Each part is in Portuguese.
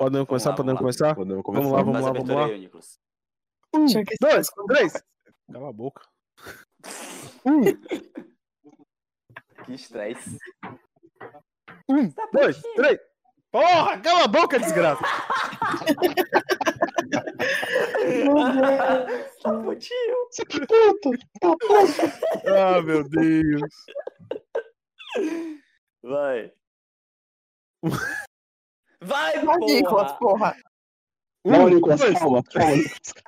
Podemos começar? lá, Podemos vamos começar? Podemos Vamos começar. lá, vamos lá, vamos lá. aí, Nicolas. Um, que dois, três. Cala a boca. Um, Que estresse. um, dois, três. Porra, cala a boca, desgraça. Tá putinho. Ah, meu Deus. Vai. Vai, Vai, Nicolas, porra. porra. Não, Um, Nicolas, calma, calma.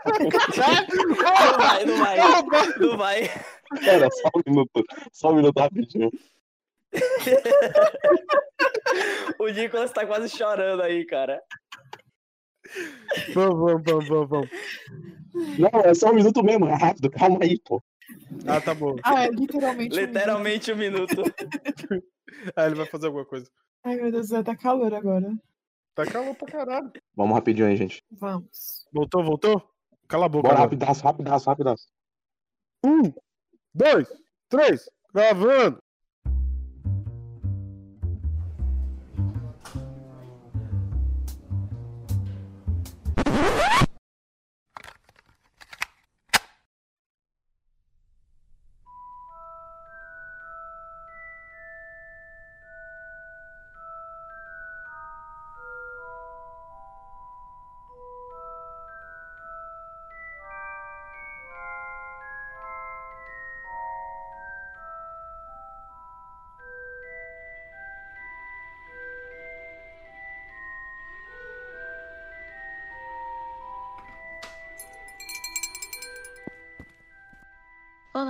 Não vai, não vai. Não vai. Pera, só um minuto. Só um minuto rapidinho. O Nicolas tá quase chorando aí, cara. Vamos, vamos, vamos, vamos, vamos. Não, é só um minuto mesmo, é rápido, calma aí, pô. Ah, tá bom. Ah, é literalmente. um Literalmente um minuto. Ah, ele vai fazer alguma coisa. minuto. Ai, meu Deus, tá calor agora. Tá calor pra caralho. Vamos rapidinho aí, gente. Vamos. Voltou, voltou? Cala a boca. Bora, agora. rapidaço, rapidaço, rapidaço. Um, dois, três. Gravando.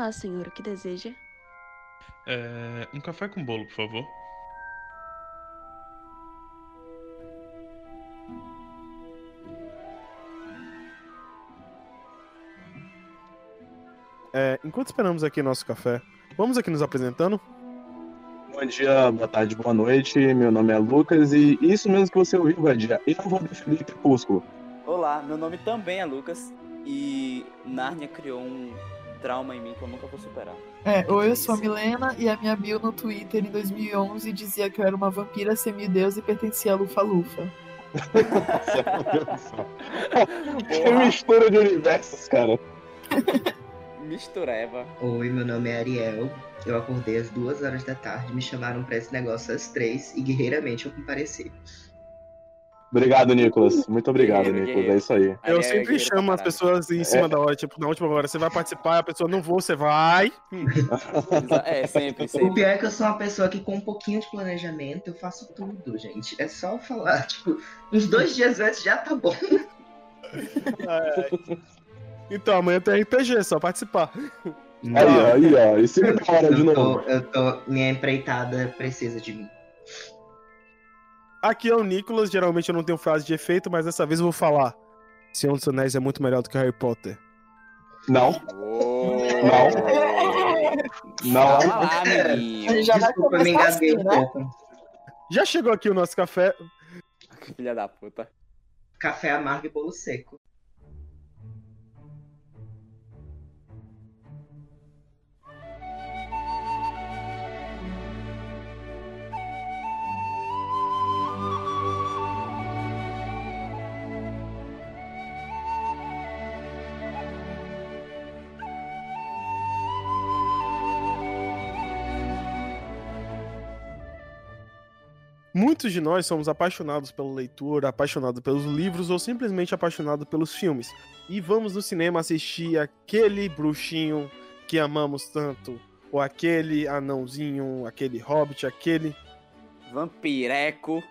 Olá, senhor, o que deseja? É, um café com bolo, por favor. É, enquanto esperamos aqui nosso café, vamos aqui nos apresentando. Bom dia, boa tarde, boa noite. Meu nome é Lucas e isso mesmo que você ouviu, Gadia. Eu vou defender Crepúsculo. Olá, meu nome também é Lucas. E Nárnia criou um trauma em mim que eu nunca vou superar. É, oi, eu sou a Milena e a minha bio no Twitter em 2011 dizia que eu era uma vampira semideusa e pertencia a Lufa Lufa. que mistura de universos, cara. Mistureva. Oi, meu nome é Ariel. Eu acordei às duas horas da tarde, me chamaram pra esse negócio às três e guerreiramente eu compareci. Obrigado, Nicolas. Muito obrigado, Guerreiro, Nicolas. guerreiro. É isso aí. Eu é sempre pra chamo as pessoas em cima da hora, tipo, na última hora, você vai participar, a pessoa não vou, você vai. É, sempre, O sempre. pior é que eu sou uma pessoa que com um pouquinho de planejamento eu faço tudo, gente. É só falar, tipo, uns dois dias antes já tá bom. Então, amanhã tem RPG, é só participar. Aí, aí, ó. E se prepara de eu, tô, novo. eu tô. Minha empreitada precisa de mim. Aqui é o Nicolas, geralmente eu não tenho frase de efeito, mas dessa vez eu vou falar. Senhor dos Anéis é muito melhor do que Harry Potter. Não, Não. não. Lá, amiguinho. Já Desculpa, me começar engasguei assim, um né? pouco. Já chegou aqui o nosso café. Filha da puta. Café amargo e bolo seco. Muitos de nós somos apaixonados pela leitura, apaixonados pelos livros ou simplesmente apaixonados pelos filmes. E vamos no cinema assistir aquele bruxinho que amamos tanto, ou aquele anãozinho, aquele hobbit, aquele. Vampireco.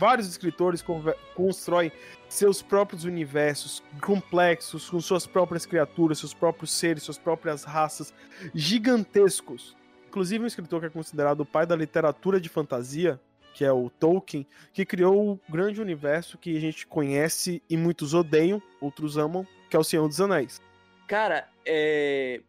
Vários escritores constroem seus próprios universos complexos, com suas próprias criaturas, seus próprios seres, suas próprias raças gigantescos. Inclusive, um escritor que é considerado o pai da literatura de fantasia, que é o Tolkien, que criou o grande universo que a gente conhece e muitos odeiam, outros amam, que é o Senhor dos Anéis. Cara, é...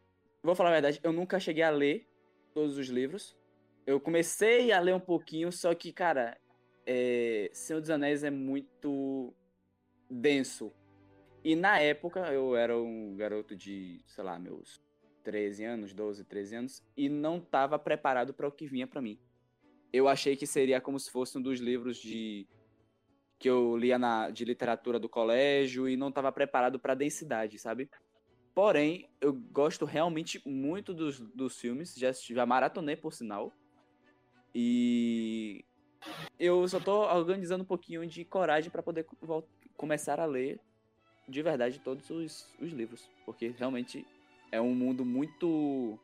vou falar a verdade, eu nunca cheguei a ler todos os livros. Eu comecei a ler um pouquinho, só que, cara, é... Senhor dos Anéis é muito denso. E na época eu era um garoto de, sei lá, meus 13 anos, 12, 13 anos, e não estava preparado para o que vinha para mim. Eu achei que seria como se fosse um dos livros de que eu lia na, de literatura do colégio e não estava preparado para densidade, sabe? Porém, eu gosto realmente muito dos, dos filmes, já, já maratonei por sinal. E eu só tô organizando um pouquinho de coragem para poder começar a ler de verdade todos os, os livros, porque realmente é um mundo muito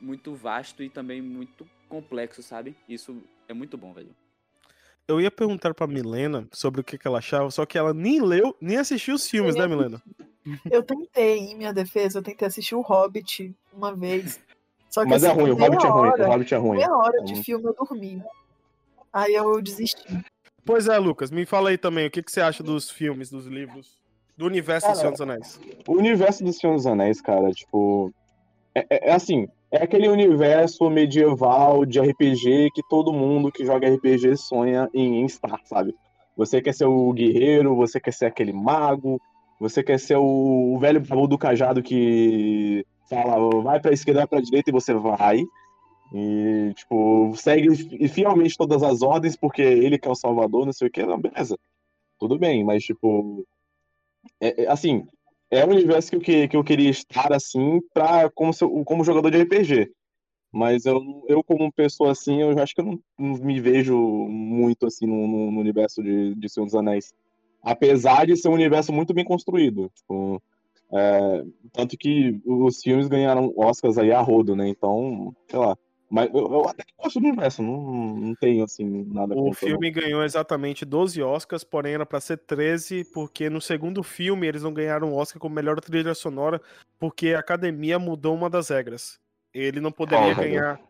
muito vasto e também muito complexo, sabe? Isso é muito bom, velho. Eu ia perguntar pra Milena sobre o que, que ela achava, só que ela nem leu, nem assistiu os filmes, né, Milena? Eu tentei, em minha defesa, eu tentei assistir o Hobbit uma vez. Só que Mas é assim, ruim, o Hobbit é ruim, hora- o Hobbit é ruim. Meia hora de Hum. filme eu dormi. Aí eu desisti. Pois é, Lucas, me fala aí também, o que, que você acha dos filmes, dos livros, do universo do Cara, Senhor dos Anéis? O universo do Senhor dos Anéis, cara, tipo. É, é- é assim, é aquele universo medieval de RPG que todo mundo que joga RPG sonha em, estar, sabe? Você quer ser o guerreiro, você quer ser aquele mago, você quer ser o, velho baú do cajado que fala, vai pra esquerda, vai pra direita e você vai. E, tipo, segue fielmente todas as ordens porque ele que é o salvador, não sei o que, não, beleza. Tudo bem, mas, tipo. é- é, assim, é um universo que eu, que, que eu queria estar assim pra, como, como jogador de RPG. Mas eu, eu como pessoa assim, eu acho que eu não, não me vejo muito assim no, no- no universo de, de Senhor dos Anéis. Apesar de ser um universo muito bem construído. Tipo, é, tanto que os filmes ganharam Oscars aí a rodo, né? Então, sei lá. Mas eu, eu até que gosto do universo, não, não tenho assim nada O contra, não. filme ganhou exatamente 12 Oscars, porém era pra ser 13, porque no segundo filme eles não ganharam o Oscar como melhor trilha sonora, porque a academia mudou uma das regras. Ele não poderia regra? ganhar.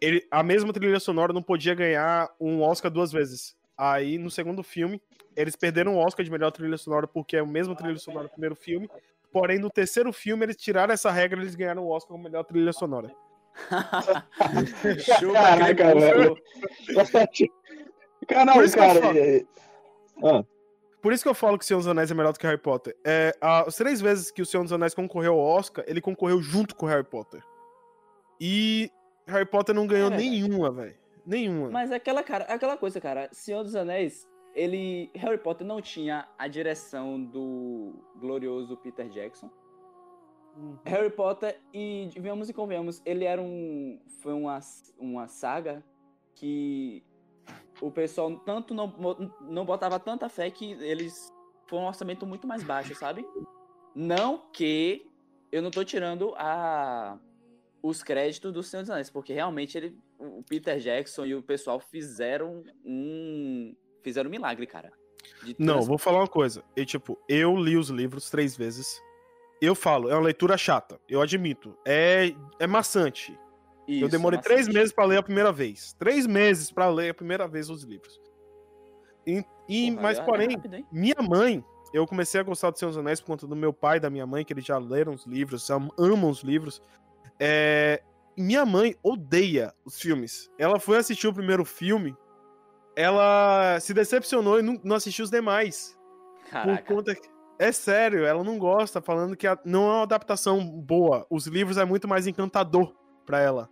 Ele, a mesma trilha sonora não podia ganhar um Oscar duas vezes. Aí, no segundo filme, eles perderam o Oscar de melhor trilha sonora porque é o mesmo trilha sonora do primeiro filme. Porém, no terceiro filme, eles tiraram essa regra e eles ganharam o Oscar como melhor trilha sonora. Chupa, Caraca, Crepúsculo. Cara, Por não, isso que eu cara. falo. é- é- Ah, Por isso que eu falo que o Senhor dos Anéis é melhor do que Harry Potter. É, as três vezes que o Senhor dos Anéis concorreu ao Oscar, ele concorreu junto com Harry Potter. E Harry Potter não ganhou É nenhuma, velho. Nenhuma. Mas é aquela, cara, aquela coisa, cara, Senhor dos Anéis, ele. Harry Potter não tinha a direção do glorioso Peter Jackson. Uhum. Harry Potter, e vemos e convenhamos, ele era um. Foi uma, uma saga que o pessoal tanto não, não botava tanta fé que eles. Foi um orçamento muito mais baixo, sabe? Não que eu não tô tirando a os créditos do Senhor dos Anéis, porque realmente ele, o Peter Jackson e o pessoal fizeram um fizeram um milagre, cara. Não, vou falar uma coisa. Eu, tipo, eu li os livros três vezes. Eu falo, é uma leitura chata. Eu admito. É, é maçante. eu Isso, demorei bastante. três meses pra ler a primeira vez. Três meses pra ler a primeira vez os livros. E, e- Porra, mas, é porém, rápido? Minha mãe, eu comecei a gostar do Senhor dos Anéis por conta do meu pai e da minha mãe, que eles já leram os livros, am- amam os livros. É, minha mãe odeia os filmes. Ela foi assistir o primeiro filme, ela se decepcionou e não, não assistiu os demais. Por Caraca. conta que- É sério, ela não gosta, falando que a- não é uma adaptação boa. Os livros é muito mais encantador pra ela.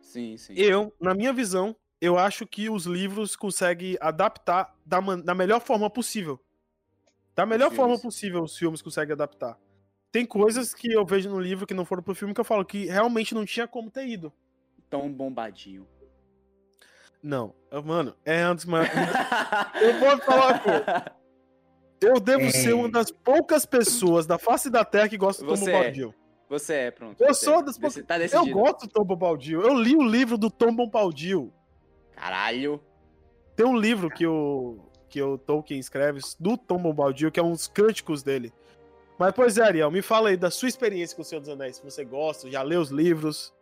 Sim, sim. Eu, na minha visão, eu acho que os livros conseguem adaptar da, da melhor forma possível. Da melhor forma possível os filmes conseguem adaptar. Tem coisas que eu vejo no livro que não foram pro filme que eu falo que realmente não tinha como ter ido. Tão bombadinho. Não, mano, é antes, mas eu vou falar uma coisa. Eu devo É. ser uma das poucas pessoas da face da Terra que gosta do Tom Você é. Bombadil. Você é, pronto. Eu você sou é. das Deci- Tá Eu gosto do Tom Bombadil. Eu li o livro do Tom Bombadil. Caralho. Tem um livro que o, que o Tolkien escreve do Tom Bombadil, que é uns cânticos dele. Mas, pois é, Ariel, me fala aí da sua experiência com o Senhor dos Anéis. Se você gosta, já leu os livros.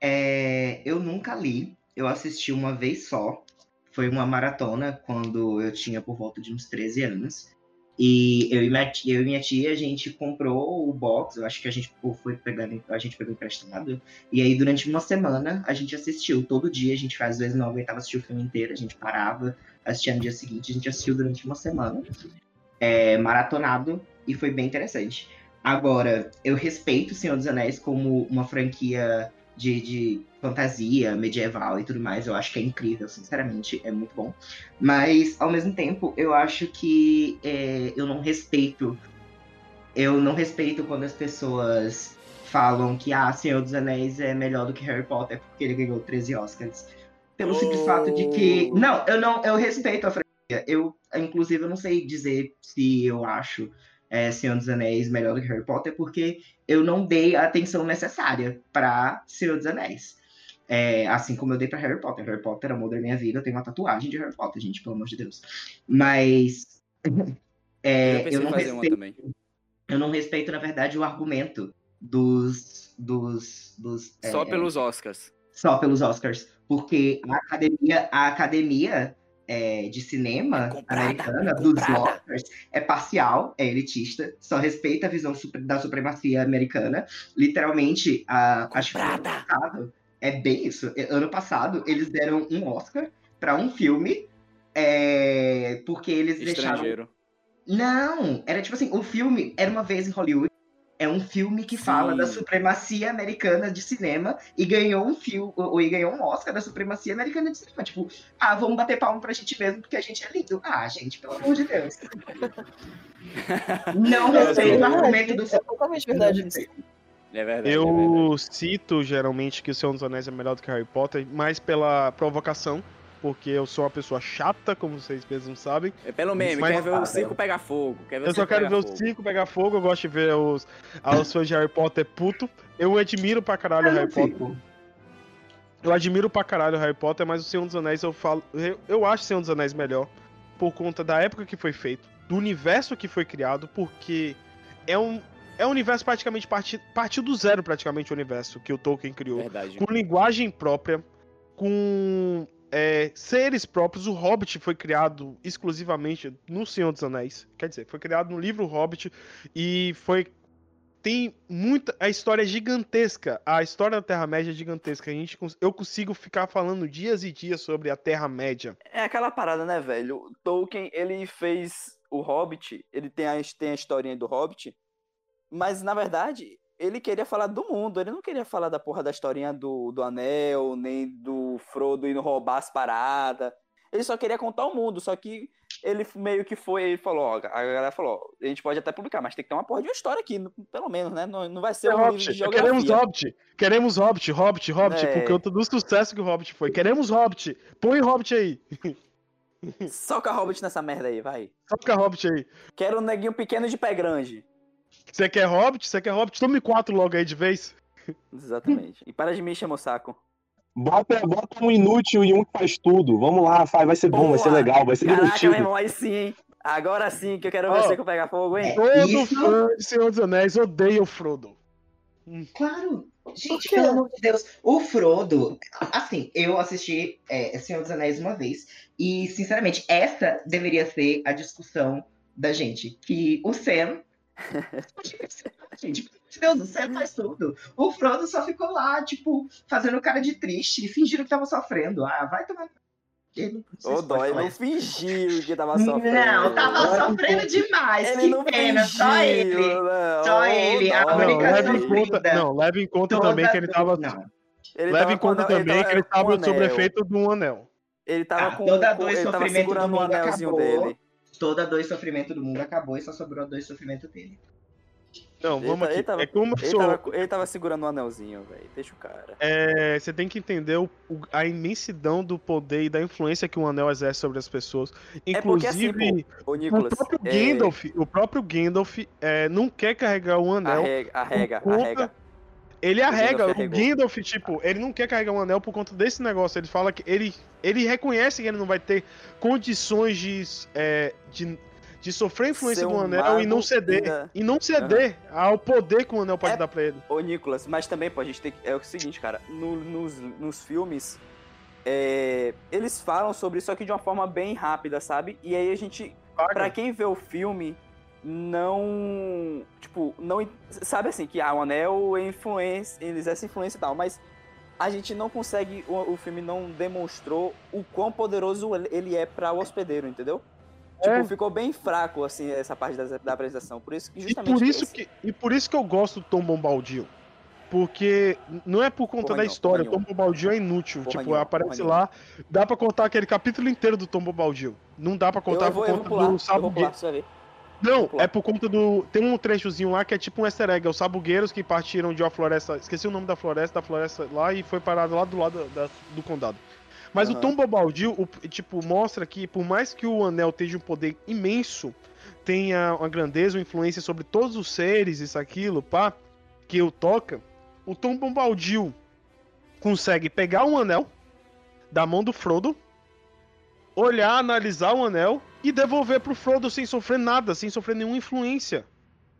É, eu nunca li, eu assisti uma vez só. Foi uma maratona quando eu tinha por volta de uns 13 anos. E eu e minha tia, eu e minha tia, a gente comprou o box, eu acho que a gente foi pegando, a gente pegou emprestado. E aí, durante uma semana, a gente assistiu. Todo dia a gente às vezes não aguentava assistir o filme inteiro, a gente parava, assistia no dia seguinte, a gente assistiu durante uma semana. É, maratonado, e foi bem interessante. Agora, eu respeito o Senhor dos Anéis como uma franquia de, de fantasia medieval e tudo mais. Eu acho que é incrível, sinceramente, é muito bom. Mas, ao mesmo tempo, eu acho que é, eu não respeito. Eu não respeito quando as pessoas falam que ah, Senhor dos Anéis é melhor do que Harry Potter porque ele ganhou 13 Oscars. Pelo simples fato de que. Não, eu não, eu respeito a franquia. Eu, inclusive, eu não sei dizer se eu acho é, Senhor dos Anéis melhor do que Harry Potter, porque eu não dei a atenção necessária para Senhor dos Anéis. É, assim como eu dei para Harry Potter. Harry Potter amor da minha vida, eu tenho uma tatuagem de Harry Potter, gente, pelo amor de Deus. Mas é, eu eu, não respeito, eu não respeito, na verdade, o argumento dos. dos, dos Só é, pelos Oscars. só pelos Oscars. Porque a academia, a academia é, de cinema É comprada, americana é dos comprada. Oscars é parcial, é elitista, só respeita a visão da supremacia americana. Literalmente, a, acho que foi ano Comprada. passado, é bem isso. É, Ano passado, eles deram um Oscar para um filme. é, porque eles deixaram Estrangeiro. não, era tipo assim, o filme era uma vez em Hollywood. É um filme que fala Sim. da supremacia americana de cinema e ganhou um filme, e ganhou um Oscar da supremacia americana de cinema. Tipo, ah, vamos bater palma pra gente mesmo porque a gente é lindo. Ah, gente, pelo amor de Deus. Não É respeito o argumento do É totalmente verdade isso. É verdade. é verdade. Eu cito geralmente que o Senhor dos Anéis é melhor do que Harry Potter, mais pela provocação, porque eu sou uma pessoa chata, como vocês mesmos sabem. É pelo meme, Mas- quer ver o circo pegar fogo. Quer ver o Eu só circo quero ver fogo. os cinco pegar fogo, eu gosto de ver os, os fãs de Harry Potter puto. Eu admiro pra caralho o Harry Potter. Eu admiro pra caralho o Harry Potter, mas o Senhor dos Anéis eu falo. Eu, eu acho o Senhor dos Anéis melhor por conta da época que foi feito, do universo que foi criado, porque é um. É um universo praticamente parti, partiu do zero, praticamente, o universo que o Tolkien criou. Verdade. Com linguagem própria, com é, seres próprios. O Hobbit foi criado exclusivamente no Senhor dos Anéis. Quer dizer, foi criado no livro Hobbit e foi. Tem muita. A história é gigantesca. A história da Terra-média é gigantesca. A gente, eu consigo ficar falando dias e dias sobre a Terra-média. É aquela parada, né, velho? Tolkien, ele fez o Hobbit, ele tem a, tem a historinha do Hobbit, mas na verdade, ele queria falar do mundo, ele não queria falar da porra da historinha do, do Anel, nem do Frodo indo roubar as paradas. Ele só queria contar o mundo, só que ele meio que foi, ele falou, ó, a galera falou, ó, a gente pode até publicar, mas tem que ter uma porra de uma história aqui, pelo menos, né? Não, não vai ser um livro de Hobbit. geografia. Queremos Hobbit. Queremos Hobbit, Hobbit, Hobbit, É. por conta do sucesso que o Hobbit foi. Queremos Hobbit. Põe Hobbit aí. Soca Hobbit nessa merda aí, vai. Soca Hobbit aí. Quero um neguinho pequeno de pé grande. Você quer Hobbit? Você quer Hobbit? Tome quatro logo aí de vez. Exatamente. E para de me encher meu saco. Bota, bota um inútil e um que faz tudo. Vamos lá, faz, vai ser bom, vai ser Boa! legal, vai ser Caraca, divertido. meu irmão, aí sim, hein? Agora sim que eu quero ver Ó. você que pegar fogo, hein? Todo Isso- fã de Senhor dos Anéis odeia o Frodo. Claro. Gente, pelo amor de Deus. O Frodo, assim, eu assisti é, Senhor dos Anéis uma vez. E, sinceramente, essa deveria ser a discussão da gente. Que o Sam. gente, meu Deus, o Sam faz tudo. O Frodo só ficou lá, tipo, fazendo cara de triste, fingindo que tava sofrendo. Ah, vai tomar. Ele não pode dói, não fingiu que tava sofrendo. Não, tava sofrendo demais. Ele que não pena, fingiu, só ele. não. Só Ô, ele, a dói. Não, única leva em conta, não, leva em conta Toda também que ele tava. Não. Ele Leva tava em conta também que ele tava sob efeito de um anel. Ele tava Ah, com. toda com- dor e ele tava sofrimento segurando do o mundo anelzinho acabou. dele. Toda dor e sofrimento do mundo acabou e só sobrou a dor e sofrimento dele. Não, Ele vamos tá- aqui. ele tava- é como Ele sou. tava, ele tava segurando o anelzinho, velho. Deixa o cara. É, você tem que entender o- o- a imensidão do poder e da influência que o anel exerce sobre as pessoas. É porque assim, Inclusive, pô, ô o Nicolas. próprio é, Gandalf, o próprio Gandalf é, não quer carregar o anel. Arrega, arrega, arrega. Ele arrega, o. Gandalf, tipo, ele não quer carregar um anel por conta desse negócio. Ele fala que ele, ele reconhece que ele não vai ter condições de, é, de, de sofrer influência Ser do um anel e não ceder. ainda- E não ceder ao poder que o anel pode É- dar pra ele. Ô, Nicolas, mas também, pô, a gente tem que. É o seguinte, cara, no- nos, nos filmes, é, eles falam sobre isso aqui de uma forma bem rápida, sabe? E aí a gente. Pra quem vê o filme, não. Tipo, não. Sabe assim, que ah, o anel é influência. Ele exerce influência e tal, mas a gente não consegue. O, o filme não demonstrou o quão poderoso ele- é pra o hospedeiro, entendeu? Tipo, É. ficou bem fraco, assim, essa parte da, da apresentação. Por isso que E justamente. por, isso esse- que, e por isso que eu gosto do Tom Bombadil. Porque não é por conta Porra da história, o Tom Bombadil é inútil. Porra tipo, aparece lá, dá pra contar aquele capítulo inteiro do Tom Bombadil. Não dá pra contar eu vou, por eu vou conta pular, do eu vou pular. Não, é por conta do. Tem um trechozinho lá que é tipo um easter egg, é os sabugueiros que partiram de uma floresta. Esqueci o nome da floresta, da floresta lá e foi parado lá do lado da- do condado. Mas o Aham. Tom Bombadil, o- tipo, mostra que por mais que o anel tenha um poder imenso, tenha uma grandeza, uma influência sobre todos os seres, isso, aquilo, pá, que o toca, o Tom Bombadil consegue pegar um anel da mão do Frodo, olhar, analisar o anel e devolver pro Frodo sem sofrer nada, sem sofrer nenhuma influência.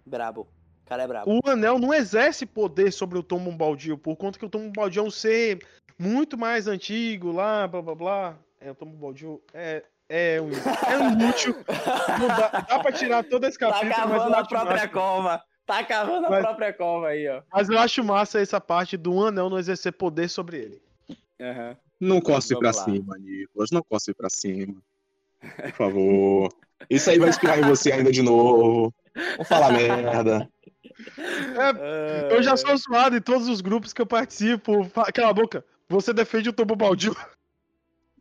Brabo. O cara é brabo. O anel não exerce poder sobre o Tom Bombadil, por conta que o Tom Bombadil é um ser muito mais antigo lá, blá blá blá. É, o Tom Bombadil é, é, um, é um inútil. Não dá, dá pra tirar todo esse Tá capítulo, mas eu cavando a própria massa. cova. Tá cavando a Mas- própria cova aí, ó. Mas eu acho massa essa parte do anel não exercer poder sobre ele. Aham. Não cospe pra lá. cima, Nicolas. Não cospe pra cima. Por favor. Isso aí vai inspirar em você ainda de novo. Vamos falar merda. É, eu já sou zoado em todos os grupos que eu participo. Cala a boca. Você defende o Tom Bombadil.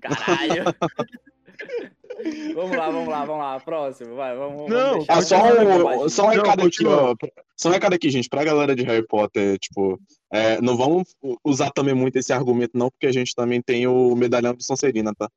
Caralho. vamos lá, vamos lá, vamos lá. Próximo, vai, vamos. vamos Não, deixar Ah, o só, um, só um Não, recado aqui, continua. ó. Só um recado aqui, gente, pra galera de Harry Potter, tipo, é, não vamos usar também muito esse argumento, não, porque a gente também tem o medalhão de Sonserina, tá?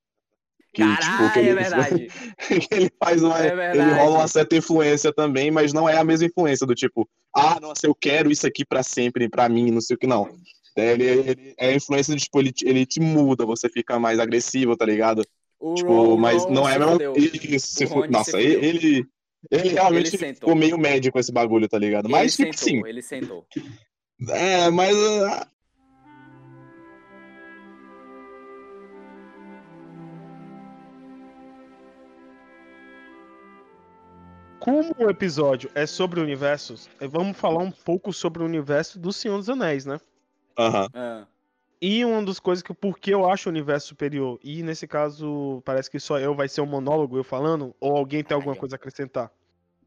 Que, Caralho, que é ele, verdade. que ele faz uma. É ele verdade. rola uma certa influência também, mas não é a mesma influência do tipo, ah, nossa, eu quero isso aqui pra sempre, pra mim, não sei o que, não. É, Ele, ele- é a influência de, tipo, ele, te- ele te muda, você fica mais agressivo, tá ligado? O Tipo, Ron- mas Ron não é se a mesma. fudeu. Isso, se O fu- Rony se Nossa, ele. Ele realmente Ele ficou meio médio com esse bagulho, tá ligado? Mas, ele tipo, sentou, sim. ele sentou. É, mas. Como o episódio é sobre universos, eh, vamos falar um pouco sobre o universo do Senhor dos Anéis, né? Aham. Ah, E uma das coisas que porque eu acho o universo superior, e nesse caso parece que só eu vai ser um monólogo eu falando, ou alguém tem alguma coisa a acrescentar.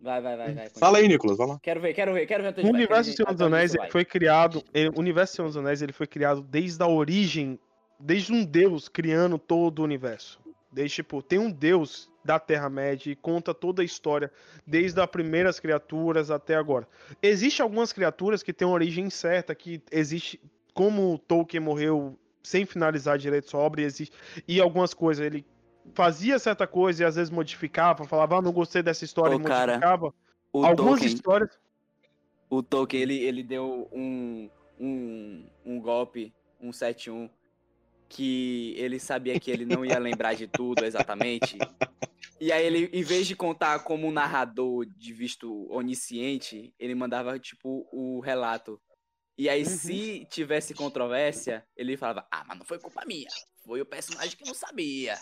vai, vai, vai, vai. Fala aí, Nicolas, vai lá. Quero ver, quero ver, quero ver onde O universo do Senhor dos Anéis ele foi criado, ele- o universo do Senhor dos Anéis ele foi criado desde a origem, desde um deus criando todo o universo. Desde, tipo, tem um deus da Terra-média e conta toda a história, desde as primeiras criaturas até agora. Existem algumas criaturas que têm uma origem certa, que existe, como Tolkien morreu sem finalizar direito sua obra, existe, e algumas coisas, ele fazia certa coisa e às vezes modificava, falava, ah, não gostei dessa história Ô, e cara, modificava. Algumas Tolkien, histórias... o Tolkien, ele, ele deu um, um, um golpe, um 7-1, que ele sabia que ele não ia lembrar de tudo exatamente. E aí ele, em vez de contar como um narrador de visto onisciente, ele mandava, tipo, o relato. E aí, Uhum. se tivesse controvérsia, ele falava, ah, mas não foi culpa minha. Foi o personagem que não sabia.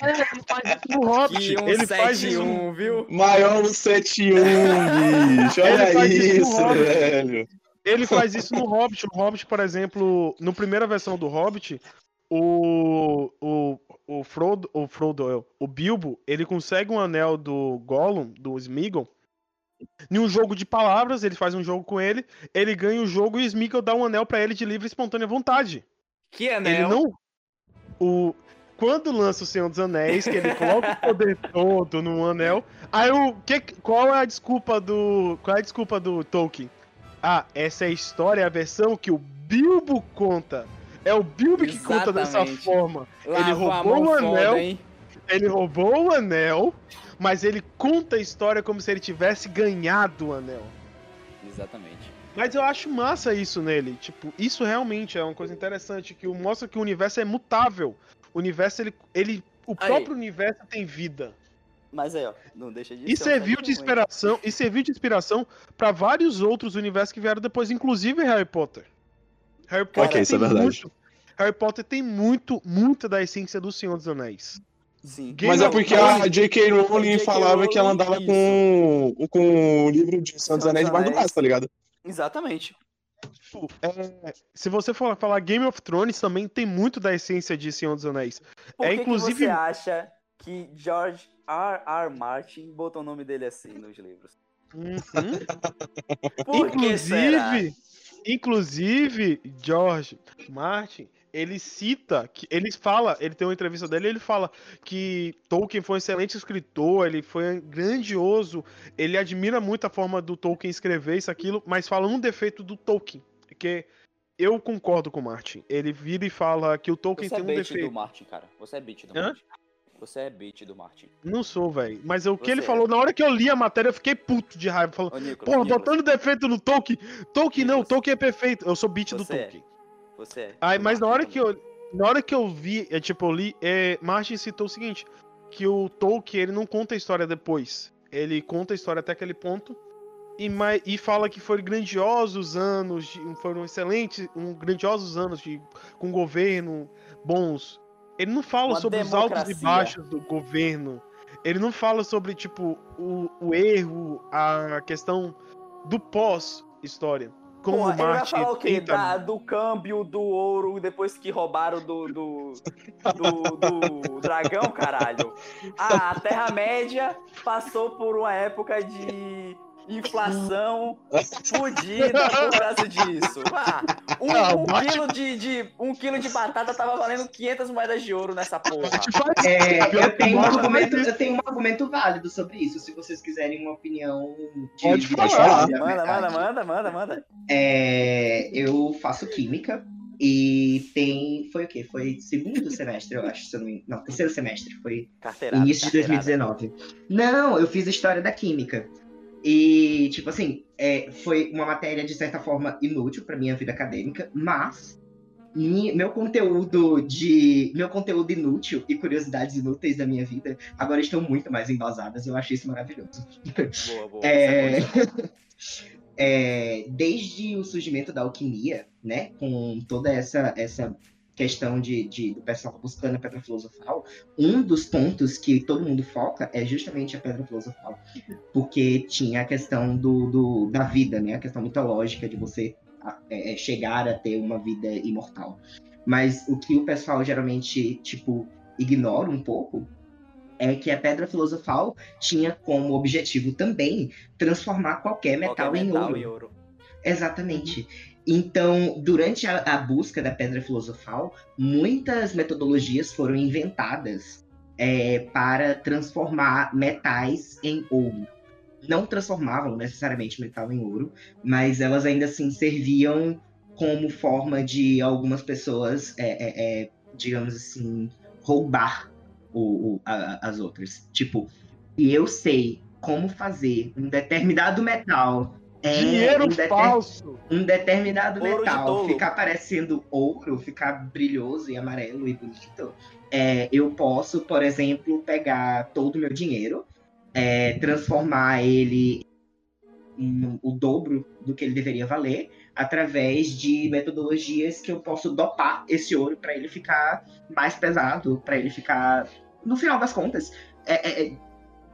No Hobbit, Que um ele faz 7 isso. 1, viu? Maior no 7-1, bicho. Olha Ele faz isso no velho. Ele faz isso no Hobbit. O Hobbit, por exemplo, na primeira versão do Hobbit, o, o, o Frodo, o Frodo, é, o Bilbo, ele consegue um anel do Gollum, do Smeagol. Em um jogo de palavras, ele faz um jogo com ele, ele ganha o jogo e o Smeagol dá um anel pra ele de livre e espontânea vontade. Que Ele anel. não. O, quando lança o Senhor dos Anéis, que ele coloca o poder todo no anel. Aí o. Que, qual é a desculpa do. Qual é a desculpa do Tolkien? Ah, essa é a história, a versão que o Bilbo conta. É o Bilbo que conta dessa forma. Lavou ele roubou o anel. foda? Ele roubou o anel, mas ele conta a história como se ele tivesse ganhado o anel. Exatamente. Mas eu acho massa isso nele. Tipo, isso realmente é uma coisa interessante que mostra que o universo é mutável. O universo, ele. ele o Aí. próprio universo tem vida. Mas aí, ó, não deixa de E ser serviu de inspiração, e serviu de inspiração para vários outros universos que vieram depois, inclusive Harry Potter. Harry Potter Ok, isso é tem verdade. muito- Harry Potter tem muito, muita da essência do Senhor dos Anéis. Sim. Game Mas é porque a J.K. Rowling falava que ela andava com, com o livro de Senhor dos Anéis debaixo do braço, tá ligado? Exatamente. Tipo, é, se você for falar Game of Thrones, também tem muito da essência de Senhor dos Anéis. Por É, que, que inclusive- você acha que George R. R. Martin botou o nome dele assim nos livros? Uhum. Por que será? Inclusive, Inclusive, George Martin, ele cita, que ele fala, ele tem uma entrevista dele, ele fala que Tolkien foi um excelente escritor, ele foi grandioso, ele admira muito a forma do Tolkien escrever isso, aquilo, mas fala um defeito do Tolkien, que eu concordo com o Martin. Ele vira e fala que o Tolkien Você é tem um bait defeito. do Martin, cara. Você é bait do Hã? Martin. Você é bait do Martin. Não sou, velho. Mas o que ele é. falou, na hora que eu li a matéria, eu fiquei puto de raiva. Falando, Nicolas, porra, Nicolas, botando defeito no Tolkien. Tolkien não. Tolkien é perfeito. Eu sou beat do Você é. Tolkien. Você é. Aí, do mas na Martin hora que eu, na hora que eu vi, é, tipo, eu li, é, Martin citou o seguinte, que o Tolkien, ele não conta a história depois. Ele conta a história até aquele ponto e, e fala que foram grandiosos anos, de- foram excelentes, um, grandiosos anos de, com governo bons. Ele não fala Uma sobre os altos e democracia. baixos do governo. Ele não fala sobre, tipo, o, o erro, a questão do pós-história. Como Porra, ele vai falar o quê? tenta- Da- do câmbio do ouro depois que roubaram do, do, do, do dragão, caralho. Ah, a Terra-média passou por uma época de inflação fodida por causa disso. Ah, um, um quilo de, de- um quilo de batata tava valendo 500 moedas de ouro nessa porra. É, eu, tenho um argumento, mais eu tenho um argumento válido sobre isso, se vocês quiserem uma opinião de, Pode de falar. verdade, Manda, manda, manda, manda, manda. É, eu faço química e tem. Foi o quê? Foi segundo semestre, eu acho. Se eu não, não, terceiro semestre. Foi Carteirada. início de carteirada. 2019. Não, eu fiz história da química. E, tipo assim, é, foi uma matéria de certa forma inútil para minha vida acadêmica, mas meu conteúdo de. Meu conteúdo inútil e curiosidades inúteis da minha vida agora estão muito mais embasadas. Eu acho isso maravilhoso. Boa, boa. É, é é, desde o surgimento da alquimia, né, com toda essa, essa questão de, de- do pessoal buscando a pedra filosofal, um dos pontos que todo mundo foca é justamente a pedra filosofal, porque tinha a questão do, do- da vida, né, a questão mitológica de você é, é, chegar a ter uma vida imortal. Mas o que o pessoal geralmente, tipo, ignora um pouco é que a pedra filosofal tinha como objetivo também transformar qualquer metal, Qualquer em metal ouro. em ouro. Exatamente. Então, durante a, a busca da pedra filosofal, muitas metodologias foram inventadas é, para transformar metais em ouro. Não transformavam necessariamente metal em ouro, mas elas ainda assim serviam como forma de algumas pessoas, é, é, é, digamos assim, roubar o- o- a- as outras. Tipo, e eu sei como fazer um determinado metal. É, dinheiro um falso. um determinado Ouro de metal tolo. ficar parecendo ouro, ficar brilhoso e amarelo e bonito, é, eu posso, por exemplo, pegar todo o meu dinheiro, é, transformar ele em o dobro do que ele deveria valer, através de metodologias que eu posso dopar esse ouro para ele ficar mais pesado, para ele ficar. No final das contas, é, é, é,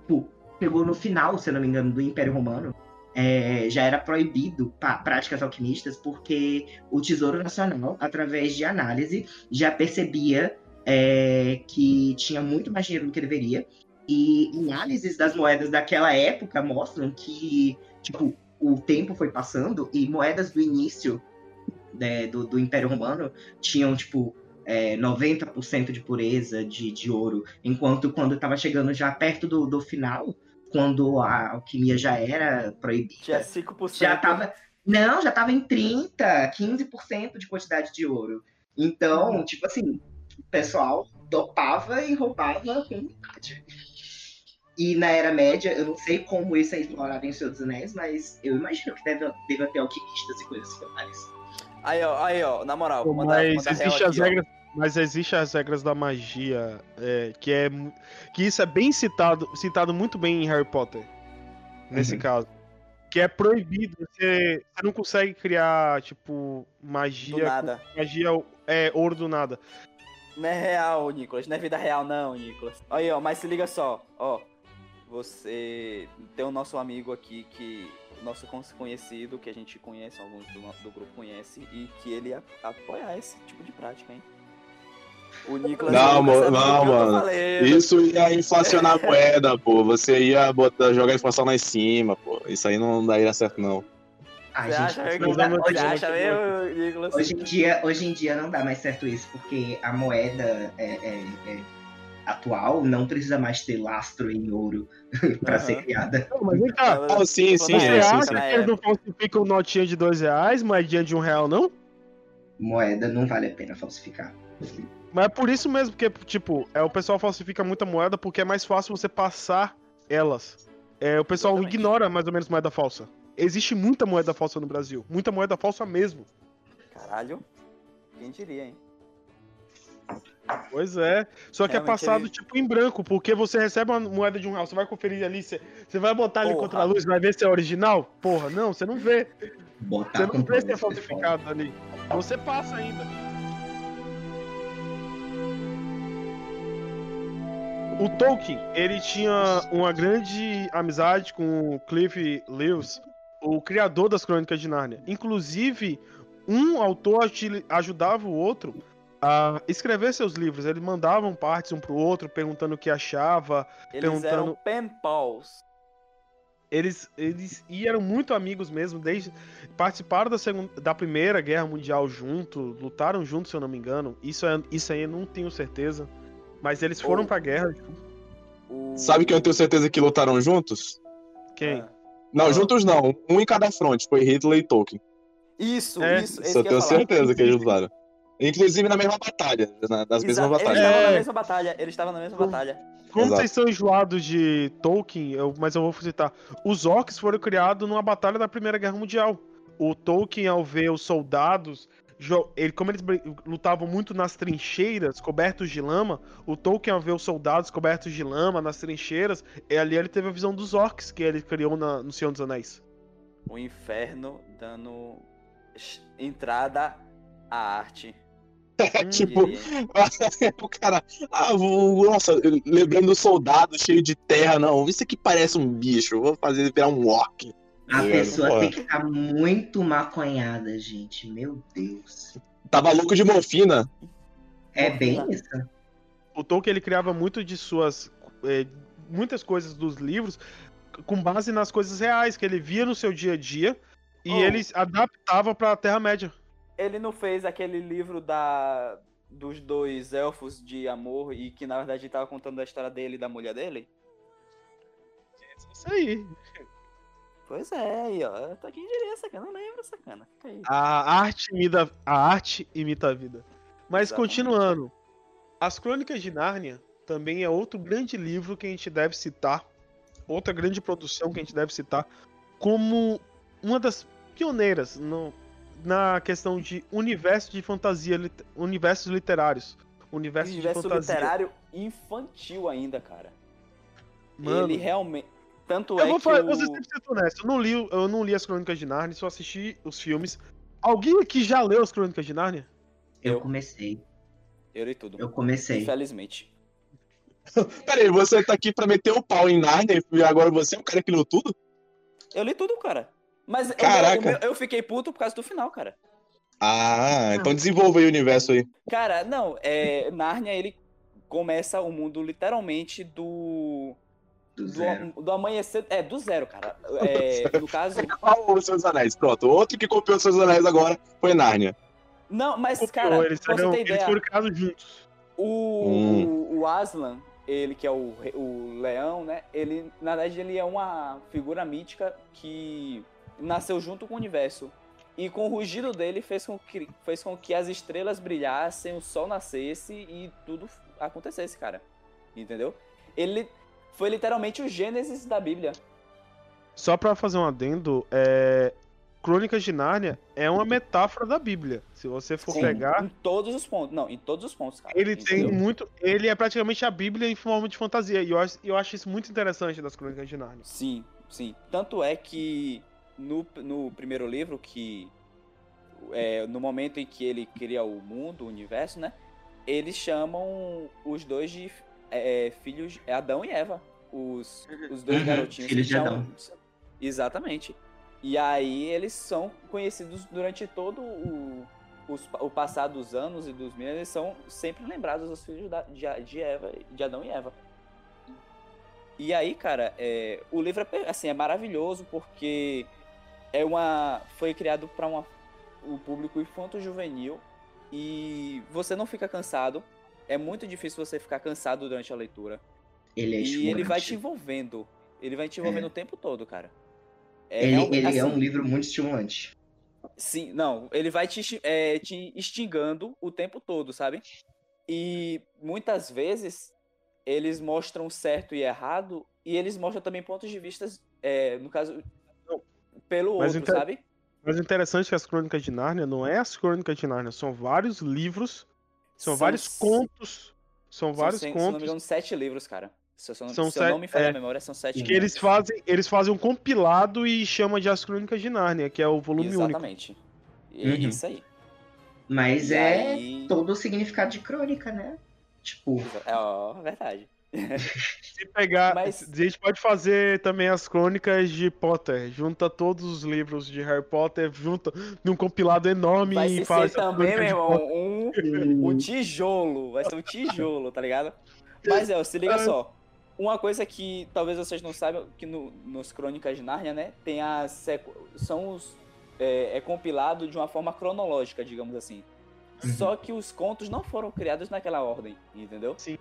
pô, chegou no final, se eu não me engano, do Império Romano é, já era proibido práticas alquimistas porque o Tesouro Nacional, através de análise, já percebia é, que tinha muito mais dinheiro do que deveria. E análises das moedas daquela época mostram que, tipo, o tempo foi passando e moedas do início né, do, do Império Romano tinham, tipo, é, 90% de pureza de, de ouro, enquanto quando estava chegando já perto do, do final, quando a alquimia já era proibida, Tinha 5%. já tava. Não, já tava em 30, 15% de quantidade de ouro. Então, tipo assim, o pessoal dopava e roubava com vontade. E na Era Média, eu não sei como isso é explorado em Senhor dos Anéis, mas eu imagino que deve, deve ter alquimistas e coisas similares. Aí, ó, aí, ó, na moral, Pô, manda, mas manda real existe as aqui, ó. Mas existe as regras da magia, é, que é que isso é bem citado, citado muito bem em Harry Potter. Nesse Uhum. caso, que é proibido, você, você não consegue criar tipo Do magia, nada. magia é ouro do nada. Não é real, Nicolas. Não é vida real, não, Nicolas. Aí, ó, mas se liga só, ó. Você tem o nosso amigo aqui que. Nosso con- conhecido, que a gente conhece, alguns do, do grupo conhece, e que ele apoia esse tipo de prática, hein? O Nicolas Não, mo- não, mano. Isso ia inflacionar a moeda, pô. Você ia botar, jogar a inflação lá em cima, pô. Isso aí não daria certo, não. Gente, acha, não dá- hoje, acha mesmo, Nicolas? hoje em dia, hoje em dia não dá mais certo isso, porque a moeda é, é- é atual não precisa mais ter lastro em ouro pra Aham. ser criada. Não, mas vem cá. Ah, sim, sim, Você é, sim, acha sim. Na que eles não falsificam notinha de dois reais, moedinha de um real, não? Moeda não vale a pena falsificar. Mas é por isso mesmo, porque, tipo, é, o pessoal falsifica muita moeda porque é mais fácil você passar elas. É, o pessoal Exatamente. ignora mais ou menos moeda falsa. Existe muita moeda falsa no Brasil. Muita moeda falsa mesmo. Caralho. Quem diria, hein? Pois é. Só que é Realmente, passado, ele- tipo, em branco, porque você recebe uma moeda de um real, você vai conferir ali, você, você vai botar ali Porra. contra a luz, vai ver se é original? Porra, não, você não vê. Botar Você não vê se é falsificado ali. Você passa ainda. O Tolkien, ele tinha uma grande amizade com o Cliff Lewis, o criador das Crônicas de Nárnia. Inclusive, um autor ajudava o outro a escrever seus livros. Eles mandavam partes um pro outro, perguntando o que achava. Eles Perguntando- eram pen pals. Eles, eles e eram muito amigos mesmo, desde participaram da, segunda, da Primeira Guerra Mundial junto, lutaram juntos, se eu não me engano. Isso, é, isso aí eu não tenho certeza. Mas eles foram Oh. pra guerra. O... Sabe que eu tenho certeza que lutaram juntos? Quem? Ah. Não, juntos não. Um em cada fronte. Foi Hitler e Tolkien. Isso, É, isso. Isso eu tenho certeza que eles lutaram. Inclusive na mesma batalha. Na, nas mesmas Eles batalhas. estavam na É. mesma batalha. Eles estavam na mesma batalha. Como Exato. vocês são enjoados de Tolkien, eu- mas eu vou citar. Os orcs foram criados numa batalha da Primeira Guerra Mundial. O Tolkien, ao ver os soldados, ele, como eles lutavam muito nas trincheiras, cobertos de lama, o Tolkien, ao ver os soldados cobertos de lama nas trincheiras, e ali ele teve a visão dos orcs que ele criou na- no Senhor dos Anéis. O inferno dando entrada à arte. tipo, diria. o cara. Ah, vou- nossa, lembrando o soldado cheio de terra, não. Isso aqui parece um bicho. Vou fazer ele virar um orc. A É, pessoa tem que estar muito maconhada, gente. Meu Deus. Tava louco de morfina. É bem isso. O Tolkien ele criava muito de suas eh, muitas coisas dos livros com base nas coisas reais que ele via no seu dia a dia e Oh. ele adaptava pra Terra Média. Ele não fez aquele livro da dos dois elfos de amor e que na verdade tava contando a história dele e da mulher dele? Isso aí. Pois é, aí, ó. Tá quem diria, sacana. Não lembro, sacana. Fica aí. A arte imita a arte imita a vida. Mas Exatamente. continuando, As Crônicas de Nárnia também é outro grande livro que a gente deve citar, outra grande produção que a gente deve citar como uma das pioneiras no- na questão de universo de fantasia, lit- universos literários, universo, Universo de fantasia. literário infantil ainda, cara. Mano, Ele realmente. Tanto eu é vou que falar, o... vou ser sempre honesto, eu não li, eu não li as Crônicas de Nárnia, só assisti os filmes. Alguém aqui já leu as Crônicas de Nárnia? Eu Eu. comecei. Eu li tudo. Eu comecei. Infelizmente. Peraí, você tá aqui pra meter o pau em Narnia e agora você é o cara que leu tudo? Eu li tudo, cara. Mas Caraca. o meu- eu fiquei puto por causa do final, cara. Ah, então desenvolva aí o universo aí. Cara, não, é. Narnia, ele começa o mundo literalmente do. Do Do, zero. do amanhecer. É, do zero, cara. É, no caso. Os Seus Anéis, pronto. Outro que copiou os Seus Anéis agora foi Narnia. Não, mas, Copiou, cara, eles, pra ter eles foram criados juntos. o, Hum. o, o Aslan, ele que é o, o leão, né? Ele, na verdade, ele é uma figura mítica que nasceu junto com o universo. E com o rugido dele fez com que, fez com que as estrelas brilhassem, o sol nascesse e tudo acontecesse, cara. Entendeu? Ele foi literalmente o Gênesis da Bíblia. Só pra fazer um adendo, é... Crônicas de Nárnia é uma metáfora da Bíblia. Se você for Sim, pegar, Em todos os pontos. Não, em todos os pontos, cara. ele tem muito. Ele é praticamente a Bíblia em forma de fantasia. E eu acho, eu acho isso muito interessante das Crônicas de Nárnia. Sim, sim. Tanto é que no, no primeiro livro, que é, no momento em que ele cria o mundo, o universo, né? Eles chamam os dois de é, filhos. É Adão e Eva. Os, os dois Uhum, garotinhos. filhos que de Adão. Exatamente. E aí eles são conhecidos durante todo o, os- o passar dos anos e dos meses, eles são sempre lembrados os filhos da- de, de Eva, de Adão e Eva. E aí, cara, é, o livro é, assim, é maravilhoso porque é uma foi criado para uma o público infanto-juvenil e você não fica cansado. É muito difícil você ficar cansado durante a leitura. Ele é e ele vai te envolvendo. Ele vai te envolvendo É. o tempo todo, cara. É, Ele, ele é assim, um livro muito estimulante. Sim, não, ele vai te, é, te instigando o tempo todo, sabe? E muitas vezes eles mostram certo e errado, e eles mostram também pontos de vista, é, no caso, pelo Mas outro, inter- sabe? Mas o interessante é que as Crônicas de Nárnia não é as Crônicas de Nárnia, são vários livros, são, vários contos, são são vários Se me contos engano, sete livros, cara. Se não- São se eu não sete- me falha é. a memória, são sete que eles livros. fazem, eles fazem um compilado e chamam de As Crônicas de Nárnia, que é o volume único. Exatamente. E Uhum. Isso aí. Mas E é aí- todo o significado de crônica, né? Tipo, É ó, verdade. Se pegar, Mas- a gente pode fazer também as crônicas de Potter, junta todos os livros de Harry Potter, junta num compilado enorme Vai e ser faz a também, meu irmão, um, um tijolo. Vai ser um tijolo, tá ligado? Mas, é, se liga só. Uma coisa que talvez vocês não saibam, que no, nos Crônicas de Nárnia, né, tem as são os... É, é compilado de uma forma cronológica, digamos assim. Uhum. Só que os contos não foram criados naquela ordem, entendeu? Sim.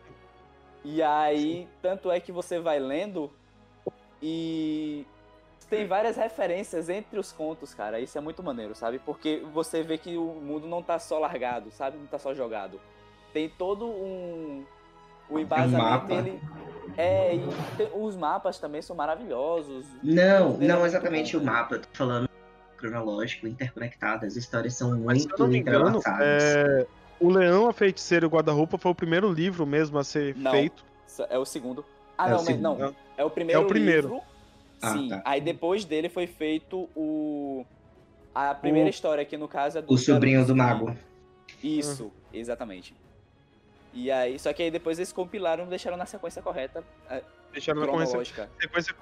E aí, tanto é que você vai lendo e tem várias referências entre os contos, cara. Isso é muito maneiro, sabe? Porque você vê que o mundo não tá só largado, sabe? Não tá só jogado. Tem todo um o embasamento mapa. dele. É, e tem- os mapas também são maravilhosos. não, Tudo dele é não exatamente bom, o né? mapa, eu tô falando cronológico, interconectado, as histórias são Mas, se muito eu não me engano, entrelaçadas. é, o Leão, a Feiticeira e o Guarda-Roupa foi o primeiro livro mesmo a ser Não. feito. É o segundo. Ah, É o não, mas segundo. não. É o primeiro, É o primeiro. livro. Ah, Sim. tá. Aí depois dele foi feito o. A primeira O- história, que no caso é do. O sobrinho do mago. Isso, exatamente. E aí, só que aí depois eles compilaram e deixaram na sequência correta, é, Deixaram na cronológica. sequência.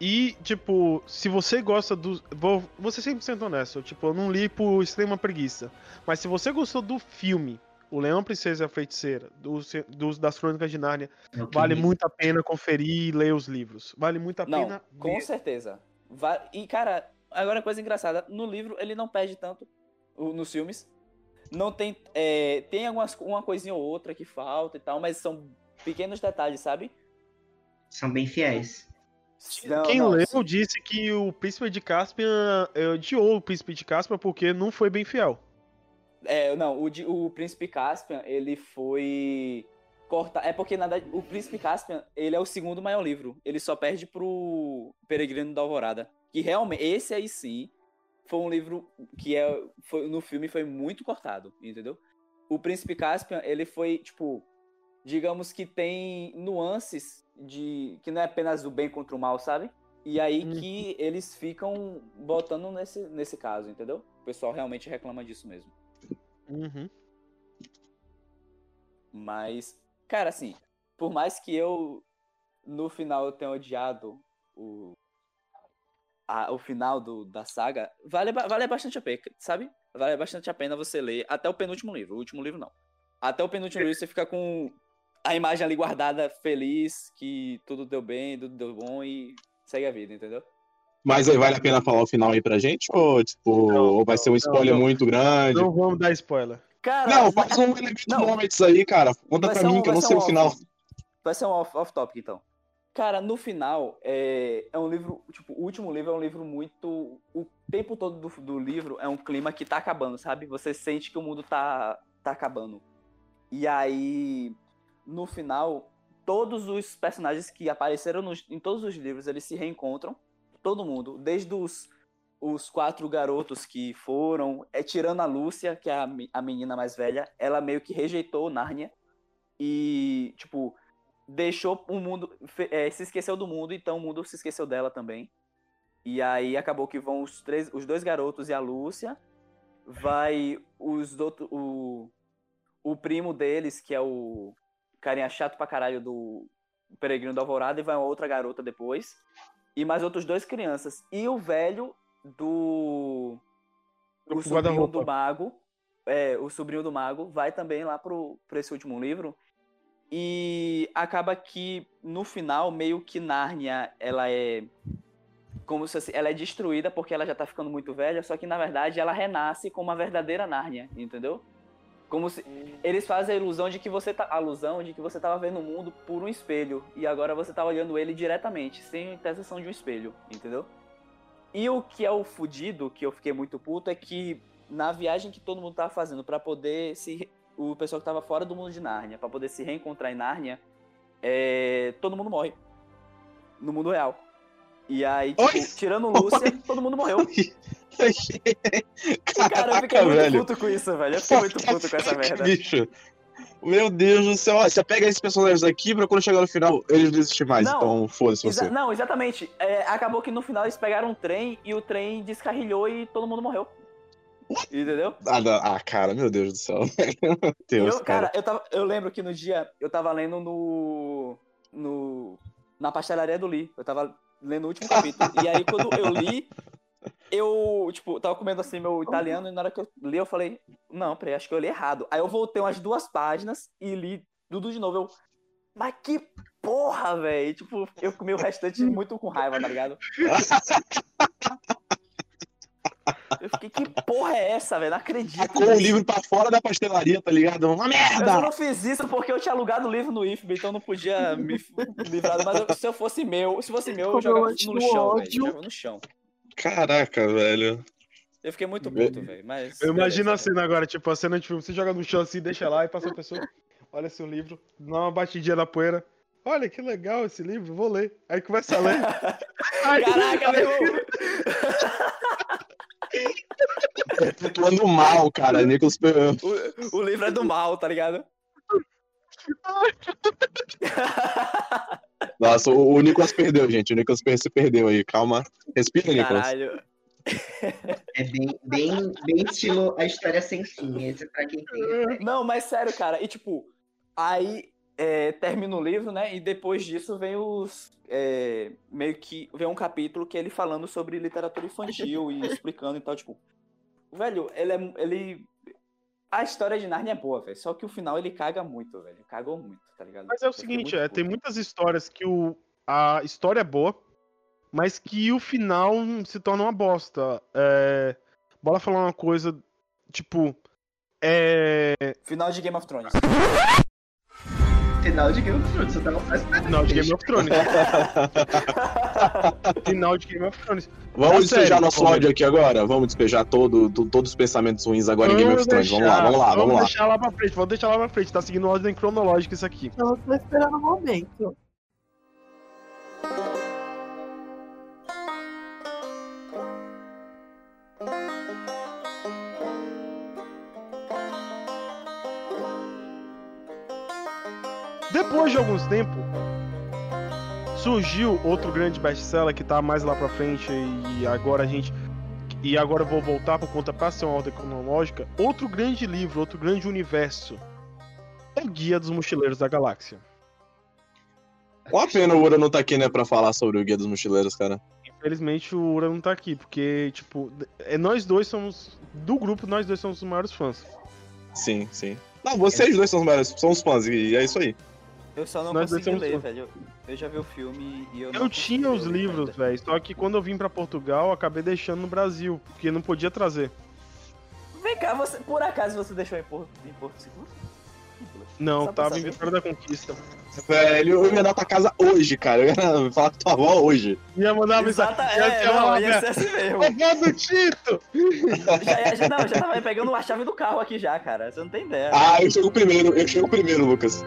E, tipo, se você gosta do. Vou, vou ser 100% honesto. Tipo, eu não li por extrema preguiça. Mas se você gostou do filme, O Leão, Princesa e a Feiticeira, dos, dos- das Crônicas de Nárnia, É que vale me- muito a pena conferir e ler os livros. Vale muito a Não, pena. com ver. certeza. Va- E, cara, agora coisa engraçada, no livro ele não perde tanto nos filmes. Não tem. é, tem algumas, uma coisinha ou outra que falta e tal, mas são pequenos detalhes, sabe? São bem fiéis. Não, Quem não, leu sim. disse que o Príncipe de Caspian eh, odiou o Príncipe de Caspian porque não foi bem fiel. É, não, o, de- o Príncipe Caspian, ele foi cortar. É porque, na verdade, o Príncipe Caspian, ele é o segundo maior livro. Ele só perde pro Peregrino da Alvorada. Que realmente, esse aí sim, foi um livro que é, foi, no filme foi muito cortado, entendeu? O Príncipe Caspian, ele foi, tipo, digamos que tem nuances de. que não é apenas o bem contra o mal, sabe? E aí Uhum. que eles ficam botando nesse, nesse caso, entendeu? O pessoal realmente reclama disso mesmo. Uhum. Mas, cara, assim, por mais que eu no final eu tenha odiado o, a- o final do, da saga, vale, vale bastante a pena, sabe? Vale bastante a pena você ler até o penúltimo livro. O último livro não. Até o penúltimo livro você fica com a imagem ali guardada, feliz, que tudo deu bem, tudo deu bom e segue a vida, entendeu? Mas aí vale a pena falar o final aí pra gente? Ou, tipo, Não, ou vai ser um não, spoiler não. muito grande? Não vamos dar spoiler. Cara, Não, faz um elemento Não. moments aí, cara. Conta pra mim um- que eu não sei um o final. Vai ser um off- off-topic, então. Cara, no final, é, é um livro. Tipo, o último livro é um livro muito. O tempo todo do, do livro é um clima que tá acabando, sabe? Você sente que o mundo tá, tá acabando. E aí, no final, todos os personagens que apareceram nos- em todos os livros, eles se reencontram. Todo mundo, desde os, os quatro garotos que foram, é, tirando a Lúcia, que é a, a menina mais velha, ela meio que rejeitou Nárnia e, tipo, deixou o mundo, é, se esqueceu do mundo, então o mundo se esqueceu dela também. E aí acabou que vão os três, os dois garotos e a Lúcia, vai os o, o primo deles, que é o carinha chato pra caralho do Peregrino da Alvorada, e vai uma outra garota depois, e mais outros dois crianças. E o velho do o Do sobrinho do mago, é, o sobrinho do mago, vai também lá pro, pra esse último livro. E acaba que no final, meio que Nárnia, ela é. como se assim, ela é destruída porque ela já tá ficando muito velha, só que na verdade ela renasce como uma verdadeira Nárnia, entendeu? Como se eles fazem a ilusão de que você tá a ilusão de que você tava vendo o mundo por um espelho e agora você tá olhando ele diretamente, sem interseção de um espelho, entendeu? E o que é o fudido, que eu fiquei muito puto, é que na viagem que todo mundo tava fazendo pra poder se o pessoal que tava fora do mundo de Nárnia, pra poder se reencontrar em Nárnia, é, todo mundo morre no mundo real. E aí, tipo, tirando Lúcia, todo mundo morreu. Cara, eu fiquei Caraca, muito velho. puto com isso, velho. Eu fiquei muito puto com essa Caraca, merda. Bicho. Meu Deus do céu. Ó, Você pega esses personagens aqui pra quando chegar no final eles não existem mais. Não. Então foda-se você. não, exatamente. É, acabou que no final eles pegaram um trem e o trem descarrilhou e todo mundo morreu. Entendeu? Ah, não. Ah, cara, meu Deus do céu. Meu Deus, eu, cara. cara, eu, tava, eu lembro que no dia eu tava lendo no. no na pastelaria do Lee. Eu tava lendo o último capítulo. e aí, quando eu li, eu, tipo, tava comendo assim meu italiano, e na hora que eu li, eu falei, não, peraí, acho que eu li errado. Aí eu voltei umas duas páginas e li tudo de novo. Eu. Mas que porra, velho! Tipo, eu comi o restante muito com raiva, tá ligado? Eu fiquei, que porra é essa, velho? Não acredito. Tacou o livro pra fora da pastelaria, tá ligado? Uma Eu só merda! não fiz isso porque eu tinha alugado o livro no IFB, então eu não podia me livrar. Mas eu- se eu fosse meu, se fosse meu, eu jogava eu no chão, velho. no chão. Caraca, velho. Eu fiquei muito puto, velho. Mas. Eu imagino a cena agora, tipo, a cena de filme, você joga no chão assim, deixa lá e passa a pessoa, olha seu livro, dá uma batidinha na poeira. Olha que legal esse livro, vou ler. Aí começa a ler. Ai, Caraca, meu irmão! Atuando mal, cara. Nicholas Pe- O, o livro é do mal, tá ligado? Nossa, o, o Nicolas perdeu, gente. O Nicolas se perdeu aí. Calma. Respira, Nicolas. Caralho. É bem, bem, bem estilo a história sem fim. Esse é pra quem tem. Não, mas sério, cara. E tipo, aí é, termina o livro, né? E depois disso vem os. é, meio que. Vem um capítulo que é ele falando sobre literatura infantil e explicando e tal, tipo. Velho, ele é. Ele. A história de Narnia é boa, velho. Só que o final ele caga muito, velho. Cagou muito, tá ligado? Mas é o fiquei seguinte, é, tem muitas histórias que o, a história é boa, mas que o final se torna uma bosta. É, bora falar uma coisa, tipo, é, Final de Game of Thrones. Final de Game of Thrones, você tava esperando. final de Game of Thrones. final de Game of Thrones. Vamos Tá despejar sério, nosso ódio aqui agora? Vamos despejar todo, to- todos os pensamentos ruins agora em Game of Thrones. Vamos lá, vamos lá, vamos lá. deixar lá pra frente, vamos deixar lá pra frente. Tá seguindo ordem cronológica isso aqui. Eu tô esperando o momento. Depois de alguns tempos, surgiu outro grande best-seller que tá mais lá pra frente e agora a gente e agora eu vou voltar por conta pra ser uma ordem cronológica. Outro grande livro, outro grande universo. É o Guia dos Mochileiros da Galáxia. Uma pena o Ura não tá aqui, né, pra falar sobre o Guia dos Mochileiros, cara. Infelizmente o Ura não tá aqui, porque, tipo, é, nós dois somos. Do grupo, nós dois somos os maiores fãs. Sim, sim. Não, vocês dois são os melhores, são os fãs, e é isso aí. Eu só não Nós consegui ler, velho. Eu já vi o filme e eu não Eu tinha os livros, velho, só que quando eu vim pra Portugal, eu acabei deixando no Brasil, porque não podia trazer. Vem cá, você, por acaso você deixou em Porto, em Porto Seguro? Não, Só tava em. Vitória da Conquista. Velho, eu ia dar pra casa hoje, cara. Eu ia falar com tua avó hoje. Ia mandar uma Exata, mensagem. é, ia não, ia ser assim mesmo. Vovó do Tito! já, já, não, já tava pegando a chave do carro aqui já, cara. Você não tem ideia. Ah, eu chego primeiro, eu chego primeiro, Lucas.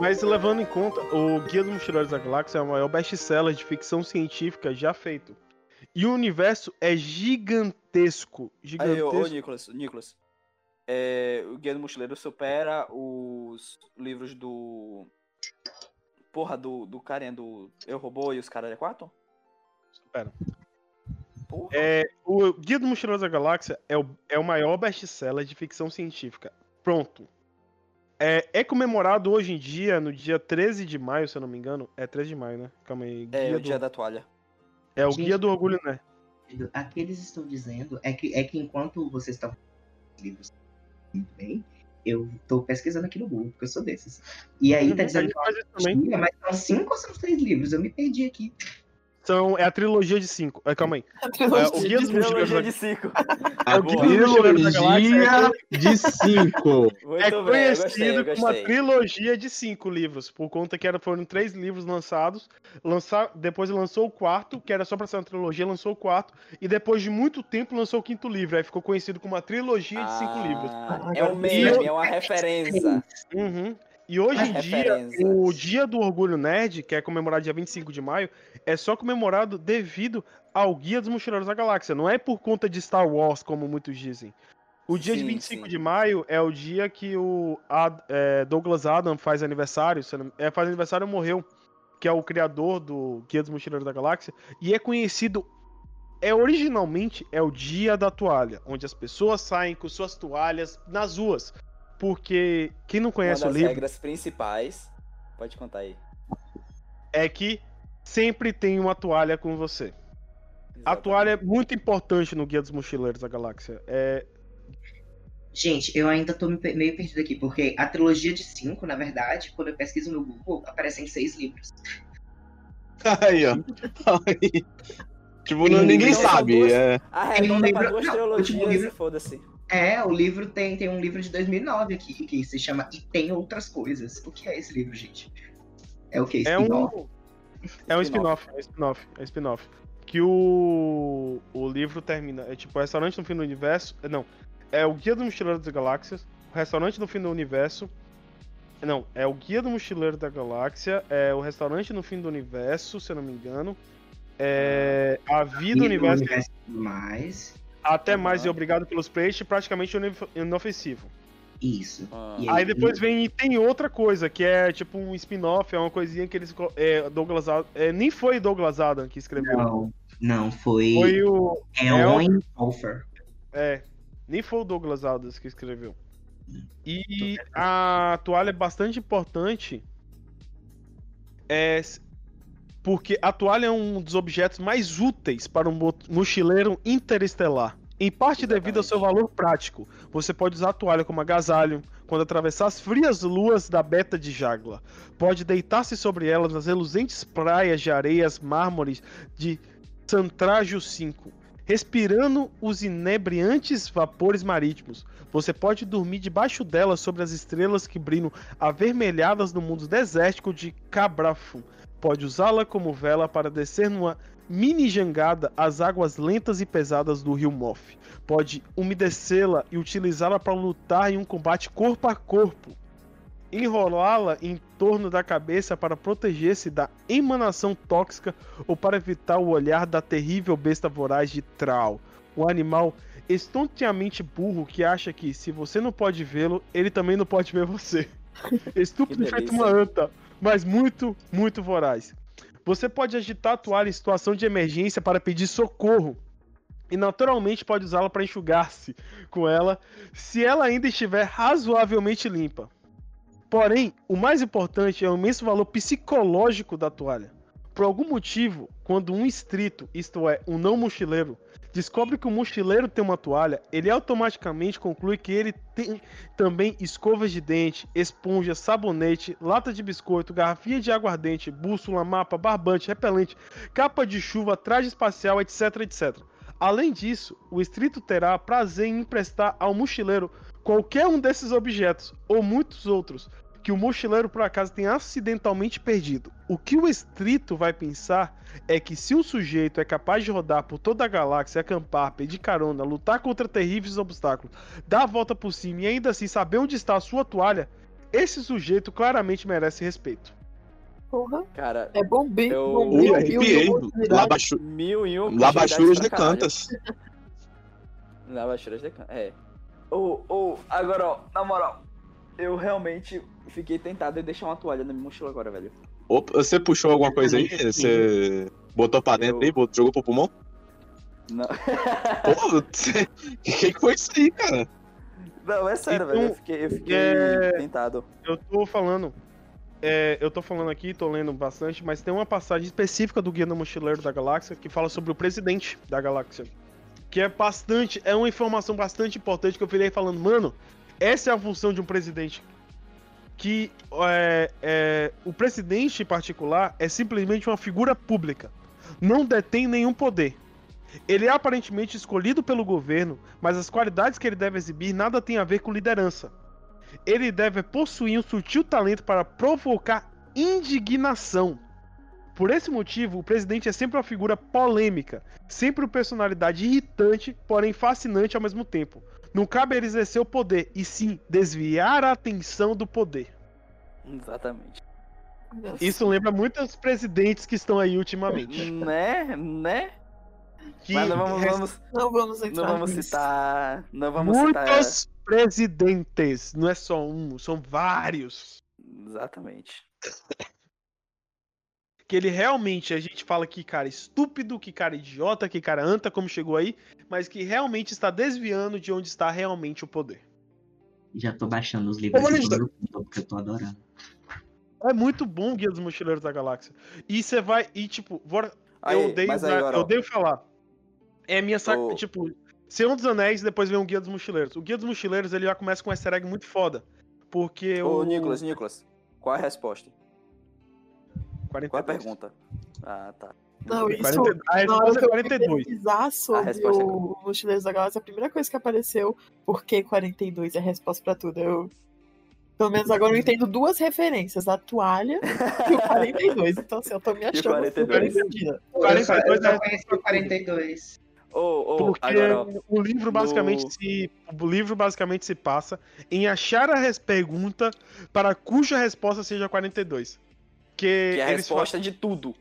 Mas levando em conta, o Guia dos Mochileiros da Galáxia é o maior best-seller de ficção científica já feito. E o universo é gigantesco. Aí, ô, ô Gigantesco. Nicolas, Nicolas. É, o Guia do Mochileiro supera os livros do. Porra, do, do carinha do Eu Robô e os caras de quatro? Supera. Porra. É, o Guia dos Mochileiros da Galáxia é o, é o maior best-seller de ficção científica. Pronto. É, é comemorado hoje em dia, no dia 13 de maio, se eu não me engano. É 13 de maio, né? Calma aí. É, Guia o do- dia da toalha. É o Gente. Guia do Orgulho, né? Aqui eles estão dizendo é que, é que enquanto vocês estão livros muito bem, eu tô pesquisando aqui no Google, porque eu sou desses. E aí tá Uhum, a dizendo que é faz isso também. uma mas são cinco ou são três livros? Eu me perdi aqui. São, é a trilogia de cinco. É, calma aí. A É, trilogia. o Guia dos Mochileiros Trilogia da de cinco. A o Guia dos Mochileiros da trilogia de cinco. Muito é bem, gostei, conhecido eu como uma gostei. trilogia de cinco livros, por conta que era, foram três livros lançados. Lançar, depois lançou o quarto, que era só pra ser uma trilogia, lançou o quarto, e depois de muito tempo lançou o quinto livro. Aí ficou conhecido como uma trilogia de cinco livros. Ah, é um meme, é uma referência. Uhum. E hoje em dia, o Dia do Orgulho Nerd, que é comemorado dia 25 de maio, é só comemorado devido ao Guia dos Mochileiros da Galáxia. Não é por conta de Star Wars, como muitos dizem. O dia de Sim, 25 sim. de maio é o dia que o Ad- é, Douglas Adam faz aniversário. É, faz aniversário e morreu. Que é o criador do Guia dos Mochileiros da Galáxia. E é conhecido. É originalmente é o dia da toalha, onde as pessoas saem com suas toalhas nas ruas. Porque quem não Uma conhece o das livro regras principais. Pode contar aí. é que sempre tem uma toalha com você. A Exatamente. toalha é muito importante no Guia dos Mochileiros da Galáxia. É, Gente, eu ainda tô meio perdido aqui, porque a trilogia de cinco, na verdade, quando eu pesquiso no Google, aparecem seis livros. Aí, ó. Aí. Tipo, não- ninguém sabe. duas- É... Arredonda livro- pra duas não, trilogias o último livro- e foda-se. É, o livro tem, tem um livro de 2009 aqui, que se chama E Tem Outras Coisas. O que é esse livro, gente? É o que? é um. É um spin-off. É um spin-off. É um spin-off. Que o. O livro termina. É tipo o restaurante no fim do universo. é, Não. É o Guia do Mochileiro das Galáxias. O restaurante no fim do universo. Não, é o Guia do Mochileiro da Galáxia. É o restaurante no fim do universo, se eu não me engano. É. A vida do universo. Mais. Até mais e obrigado pelos peixes, praticamente inof- inofensivo. Isso. Ah, E Aí depois vem tem outra coisa, que é tipo um spin-off, é uma coisinha que eles. É, Douglas Adam, é, nem foi Douglas Adam que escreveu. Não, não, foi, Foi o. Eoin Colfer. É, nem foi o Douglas Adams que escreveu. E a toalha é bastante importante. É, porque a toalha é um dos objetos mais úteis para um mo- mochileiro interestelar. Em parte devido ao seu valor prático. Você pode usar a toalha como agasalho quando atravessar as frias luas da Beta de Jagla. Pode deitar-se sobre ela nas reluzentes praias de areias mármores de Santrágio 5 respirando os inebriantes vapores marítimos. Você pode dormir debaixo delas sobre as estrelas que brilham avermelhadas no mundo desértico de Cabrafu. Pode usá-la como vela para descer numa mini jangada às águas lentas e pesadas do rio Moff. Pode umedecê-la e utilizá-la para lutar em um combate corpo a corpo. Enrolá-la em torno da cabeça para proteger-se da emanação tóxica ou para evitar o olhar da terrível besta voraz de Trau, um animal estonteamente burro que acha que, se você não pode vê-lo, ele também não pode ver você. Estúpido feito uma anta, mas muito, muito voraz. Você pode agitar a toalha em situação de emergência para pedir socorro. E naturalmente pode usá-la para enxugar-se com ela, se ela ainda estiver razoavelmente limpa. Porém, o mais importante é o imenso valor psicológico da toalha. Por algum motivo, quando um estrito, isto é, um não mochileiro, descobre que o mochileiro tem uma toalha, ele automaticamente conclui que ele tem também escovas de dente, esponja, sabonete, lata de biscoito, garrafinha de aguardente, bússola, mapa, barbante, repelente, capa de chuva, traje espacial, etc, etc. Além disso, o estrito terá prazer em emprestar ao mochileiro qualquer um desses objetos, ou muitos outros, que o mochileiro por acaso tenha acidentalmente perdido. O que o estrito vai pensar é que se um sujeito é capaz de rodar por toda a galáxia, acampar, pedir carona, lutar contra terríveis obstáculos, dar a volta por cima e ainda assim saber onde está a sua toalha, esse sujeito claramente merece respeito. Porra. Cara, É bombeiro. Eu- bombeiro, mil arrepiei. e um Labachuras de cantas. Labachuras de cantas, é. Ou, ou, agora, ó, na moral, eu realmente fiquei tentado em deixar uma toalha na minha mochila agora, velho. Opa, você puxou alguma coisa aí? Você botou pra dentro Eu- aí, botou- jogou pro pulmão? Não, Pô, você... que que foi isso aí, cara? não é sério, Então, velho. Eu fiquei, eu fiquei é- tentado. Eu tô falando. é, eu tô falando aqui, tô lendo bastante, mas tem uma passagem específica do Guia do Mochileiro da Galáxia que fala sobre o presidente da galáxia. Que é bastante. É uma informação bastante importante que eu virei falando, mano. Essa é a função de um presidente. Que é, é, o presidente em particular é simplesmente uma figura pública. Não detém nenhum poder. Ele é aparentemente escolhido pelo governo, mas as qualidades que ele deve exibir nada tem a ver com liderança. Ele deve possuir um sutil talento para provocar indignação. Por esse motivo, o presidente é sempre uma figura polêmica, sempre uma personalidade irritante, porém fascinante ao mesmo tempo. Não cabe ele exercer o poder, e sim desviar a atenção do poder. Exatamente. Isso lembra muitos presidentes que estão aí ultimamente. Né? Né? Que Mas não vamos, vamos, Não vamos não vamos citar. Não vamos citar. muitos presidentes, não é só um, são vários. Exatamente. Que ele realmente, a gente fala que cara estúpido, que cara idiota, que cara anta como chegou aí, mas que realmente está desviando de onde está realmente o poder. Já tô baixando os livros Manista. todo mundo, porque eu tô adorando. É muito bom o Guia dos Mochileiros da Galáxia. E você vai, e tipo, bora- Aí, eu odeio, aí, eu odeio falar. É minha saca, Ô. tipo, Senhor dos Anéis, depois vem o Guia dos Mochileiros. O Guia dos Mochileiros, ele já começa com um easter egg muito foda. Porque Ô, o... Nicolas, Nicolas, qual é a resposta? 42. Qual é a pergunta? Ah, tá. Não, isso. 40 A resposta é eu fui 42. pesquisar sobre resposta é o Mochileiros da Galáxia, a primeira coisa que apareceu, por que 42 é a resposta pra tudo? Eu, pelo menos agora eu entendo duas referências, a toalha e o 42. Então, assim, eu tô me achando 42? super só, 42 eu é conheci o 42. Ô, ô, Porque agora, o livro basicamente no- se o livro basicamente se passa em achar a res- pergunta para cuja resposta seja 42. Que, que é a resposta de tudo.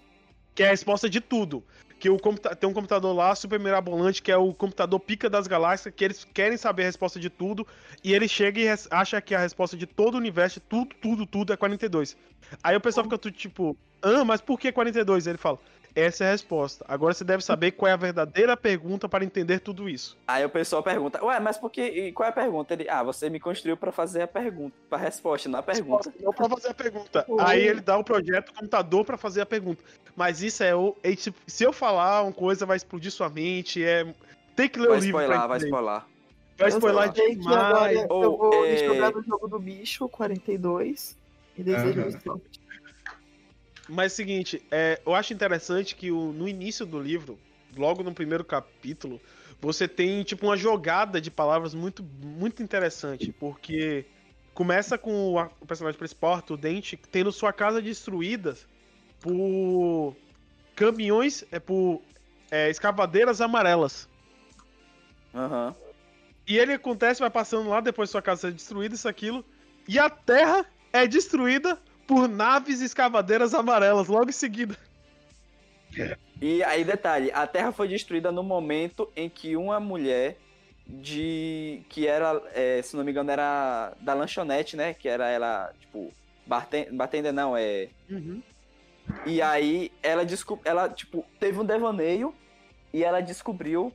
que é a resposta de tudo. Que o computa- tem um computador lá, super mirabolante, que é o computador pica das galáxias, que eles querem saber a resposta de tudo, e ele chega e res- acha que a resposta de todo o universo, tudo, tudo, tudo é 42. Aí o pessoal fica tudo tipo, ah, mas por que 42? Ele fala, essa é a resposta. Agora você deve saber qual é a verdadeira pergunta para entender tudo isso. Aí o pessoal pergunta, ué, mas por que. e qual é a pergunta? Ele, ah, você me construiu pra fazer a pergunta, pra resposta, não a pergunta. Não pra fazer a pergunta. Uhum. Aí ele dá o projeto computador pra fazer a pergunta. Mas isso é o. é tipo, se eu falar uma coisa, vai explodir sua mente. É. Tem que ler Vai o livro. spoiler, vai spoiler. Vai spoiler só sei que agora demais. Ou, eu vou é, jogar no jogo do bicho, 42, e desejo Aham. sorte. Mas seguinte, é, eu acho interessante que o- no início do livro, logo no primeiro capítulo, você tem tipo uma jogada de palavras muito, muito interessante, porque começa com o, o personagem principal, Arthur Dente, tendo sua casa destruída por caminhões, é, por é, escavadeiras amarelas. Aham. E ele acontece, vai passando lá, depois sua casa é destruída, isso, aquilo. E a Terra é destruída por naves escavadeiras amarelas, logo em seguida. E aí, detalhe, a Terra foi destruída no momento em que uma mulher de. que era, é, se não me engano, era da lanchonete, né? Que era ela, tipo, bartender não, é. E aí ela descob... ela, tipo, teve um devaneio e ela descobriu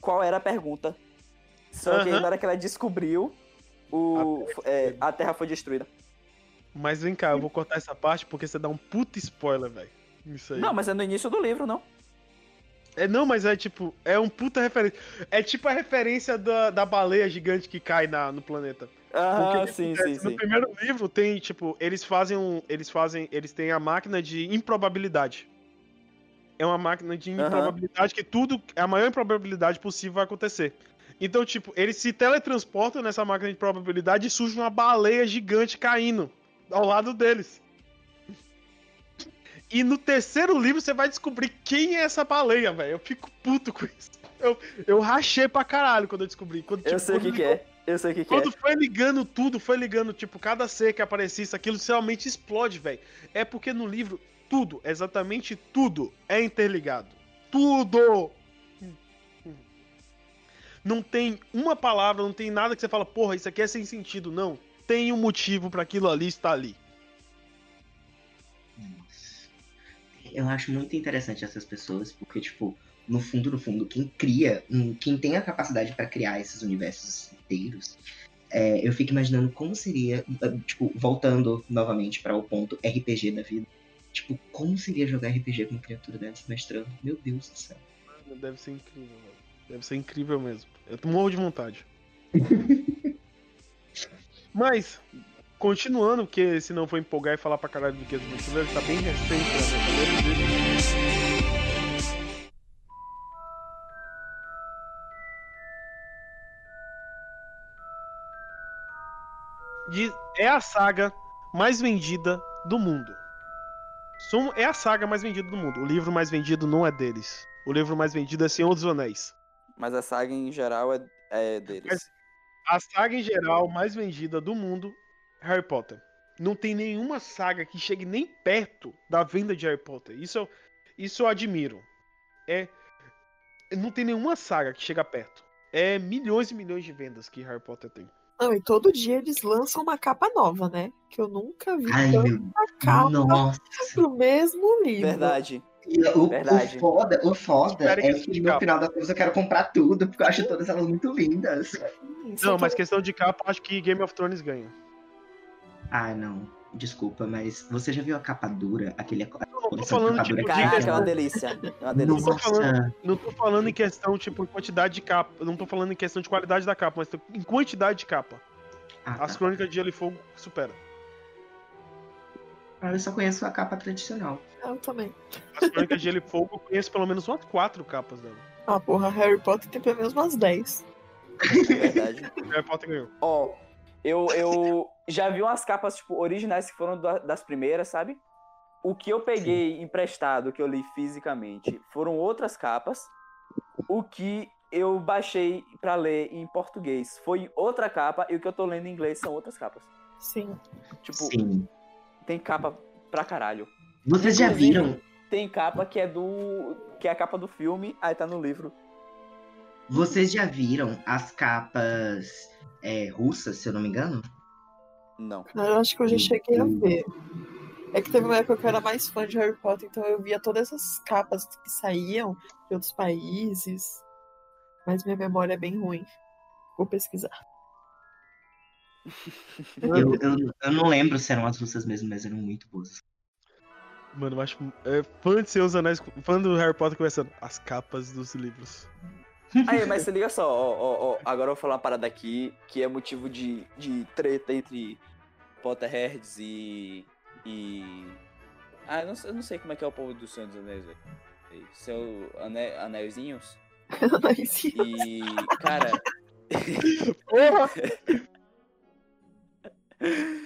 qual era a pergunta. Só que Aham. na hora que ela descobriu, o... é, a Terra foi destruída. Mas vem cá, eu vou cortar essa parte porque você dá um puta spoiler, velho. Isso aí. Não, mas é no início do livro, não. É, não, mas é tipo, é um puta referência. É tipo a referência da, da baleia gigante que cai na, no planeta. Ah, Porque, sim, é, sim, no sim. primeiro livro tem, tipo, eles fazem um. Eles fazem. Eles têm a máquina de improbabilidade. É uma máquina de improbabilidade que tudo. A maior improbabilidade possível vai acontecer. Então, tipo, eles se teletransportam nessa máquina de probabilidade e surge uma baleia gigante caindo ao lado deles. E no terceiro livro você vai descobrir quem é essa baleia, velho. Eu fico puto com isso. Eu, eu rachei pra caralho quando eu descobri. Quando, Eu tipo, sei o que, quando que é. Eu sei o que, que é. quando foi ligando tudo, foi ligando, tipo, cada ser que aparecia, isso, aquilo realmente explode, velho. É porque no livro, tudo, exatamente tudo, é interligado. Tudo! Não tem uma palavra, não tem nada que você fala, porra, isso aqui é sem sentido. Não. Tem um motivo pra aquilo ali estar ali. Eu acho muito interessante essas pessoas, porque, tipo, no fundo, no fundo, quem cria, hum, quem tem a capacidade pra criar esses universos inteiros, é, eu fico imaginando como seria, ah, tipo, voltando novamente para o ponto RPG da vida. Tipo, como seria jogar RPG com uma criatura dessa mestrando? Meu Deus do céu. Mano, Deve ser incrível, velho. Deve ser incrível mesmo. Eu morro de vontade. Mas, continuando, porque se não for empolgar e falar pra caralho do que do Multiverso, tá bem recente cabeça. De- é a saga mais vendida do mundo. É a saga mais vendida do mundo. O livro mais vendido não é deles. O livro mais vendido é Senhor dos Anéis. Mas a saga em geral é, é deles. Mas- A saga em geral mais vendida do mundo é Harry Potter. Não tem nenhuma saga que chegue nem perto da venda de Harry Potter. Isso eu, isso eu admiro. É, não tem nenhuma saga que chega perto. É milhões e milhões de vendas que Harry Potter tem. Não, e todo dia eles lançam uma capa nova, né? Que eu nunca vi Ai, meu tanta capa Nossa. pro mesmo livro. Verdade. O, Verdade. o foda, o foda que é isso que de no final das contas eu quero comprar tudo, porque eu acho todas elas muito lindas. Não, mas questão de capa, acho que Game of Thrones ganha. Ah, não. Desculpa, mas você já viu a capa dura? Aquele, não tô falando capa tipo dura de Caraca, é questão, uma delícia. É uma delícia. tô falando- não tô falando em questão tipo quantidade de capa. Não tô falando em questão de qualidade da capa, mas tô- em quantidade de capa. ah, As tá. Crônicas de Gelo e Fogo supera. Eu só conheço a capa tradicional. Eu também. As Crônicas de Gelo e Fogo eu conheço pelo menos umas quatro capas dela. Ah, porra, Harry Potter tem pelo menos umas 10. Verdade. Harry Potter ganhou. Ó, eu, eu já vi umas capas, tipo, originais que foram da- das primeiras, sabe? O que eu peguei emprestado, que eu li fisicamente, foram outras capas. O que eu baixei pra ler em português foi outra capa, e o que eu tô lendo em inglês são outras capas. Sim. Tipo, Sim. Tem capa pra caralho. Vocês já viram? Tem capa que é do. que é a capa do filme, aí tá no livro. Vocês já viram as capas é, russas, se eu não me engano? Não. Eu acho que eu já cheguei a ver. É que teve uma época que eu era mais fã de Harry Potter, então eu via todas essas capas que saíam de outros países. Mas minha memória é bem ruim. Vou pesquisar. Eu, eu, eu não lembro se eram as russas mesmo, mas eram muito boas. Mano, eu acho. É, fã de Seus Anéis, fã do Harry Potter começando. As capas dos livros. Aí, mas se liga só, ó, ó, ó, agora eu vou falar uma parada aqui que é motivo de, de treta entre Potterheads e. e. Ah, eu não, sei- eu não sei como é que é o povo do Senhor dos Anéis, velho. Seu ane, anelzinhos. Mas, E. Cara. Porra!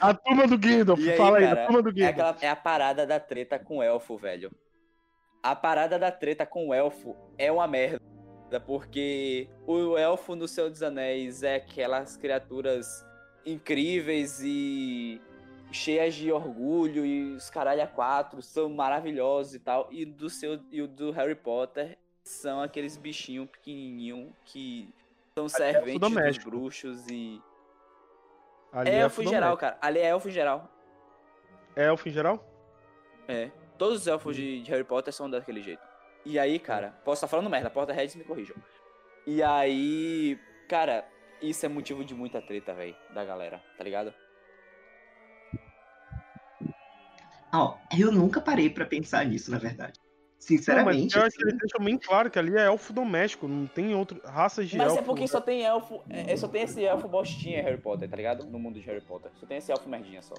A turma do Gandalf, aí, fala aí, cara, a turma do É, Gandalf. aquela, é a parada da treta com o elfo, velho. A parada da treta com o elfo é uma merda. Porque o elfo no Senhor dos Anéis é aquelas criaturas incríveis e cheias de orgulho e os caralho a quatro são maravilhosos e tal. E do seu e o do Harry Potter são aqueles bichinhos pequenininhos que são serventes dos bruxos e Ali é é elfo em geral, cara. Ali é elfo em geral. É elfo em geral? É. Todos os elfos de, de Harry Potter são daquele jeito. E aí, cara, posso estar falando merda, Potterheads me corrijam. E aí, cara, isso é motivo de muita treta, velho, da galera, tá ligado? Ó, eu nunca parei pra pensar nisso, na verdade. Não, mas Sinceramente. eu acho que assim, eles deixam bem claro que ali é elfo doméstico, não tem outro. raças de Mas elfo. é porque só tem elfo, é, é- só tem esse elfo bostinha Harry Potter, tá ligado? No mundo de Harry Potter. Só tem esse elfo merdinha só.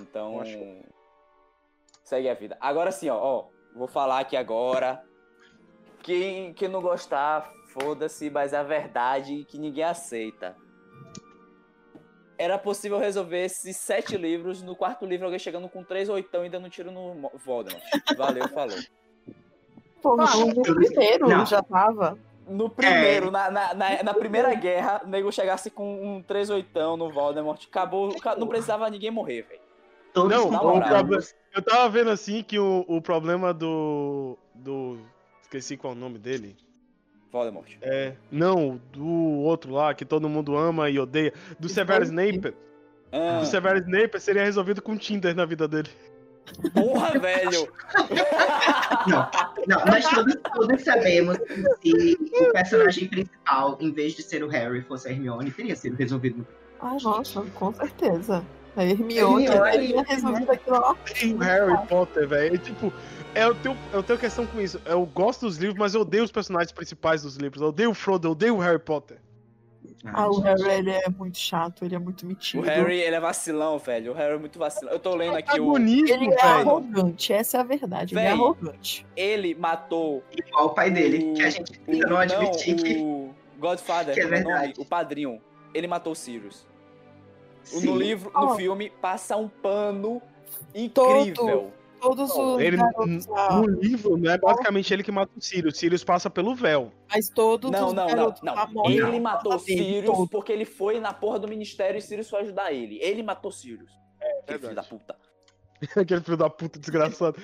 Então, Eu acho- segue a vida. Agora sim, ó, ó, vou falar aqui agora. Quem, quem não gostar, foda-se, mas é a verdade que ninguém aceita. Era possível resolver esses sete livros. No quarto livro, alguém chegando com três oitão e dando um tiro no Mo- Voldemort. Valeu, falou. porra, Ah, no primeiro não. já tava. No primeiro, na, na, na, na primeira guerra, o nego chegasse com um 3 oitão no Voldemort, acabou, não precisava ninguém morrer, velho. Não, problema, eu tava vendo assim que o, o problema do. do. Esqueci qual é o nome dele. Voldemort. É. Não, do outro lá, que todo mundo ama e odeia. Do Severus Snape. Ah, Do Severus Snape seria resolvido com Tinder na vida dele. porra, velho! Não, não, mas todos, todos sabemos que se o personagem principal, em vez de ser o Harry, fosse a Hermione, teria sido resolvido. Ai, nossa, com certeza. A Hermione Hermione, teria resolvido aquilo lá. Tem o Harry Potter, velho. É tipo. É, eu, tenho, eu tenho questão com isso. Eu gosto dos livros, mas eu odeio os personagens principais dos livros. Eu odeio o Frodo, eu odeio o Harry Potter. Ah, o Harry ele é muito chato, ele é muito O metido. Harry, ele é vacilão, velho. O Harry é muito vacilão. Eu tô lendo aqui o. Ele é velho. arrogante, essa é a verdade. Ele é arrogante. Ele matou Igual o pai dele, o- que a gente o, não admitir que. o Godfather, que é é o nome? verdade. o padrinho. Ele matou o Sirius. Sim. No livro, no Oh. filme, passa um pano incrível. Todos os Ele, garotos no livro, não é basicamente ele que mata o Sirius. O Sirius passa pelo véu. mas todos Não, os não, não, garotos não. lá morrem Ele matou dele, Sirius porque ele foi na porra do ministério e Sirius foi ajudar ele. Ele matou Sirius. É, filho verdade. da puta. Aquele filho da puta desgraçado.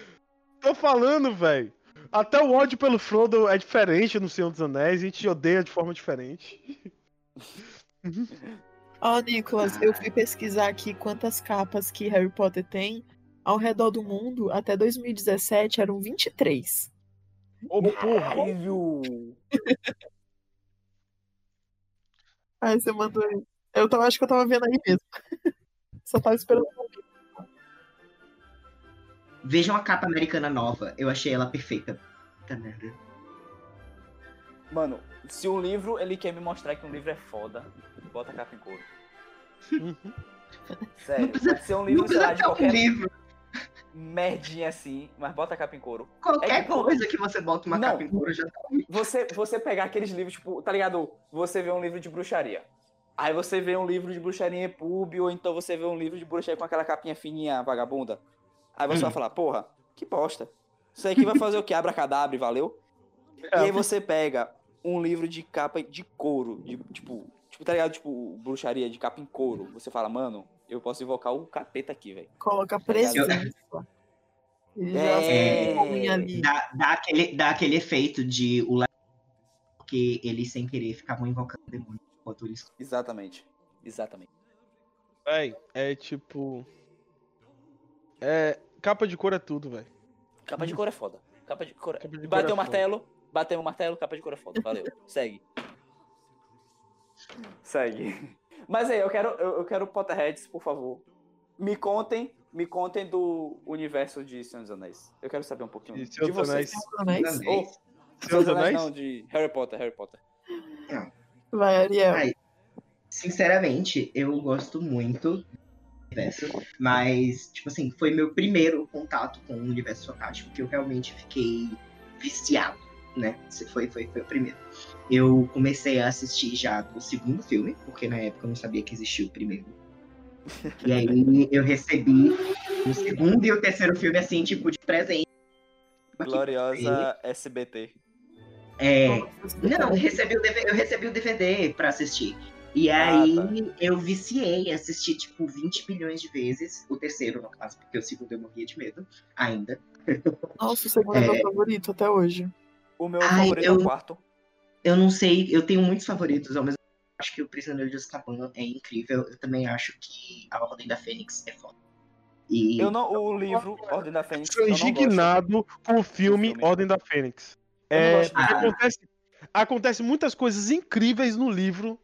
Tô falando, velho. Até o ódio pelo Frodo é diferente no Senhor dos Anéis. A gente odeia de forma diferente. Ó, Nicolas, eu fui pesquisar aqui quantas capas que Harry Potter tem. Ao redor do mundo, até 2017, eram 23. Ô, porra. Caralho. Aí você mandou aí. Eu tava, acho que eu tava vendo aí mesmo. Só tava esperando. Vejam a capa americana nova. Eu achei ela perfeita. Puta merda. Mano, se um livro ele quer me mostrar que um livro é foda, bota a capa em couro. Sério, Não precisa- ser um Não livro, sei lá, de ter um qualquer livro. merdinha assim, mas bota a capa em couro. Qualquer É que- coisa que você bota uma Não. capa em couro já tá. Você, você pegar aqueles livros, tipo, tá ligado? Você vê um livro de bruxaria. Aí você vê um livro de bruxaria em pub, ou então você vê um livro de bruxaria com aquela capinha fininha, vagabunda. Aí você Hum. vai falar, porra, que bosta. Isso aqui vai fazer o que? Abra cadabra, valeu? E aí você pega um livro de capa de couro, de, tipo, tipo, tá ligado? Tipo, bruxaria de capa em couro. Você fala, mano, eu posso invocar o capeta aqui, velho. Coloca presença. Já É. ali. Dá, dá, aquele, dá aquele efeito de o porque eles sem querer ficavam invocando demônios enquanto eles. Exatamente. Exatamente. Véi, é tipo. É. Capa de cor é tudo, velho. Capa de couro é foda. Capa de couro. Capa de cor Bateu é o foda. martelo, bateu o martelo, capa de couro é foda. Valeu. Segue. Segue. Mas aí, eu quero, eu, eu quero Potterheads, por favor. Me contem, me contem do universo de Senhor dos Anéis. Eu quero saber um pouquinho De de, Senhor dos vocês. Anéis. Senhor Senhor dos dos Anéis não, de Harry Potter, Harry Potter. Vai, Ariel. Sinceramente, eu gosto muito do universo, mas, tipo assim, foi meu primeiro contato com o universo fantástico que eu realmente fiquei viciado, né? Foi, foi, foi o primeiro. Eu comecei a assistir já do segundo filme, porque na época eu não sabia que existia o primeiro. E aí eu recebi o segundo e o terceiro filme, assim, tipo, de presente. Gloriosa SBT. É, Não, eu recebi o DVD, eu recebi o DVD pra assistir. E aí tá. eu viciei, assisti tipo 20 bilhões de vezes. O terceiro, no caso, porque o segundo eu morria de medo ainda. Nossa, o segundo é meu favorito até hoje. O meu Ai, favorito é o eu- quarto. Eu não sei, eu tenho muitos favoritos, ao mesmo tempo acho que o Prisioneiro de Azkaban é incrível. Eu também acho que a Ordem da Fênix é foda. E Eu não, o livro Ordem da Fênix. Eu gosto. indignado com o filme filme. Ordem da Fênix. Eu É, Ah. acontece, acontece muitas coisas incríveis no livro.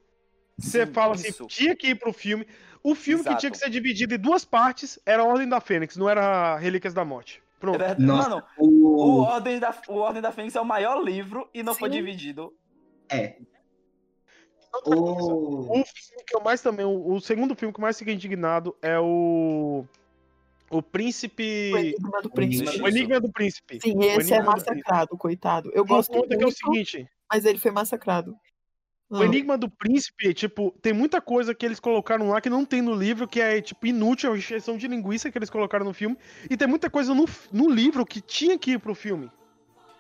Você Sim, fala assim, isso. tinha que ir pro filme. O filme que Exato. tinha que ser dividido em duas partes era a Ordem da Fênix, não era Relíquias da Morte. É Pronto. verdade. Nossa, Mano, o o... Ordem, da, o Ordem da Fênix é o maior livro e não foi Sim. dividido. É. O... O filme que eu mais também. O, o segundo filme que eu mais fiquei indignado é o. O Príncipe. O Enigma do Príncipe. O Enigma do Príncipe. Sim, esse é massacrado, coitado. Eu Uma gosto conta muito, que é o seguinte: mas ele foi massacrado. O Ah, Enigma do Príncipe, tipo, tem muita coisa que eles colocaram lá que não tem no livro, que é, tipo, inútil, a exceção de linguiça que eles colocaram no filme. E tem muita coisa no, no livro que tinha que ir pro filme.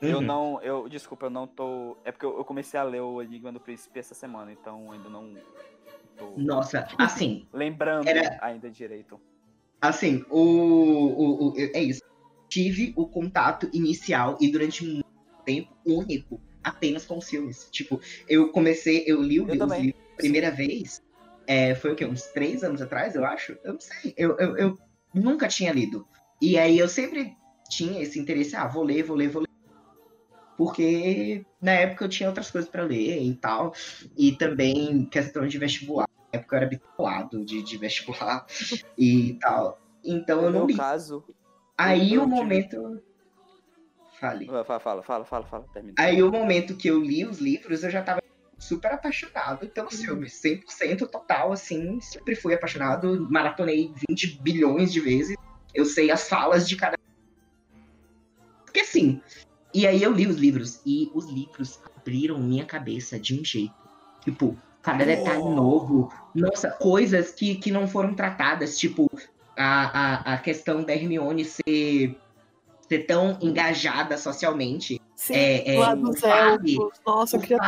Eu Uhum. não, eu, desculpa, eu não tô. É porque eu, eu comecei a ler o Enigma do Príncipe essa semana, então ainda não tô Nossa, assim, lembrando Era- ainda direito. assim, o, o, o- é isso. Tive o contato inicial e durante muito tempo único apenas com os filmes. Tipo, eu comecei, eu li o Eu livros primeira vez, é, foi o quê? Uns três anos atrás, eu acho? Eu não sei. Eu, eu, eu nunca tinha lido. E aí eu sempre tinha esse interesse, ah, vou ler, vou ler, vou ler. Porque na época eu tinha outras coisas pra ler e tal. E também questão de vestibular. Na época eu era bitolado de, de vestibular e tal. Então eu no não meu li. caso. Aí eu o momento. Fale. Fala, fala, fala, fala, fala, termina. Aí o momento que eu li os livros, eu já tava super apaixonado pelos filmes. 100% total, assim. Sempre fui apaixonado. Maratonei 20 bilhões de vezes. Eu sei as falas de cada. Porque assim. E aí eu li os livros. E os livros abriram minha cabeça de um jeito. Tipo, cada detalhe novo. Nossa, coisas que, que não foram tratadas. Tipo, a, a, a questão da Hermione ser, ser tão engajada socialmente. Sim, É, é, sabe? elfos. Nossa, eu queria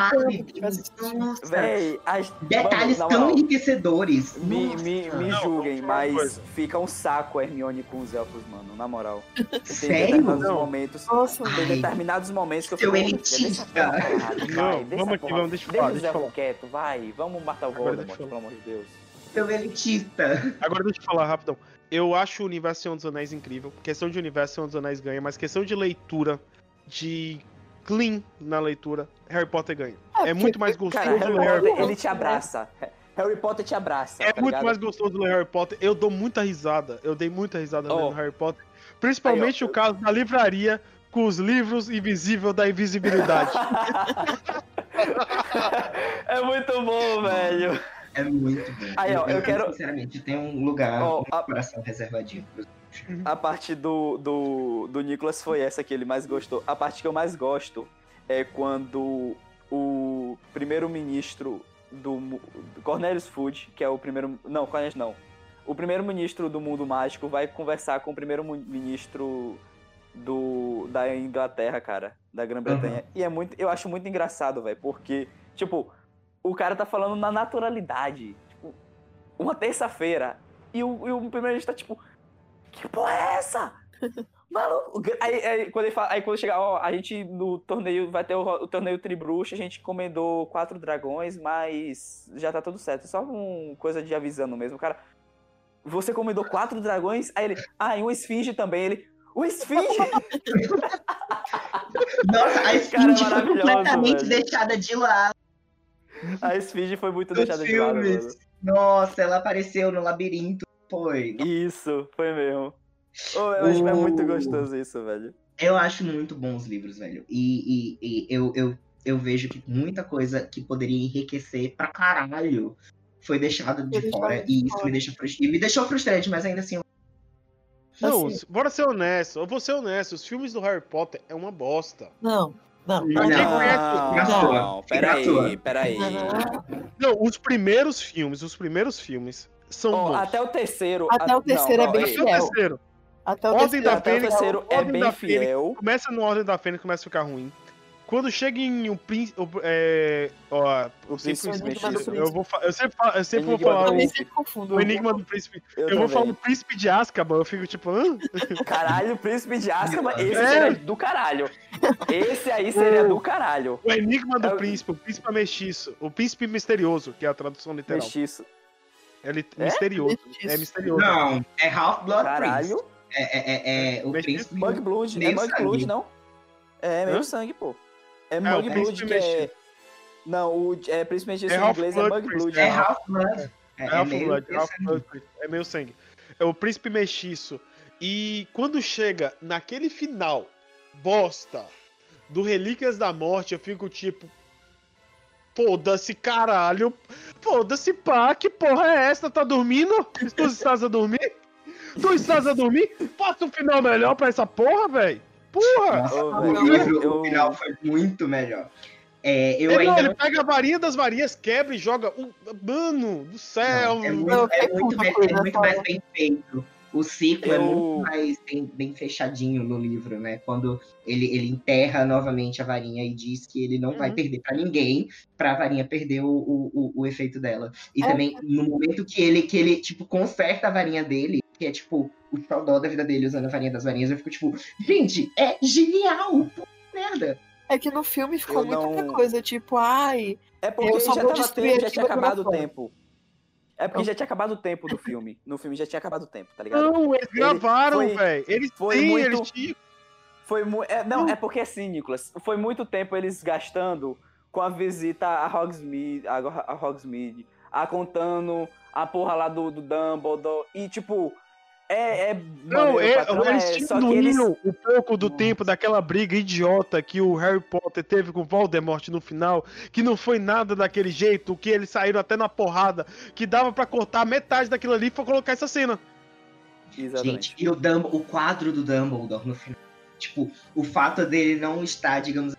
que tivesse assistido. Nossa, Véi, as... detalhes Mano, tão moral, enriquecedores. Me, Nossa. me, me Não, julguem, mas coisa. fica um saco a Hermione com os elfos, mano, na moral. Tem Sério? determinados Não. momentos. Nossa, Tem Ai, determinados momentos que eu seu fico. elitista. Porra, vai, Não, deixa vamos aqui, vamos, deixa eu Deixa falar, deixa eu elfos quietos, vai. Vamos matar o Voldemort, deixa eu- pelo amor de Deus. Seu elitista. Agora deixa eu falar rapidão. Eu acho o universo Senhor dos Anéis incrível. Questão de universo Senhor dos Anéis ganha, mas questão de leitura, de clean na leitura, Harry Potter ganha. É, É, muito mais gostoso Cara, Harry ler Harry Potter, ele te abraça. Harry Potter te abraça. É tá muito ligado? mais gostoso ler Harry Potter. Eu dou muita risada. Eu dei muita risada Oh. lendo Harry Potter. Principalmente Aí, o caso da livraria com os livros invisível da invisibilidade. é muito bom, velho. É muito bom. Aí, ó, eu quero- Sinceramente, tem um lugar Ó, no a- coração reservadinho. pros- A parte do, do, do Nicholas foi essa que ele mais gostou. A parte que eu mais gosto é quando o primeiro-ministro do, do Cornelius Fudge, que é o primeiro. Não, Cornelius não. O primeiro-ministro do mundo mágico vai conversar com o primeiro-ministro do da Inglaterra, cara, da Grã-Bretanha. E é muito. Eu acho muito engraçado, velho, porque, tipo, o cara tá falando na naturalidade. Tipo, uma terça-feira. E o, e o primeiro-ministro tá tipo. Que porra é essa? Maluco. Aí, aí, quando ele fala, aí quando chegar, ó, a gente no torneio vai ter o, o torneio Tribruxa, a gente encomendou quatro dragões, mas já tá tudo certo. É só uma coisa de avisando mesmo. Cara, você encomendou quatro dragões? Aí ele, ah, e um esfinge também. Ele, o esfinge? Nossa, a Cara, é Esfinge foi maravilhoso, completamente velho. deixada de lado a esfinge foi muito nos deixada de lado, mano. filmes. Nossa, ela apareceu no labirinto. Foi. Isso, foi mesmo. Ô, eu acho que é muito gostoso isso, velho. Eu acho muito bons livros, velho. E, e- e eu, eu, eu vejo que muita coisa que poderia enriquecer pra caralho foi deixada de fora. E isso fora. me deixa frus- e me deixou frustrante, mas ainda assim. eu- Não, Assim. bora ser honesto. Eu vou ser honesto. Os filmes do Harry Potter é uma bosta. Não, não. Não. Não, à peraí, peraí. Não, os primeiros filmes, os primeiros filmes são bons. até o terceiro. Até a- o terceiro não, é bem Até o fiel. terceiro. Até o Ordem terceiro. da Até o Fênix, é Ordem bem da Fênix. fiel. Começa no Ordem da Fênix, começa a ficar ruim. Quando chega em o príncipe. É, ó, O eu sempre, eu, vou, eu sempre, fa- eu sempre vou falar Eu o, sempre confundo. o Enigma do Príncipe. Eu, Eu, vou falar o Príncipe de Azkaban, eu fico tipo, hã? Caralho, Príncipe de Azkaban, esse É. seria do caralho. Esse aí seria do caralho. O Enigma do É o- Príncipe, o Príncipe Mestiço, o Príncipe Misterioso, que é a tradução literal. Mestiço. É li- É? misterioso. É misterioso. Não, é Half-Blood Prince. Caralho. É, é, é, é o príncipe. Mug Blood. É sangue. Blood, não? É meio sangue, pô. É É, o Mug Blood Príncipe que é. Não, o é, Príncipe Mestiço É em inglês é Mug Blood. É é. Half-Blood. É, É Half Blood, Half. Blood, é meio sangue. É o príncipe mestiço. E quando chega naquele final, bosta, do Relíquias da Morte, eu fico tipo. Foda-se, caralho. Foda-se, pá, que porra é essa? Tá dormindo? Tu estás a dormir? Tu estás a dormir? Faça um final melhor pra essa porra, velho. Porra! Nossa, Ô, o livro, eu- o final foi muito melhor. É, eu Ele, não, ainda ele não pega a varinha das varinhas, quebra e joga. Um... Mano do céu! É muito, Não, é é muito, bem- é muito mais bem feito. O ciclo é Eu- muito mais bem, bem fechadinho no livro, né? Quando ele, ele enterra novamente a varinha e diz que ele não vai Uhum. perder pra ninguém, pra varinha perder o, o, o, o efeito dela. E É. também, no momento que ele, que ele, tipo, conserta a varinha dele, que é, tipo, o xodó da vida dele usando a varinha das varinhas, eu fico, tipo, gente, é genial! Puta merda! É que no filme ficou Eu muita não- coisa, tipo, ai, É porque Eu já só vou tava tempo, já tinha acabado o tempo. É porque já tinha acabado o tempo do filme. No filme já tinha acabado o tempo, tá ligado? Não, eles gravaram, velho. Eles foi têm, muito- eles tinham. Foi mu é, não, é porque assim, Nicolas, foi muito tempo eles gastando com a visita a Hogsmeade, a, a Hogsmeade, a contando a porra lá do, do Dumbledore e tipo É, é. Não, maneiro, é, patrão, eles é, diminuíram eles. um pouco do Nossa. tempo daquela briga idiota que o Harry Potter teve com o Voldemort no final, que não foi nada daquele jeito, que eles saíram até na porrada, que dava pra cortar metade daquilo ali pra colocar essa cena. Exatamente. Gente, e o, Dumb- o quadro do Dumbledore no final. Tipo, o fato dele não estar, digamos,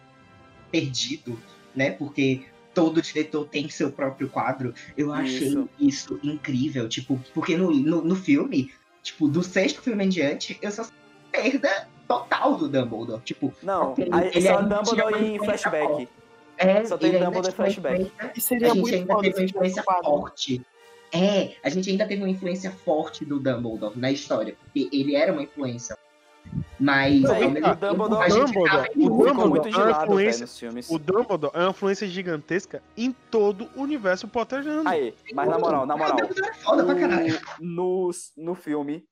perdido, né? Porque todo diretor tem seu próprio quadro. Eu achei Isso. isso, incrível. Tipo, porque no, no, no filme, tipo, do sexto filme em diante, eu só perda total do Dumbledore. Tipo, Não, ok, aí ele só Dumbledore em flashback. é, Só tem ele Dumbledore em flashback. E A seria gente muito ainda teve uma influência forte. É, a gente ainda teve uma influência forte do Dumbledore na história, porque ele era uma influência. Mas, Não, e mesmo o Dumbledore- a gente Dumbledore- tava o Dumbledore muito é velho, influência- nos filmes. O Dumbledore é uma influência gigantesca em todo o universo Potterano. Aí, mas na moral, na moral. O é foda pra caralho. o- no, no filme,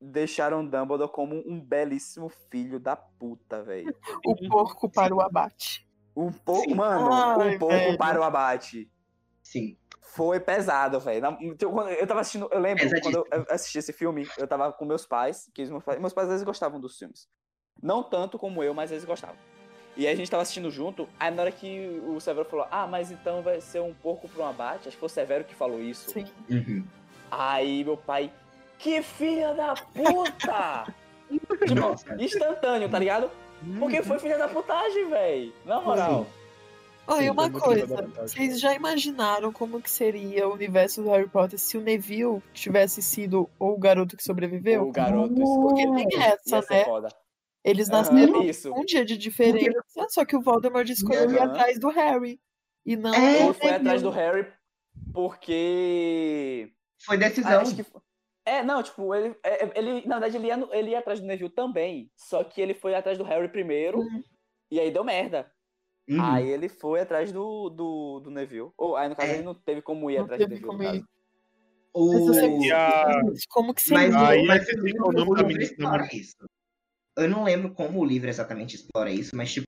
deixaram Dumbledore como um belíssimo filho da puta, velho. O porco para o abate. Um pouco, Sim. mano, Ai, um pouco velho. para o abate. Sim. Foi pesado, velho. Quando Eu tava assistindo, eu lembro, quando eu assisti esse filme, eu tava com meus pais, que meus pais, meus pais às vezes gostavam dos filmes. Não tanto como eu, mas eles gostavam. E aí a gente tava assistindo junto, aí na hora que o Severo falou, ah, mas então vai ser um porco para um abate, acho que foi o Severo que falou isso. Sim. Uhum. Aí meu pai, que filha da puta! tipo, instantâneo, tá ligado? Porque foi filha da putagem, velho. Na moral. Sim, e uma é coisa, vocês já imaginaram como que seria o universo do Harry Potter se o Neville tivesse sido o garoto que sobreviveu? O garoto Porque tem essa, né? foda. Eles nasceram isso. um dia de diferença, só que o Voldemort escolheu ir atrás do Harry. E não É, foi Neville. atrás do Harry porque. Foi decisão. acho que... É, não, tipo, ele, é, ele. Na verdade, ele ia, ele ia atrás do Neville também. Só que ele foi atrás do Harry primeiro. Uhum. E aí deu merda. Uhum. Aí ele foi atrás do, do, do Neville. Ou aí, no caso, É. ele não teve como ir Não atrás do Neville. como ir. O... Mas você- a- Como que seria? Mas, Aí mas é o livro, explora isso. Eu não lembro como o livro exatamente explora isso, mas tipo,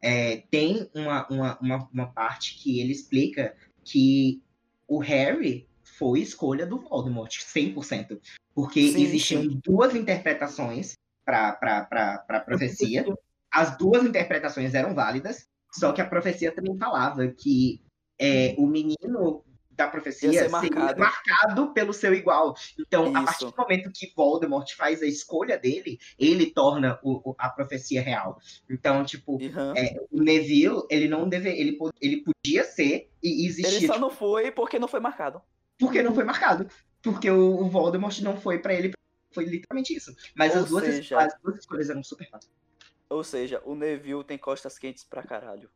é, tem uma, uma, uma, uma parte que ele explica que o Harry foi escolha do Voldemort, 100%. Porque Sim, existiam duas interpretações para a profecia. As duas interpretações eram válidas, só que a profecia também falava que é, o menino da profecia Ia ser seria marcado. marcado pelo seu igual. Então, a Isso. partir do momento que Voldemort faz a escolha dele, ele torna o- o- a profecia real. Então, tipo, Aham. é, o Neville, ele não deve, ele, ele podia ser e existir, Ele só tipo, não foi porque não foi marcado. porque não foi marcado. Porque o, o Voldemort não foi pra ele, foi literalmente isso. Mas as duas, seja- as duas escolhas eram super fáceis. Ou seja, o Neville tem costas quentes pra caralho.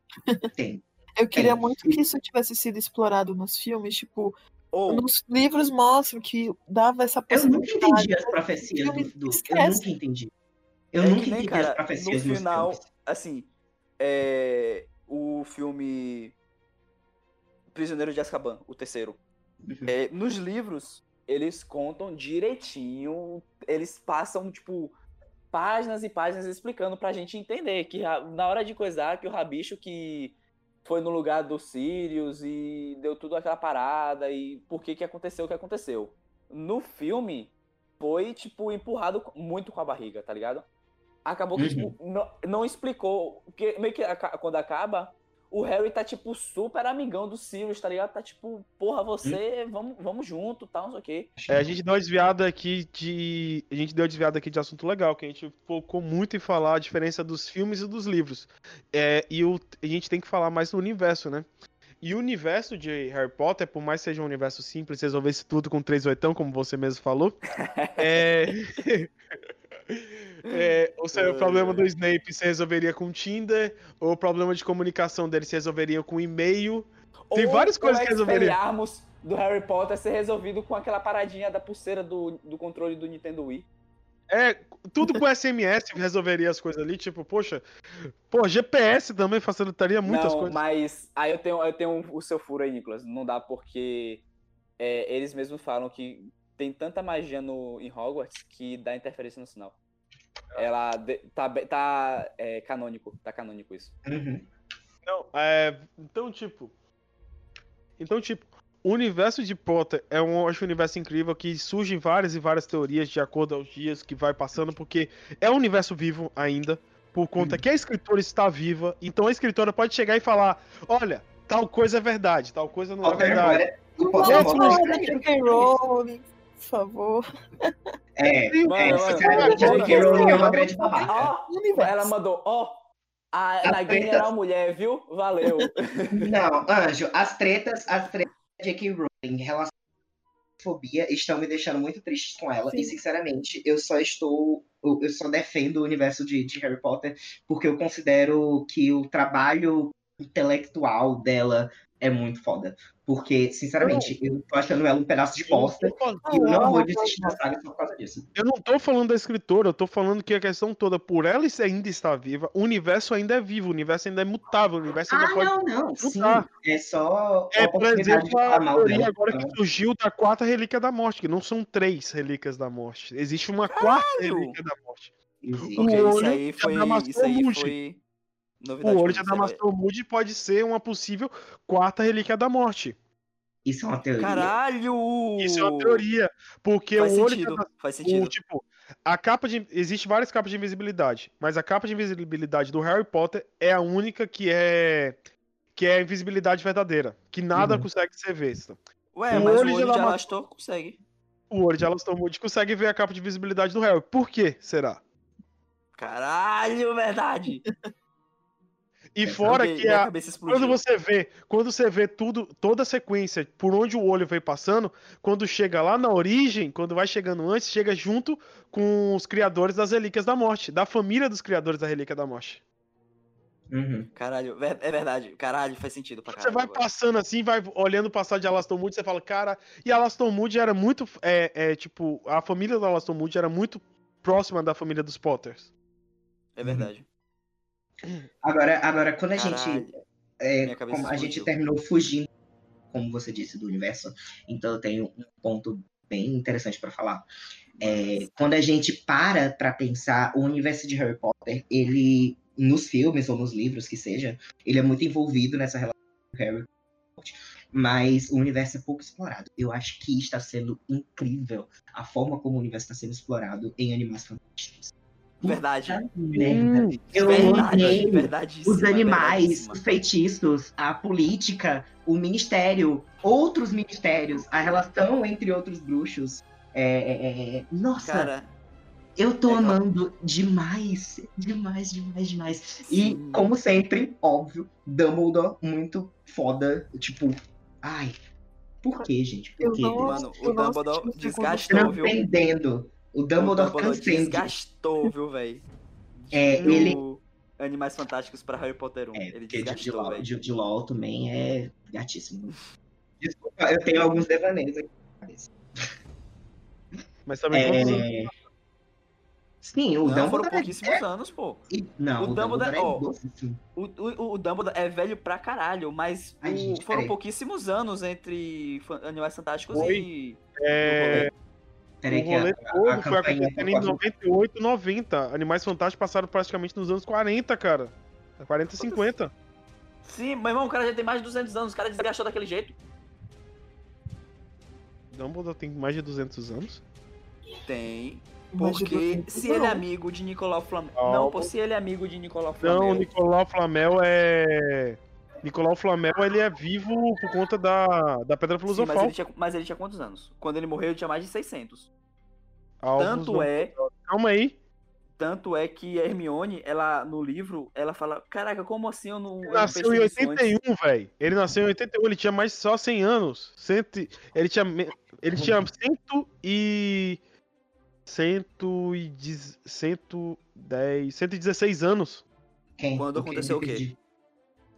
Tem. Eu queria É. muito que isso tivesse sido explorado nos filmes, tipo, Ou, nos livros mostram que dava essa Eu nunca possibilidade. entendi as profecias do, do- Eu Esquece. nunca entendi. Eu É que nunca nem, entendi cara, as profecias no final- filmes. assim, é, o filme Prisioneiro de Azkaban, o terceiro. Uhum. É, nos livros, eles contam direitinho, eles passam, tipo, páginas e páginas explicando pra gente entender que a- na hora de coisar, que o Rabicho que foi no lugar do Sirius e deu tudo aquela parada e por que que aconteceu o que aconteceu. No filme, foi, tipo, empurrado muito com a barriga, tá ligado? Acabou que, Uhum. tipo, não, não explicou, porque meio que aca- quando acaba, o Harry tá, tipo, super amigão do Sirius, tá ligado? Tá, tipo, porra, você, vamos, vamos junto, tal, não sei o quê. É, a gente deu uma desviada aqui de. A gente deu uma desviada aqui de assunto legal, que a gente focou muito em falar a diferença dos filmes e dos livros. É, e o, a gente tem que falar mais no universo, né? E o universo de Harry Potter, por mais que seja um universo simples, resolvesse tudo com três oitão, como você mesmo falou. é. É, ou seja, o problema do Snape se resolveria com Tinder, ou o problema de comunicação dele se resolveria com e-mail. Tem Ou várias coisas o que resolveria. Expelliarmus do Harry Potter ser resolvido com aquela paradinha da pulseira do, do controle do Nintendo Wii. É, tudo com SMS resolveria as coisas ali, tipo, poxa, pô, GPS também facilitaria muitas não, coisas. mas aí eu tenho, eu tenho o seu furo aí, Nicolas. Não dá porque é, eles mesmos falam que tem tanta magia no, em Hogwarts que dá interferência no sinal. Ela de- tá, tá é, canônico, tá canônico isso. Uhum. Não, é, então, tipo. Então, tipo, o universo de Potter é um, eu acho um universo incrível que surgem várias e várias teorias de acordo aos dias que vai passando, porque é um universo vivo ainda, por conta que a escritora está viva, então a escritora pode chegar e falar: olha, tal coisa é verdade, tal coisa não é Potter verdade. agora. O Não Vamos agora- fala da J.K. Por favor. É, é, sinceramente, a J.K. Rowling é uma grande babaca. Ela mandou, ó, a A Nagini treta- era uma mulher, viu? Valeu. Não, Anjo, as tretas, as tretas da J.K. Rowling em relação à fobia estão me deixando muito tristes com ela. Sim. E, sinceramente, eu só estou. Eu eu só defendo o universo de, de Harry Potter porque eu considero que o trabalho intelectual dela é muito foda. Porque, sinceramente, eu tô achando ela um pedaço de Eu não bosta. falando- E eu não Não, vou desistir da saga só por causa disso. Eu não tô falando da escritora, eu tô falando que a questão toda, por ela ainda estar viva, o universo ainda é vivo, o universo ainda é mutável, o universo ainda Ah, pode. não, não. Sim. É só. É, por exemplo, a mal teoria agora que surgiu da quarta relíquia da morte, que não são três relíquias da morte. Existe uma quarta relíquia da morte. Existe. O Ok, isso olho aí de foi, isso aí Moody. Foi O novidade. olho de. Adamastor Moody pode ser uma possível quarta relíquia da morte. Isso é uma teoria. Caralho! Isso é uma teoria. Porque Faz o olho sentido, de faz O, sentido. tipo, a capa de. Existe várias capas de invisibilidade, mas a capa de invisibilidade do Harry Potter é a única que é. Que é a invisibilidade verdadeira. Que nada Uhum. consegue ser vista. Ué, o mas o olho de olho de Adamastor- Alastor consegue. O olho de Alastor Moody consegue ver a capa de visibilidade do Harry. Por que será? Caralho, verdade! E fora Minha- que a, cabeça explodiu. quando você vê, quando você vê tudo, toda a sequência por onde o olho veio passando, quando chega lá na origem, quando vai chegando antes, chega junto com os criadores das Relíquias da Morte, da família dos criadores da Relíquia da Morte. Uhum. Caralho, ver- é verdade. Caralho, faz sentido pra Você caralho. vai agora. passando assim, vai olhando o passado de Alastor Moody, você fala, cara, e Alastor Moody era muito, é, é, tipo, a família do Alastor Moody era muito próxima da família dos Potters. É verdade. Agora, agora, quando a gente. Caralho. é, Minha cabeça como a gente terminou fugindo, como você disse, do universo, então eu tenho um ponto bem interessante para falar. É, quando a gente para para pensar, o universo de Harry Potter, ele, nos filmes ou nos livros que seja, ele é muito envolvido nessa relação com Harry Potter. Mas o universo é pouco explorado. Eu acho que está sendo incrível a forma como o universo está sendo explorado em Animais Fantásticos. Verdade. Merda. Eu Verdade, amei verdade. os animais, os feitiços, a política, o ministério, outros ministérios, a relação entre outros bruxos. É, é, é, Nossa, Cara, eu tô é amando demais, demais, demais, demais. E, Sim. como sempre, óbvio, Dumbledore muito foda. Tipo, ai, por que, gente? Por não- mano, o Dumbledore desgastou, viu? Transcendendo. O Dumbledore, o Dumbledore transcende. desgastou, viu, velho? É, ele- Animais Fantásticos pra Harry Potter 1. É, Ele porque de, de, desgastou, velho. de, LOL também é gatíssimo. Desculpa, eu tenho alguns devaneios aqui. Mas também? É... Sim, o Não, foram Dumbledore pouquíssimos anos, pô. é... Não, o o, Dumbledore- Dumbledore, é idosíssimo. O, o, o Dumbledore é velho pra caralho, mas Ai, gente, foram peraí. pouquíssimos anos entre Animais Fantásticos Foi. e. É, Peraí o que a, rolê a, todo a foi acontecendo em tocou. 98, 90. Animais Fantásticos passaram praticamente nos anos 40, cara. 40 e 50. Sim, meu irmão, o cara já tem mais de 200 anos, o cara desgastou daquele jeito. Dumbledore tem mais de 200 anos. Tem. Porque 200 se ele é não. amigo de Nicolau Flamel. Não. Não, pô, se ele é amigo de Nicolau Não, Flamel. Nicolau Flamel é. Nicolau Flamel, ele é vivo por conta da, da Pedra Sim, mas, Filosofal. ele tinha, mas ele tinha quantos anos? Quando ele morreu, ele tinha mais de 600. Alvos Tanto não- é, Calma aí. tanto é que a Hermione, ela no livro, ela fala: Caraca, como assim eu não. Ele não nasceu em percebi isso antes?" 81, velho. Ele nasceu em 81, ele tinha mais só 100 anos. Cento... e- Ele tinha ele tinha 100 e 110, 110, 116 anos. Quem? Quando aconteceu o quê?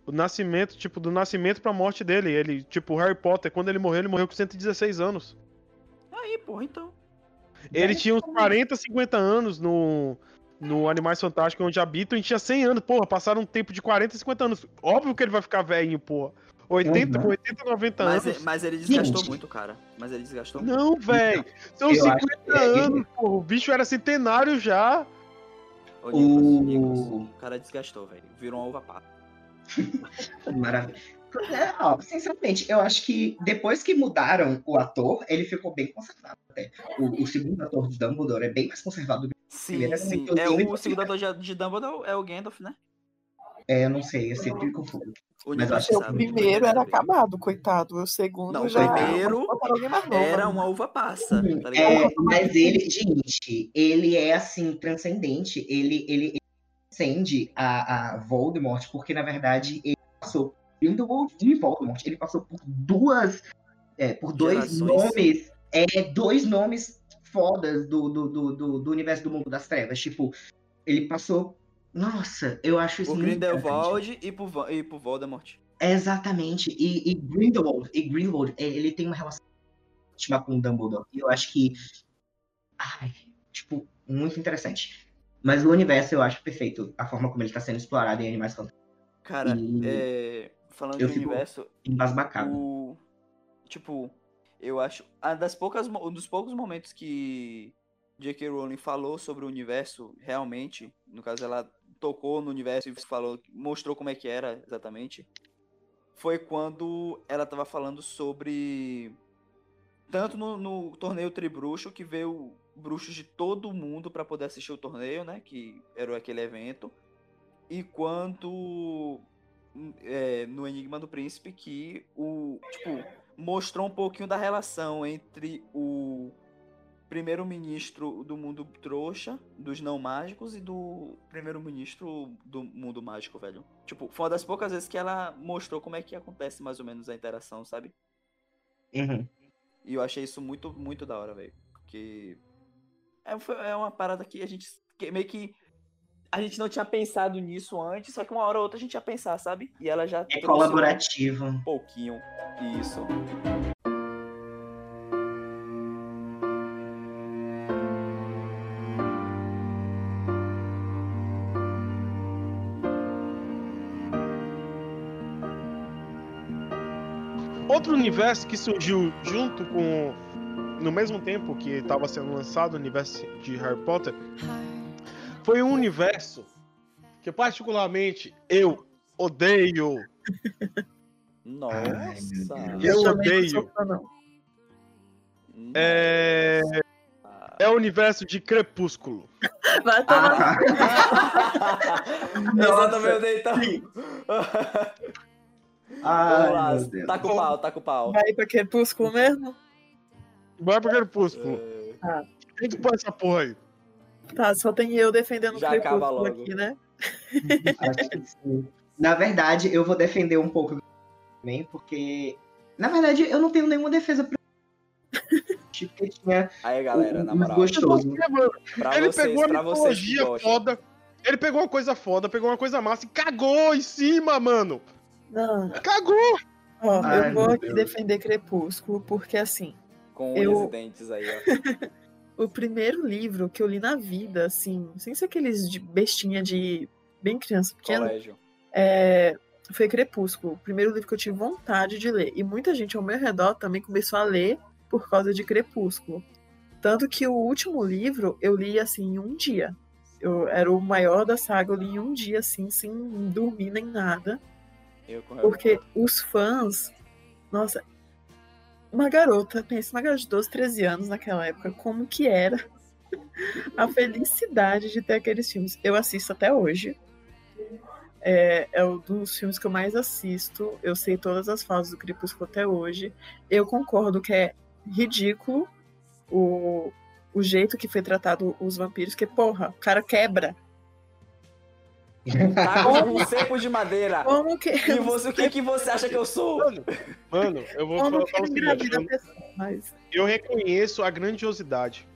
O nascimento, tipo, do nascimento pra morte dele. Ele, tipo, Harry Potter, quando ele morreu, ele morreu com 116 anos. Aí, porra, então. Ele tinha uns 40, 50 anos no, no Animais Fantásticos, onde habitam, e tinha 100 anos. Porra, passaram um tempo de 40, 50 anos. Óbvio que ele vai ficar velhinho, porra. 80, Uhum. com 80, 90 Mas, anos. ele- mas ele desgastou Gente. muito, cara. Mas ele desgastou muito. Não, velho. São Eu 50 acho que é- anos, porra. O bicho era centenário já. Ô, Nicolas, O- Nicolas, o cara desgastou, velho. Virou uma uva passa. Maravilha. É, ó, sinceramente, eu acho que depois que mudaram o ator, ele ficou bem conservado até. O, o segundo ator de Dumbledore é bem mais conservado do que Sim, Primeiro sim. É lindo. o segundo ator de, de Dumbledore é o Gandalf, né? é, eu não sei, eu sempre me confundo. O Mas eu acho O primeiro era acabado, coitado. O segundo Não, o já. primeiro mais novo, Era uma uva passa, tá? É, mas ele, gente, ele é assim, transcendente. Ele, ele, ele transcende a, a Voldemort, porque na verdade ele passou por Grindelwald e Voldemort. Ele passou por duas. é, por dois Gerações. nomes. É, dois nomes fodas do, do, do, do, universo do mundo das trevas. Tipo, ele passou. Nossa, eu acho isso Por. Grindelwald e por, e por Voldemort. Exatamente. E, e Grindelwald, e Grindelwald, é, ele tem uma relação íntima com o Dumbledore. E eu acho que. Ai, tipo, muito interessante. Mas o universo eu acho perfeito. A forma como ele tá sendo explorado em Animais Fantásticos. Cara, E- é, falando eu de universo, Embasbacado. o tipo, eu acho a das poucas um dos poucos momentos que J.K. Rowling falou sobre o universo realmente, no caso ela tocou no universo e falou, mostrou como é que era exatamente, foi quando ela tava falando sobre tanto no, no torneio Tribruxo que veio bruxos de todo mundo para poder assistir o torneio, né, que era aquele evento, e quanto é, no Enigma do Príncipe que o tipo mostrou um pouquinho da relação entre o primeiro-ministro do mundo trouxa, dos não mágicos, e do primeiro-ministro do mundo mágico, velho. Tipo, foi uma das poucas vezes que ela mostrou como é que acontece mais ou menos a interação, sabe? Uhum. E eu achei isso muito, muito da hora, velho. Porque é, foi- é uma parada que a gente que meio que a gente não tinha pensado nisso antes, só que uma hora ou outra a gente ia pensar, sabe? E ela já É colaborativo. um pouquinho isso. Outro universo que surgiu junto com. No mesmo tempo que estava sendo lançado o universo de Harry Potter, foi um universo que, particularmente, eu odeio. Nossa. Eu também não odeio. É. É o universo de Crepúsculo. Vai tomar. Essa também eu dei então. Vamos lá, Ai, meu Deus. taca o pau, taca o pau. Vai pra Crepúsculo mesmo? Vai pro Crepúsculo. Ah. Quem que põe essa porra aí? Tá, só tem eu defendendo o Já acaba Crepúsculo logo. aqui, né? Que. Na verdade, eu vou defender um pouco do também, porque. Na verdade, eu não tenho nenhuma defesa pra. Porque tinha Aí, galera, na um moral. gostoso. Pra ele vocês, pegou a pra vocês que mitologia foda. Ele pegou uma coisa foda, pegou uma coisa massa e cagou em cima, mano. Não, Cagou! ó, Ai, eu vou aqui defender Crepúsculo, porque assim, Com Eu- e dentes aí, ó. o primeiro livro que eu li na vida, assim, sem ser aqueles de bestinha de bem criança pequena, Colégio. é, foi Crepúsculo. O primeiro livro que eu tive vontade de ler. E muita gente ao meu redor também começou a ler por causa de Crepúsculo. Tanto que o último livro eu li assim em um dia. Eu era o maior da saga, eu li em um dia, assim, sem dormir nem nada. Eu Porque os fãs. Nossa. Uma garota, pensa, uma garota de 12, 13 anos naquela época, como que era a felicidade de ter aqueles filmes. Eu assisto até hoje. É, é um dos filmes que eu mais assisto. Eu sei todas as fases do Crepúsculo até hoje. Eu concordo que é ridículo o, o jeito que foi tratado os vampiros, que, porra, o cara quebra. Tá com um cepo de madeira. Como que. E você, o que, que você acha que eu sou? Mano, mano, eu vou Como falar que a Eu, pessoa? Mas. eu reconheço a grandiosidade,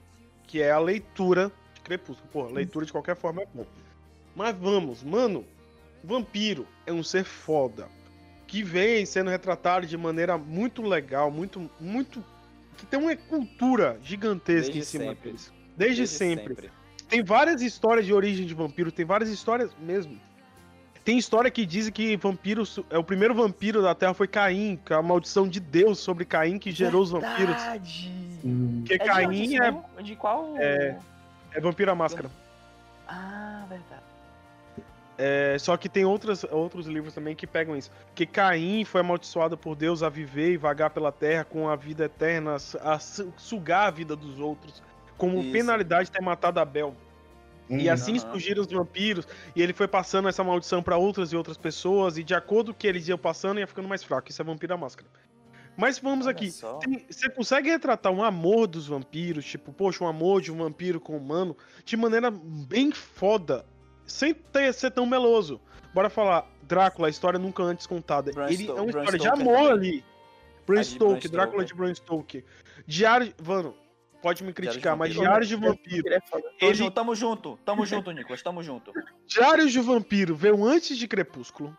que é a leitura de Crepúsculo. Pô, leitura de qualquer forma é bom. Mas vamos, mano, vampiro é um ser foda. Que vem sendo retratado de maneira muito legal, muito, muito. que tem uma cultura gigantesca Desde em cima sempre. deles. Desde, Desde sempre. Tem várias histórias de origem de vampiro, tem várias histórias mesmo. Tem história que dizem que vampiro é o primeiro vampiro da Terra foi Caim, que é a maldição de Deus sobre Caim que gerou os vampiros. Verdade. Porque É de onde Caim isso é, mesmo? De qual? É. é vampiro à máscara. Ah, verdade. É, só que tem outras, outros livros também que pegam isso. Que Caim foi amaldiçoado por Deus a viver e vagar pela terra com a vida eterna, a su- sugar a vida dos outros, como Isso. penalidade de ter matado Abel. E Hum, assim aham. surgiram os vampiros, e ele foi passando essa maldição pra outras e outras pessoas, e de acordo com que eles iam passando, ia ficando mais fraco. Isso é Vampiro à Máscara. Mas vamos Olha aqui. Tem- Você consegue retratar um amor dos vampiros, tipo, poxa, um amor de um vampiro com um humano, de maneira bem foda, sem ter, ser tão meloso. Bora falar, Drácula, a história nunca antes contada. Bram Ele Sto- é uma Bram história de Stoker amor também. ali. Bram A Stoker, Drácula Stoker. de Bram Stoker. Diário. Mano, pode me criticar, de mas. Diários de Vampiro. Ele é. Tamo Ele, junto, tamo junto, tamo junto, Nicolas, tamo junto. Diários de Vampiro veio antes de Crepúsculo.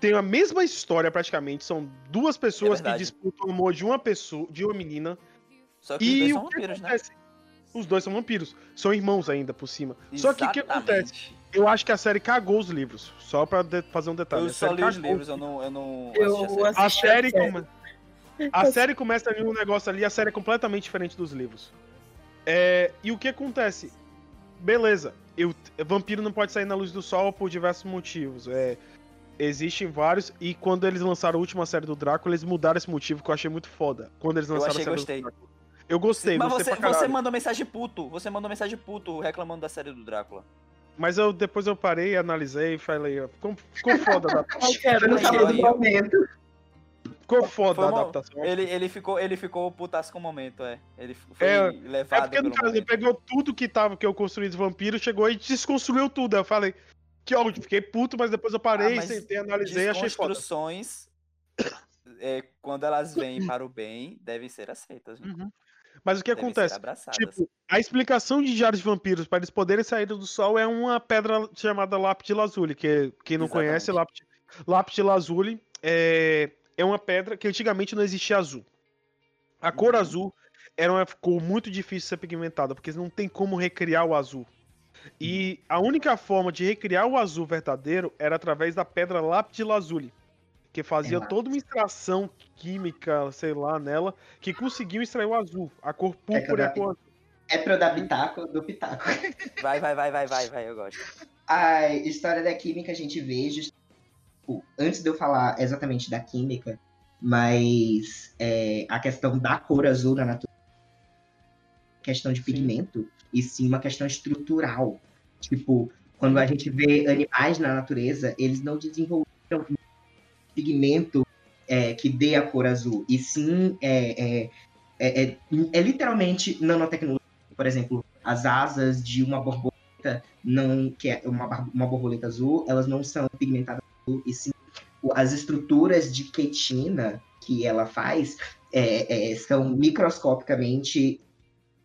Tem a mesma história praticamente. São duas pessoas É que disputam o amor de uma pessoa, de uma menina. Só que os E dois o são vampiros, né? Os dois são vampiros. São irmãos ainda por cima. Só que o que acontece? Exatamente. Eu acho que a série cagou os livros. Só pra fazer um detalhe. Eu a só série li os livros, eu não, eu não Eu assisti a série. A série, a série. come- a série começa ali um negócio ali, a série é completamente diferente dos livros. É, e o que acontece? Beleza, eu, vampiro não pode sair na luz do sol por diversos motivos. É, existem vários, e quando eles lançaram a última série do Drácula, eles mudaram esse motivo que eu achei muito foda. Quando eles Eu lançaram achei, a série gostei. do Drácula. Eu gostei, Mas gostei você, você mandou mensagem puto, você mandou mensagem puto reclamando da série do Drácula. Mas eu, depois eu parei, analisei e falei, ó, ficou, ficou foda a adaptação. Eu quero, Eu não eu sabia quero. do momento. Ficou foda Foi a adaptação. Ele, ele ficou, ele ficou putaço com o momento, é. Ele foi É, levado É porque, no caso, ele pegou tudo que tava, que eu construí de vampiro, chegou e desconstruiu tudo. Eu falei, que ódio, fiquei puto, mas depois eu parei, Ah, sentei, analisei e achei foda. Desconstruções, é, quando elas vêm para o bem, devem ser aceitas. né? Uhum. Mas o que Devem acontece? Tipo, a explicação de Diários de Vampiros para eles poderem sair do sol é uma pedra chamada Lápis de Lazuli, que quem não Exatamente. conhece, Lápis, Lápis de Lazuli é, é uma pedra que antigamente não existia azul. A cor Uhum. azul era uma cor muito difícil de ser pigmentada, porque não tem como recriar o azul. E a única forma de recriar o azul verdadeiro era através da pedra Lápis de Lazuli, que fazia Exato. toda uma extração química, sei lá, nela, que conseguiu extrair o azul, a cor púrpura e a cor É pra eu dar pitaco do pitaco. Vai, vai, vai, vai, vai, vai, eu gosto. A história da química a gente vê, tipo, antes de eu falar exatamente da química, mas é, a questão da cor azul na natureza, questão de Sim. pigmento, e sim uma questão estrutural. Tipo, quando a gente vê animais na natureza, eles não desenvolveram pigmento é, que dê a cor azul, e sim é, é, é, é- é literalmente nanotecnologia. Por exemplo, as asas de uma borboleta não que é uma, uma borboleta azul, elas não são pigmentadas e sim as estruturas de quitina que ela faz é, é, são microscopicamente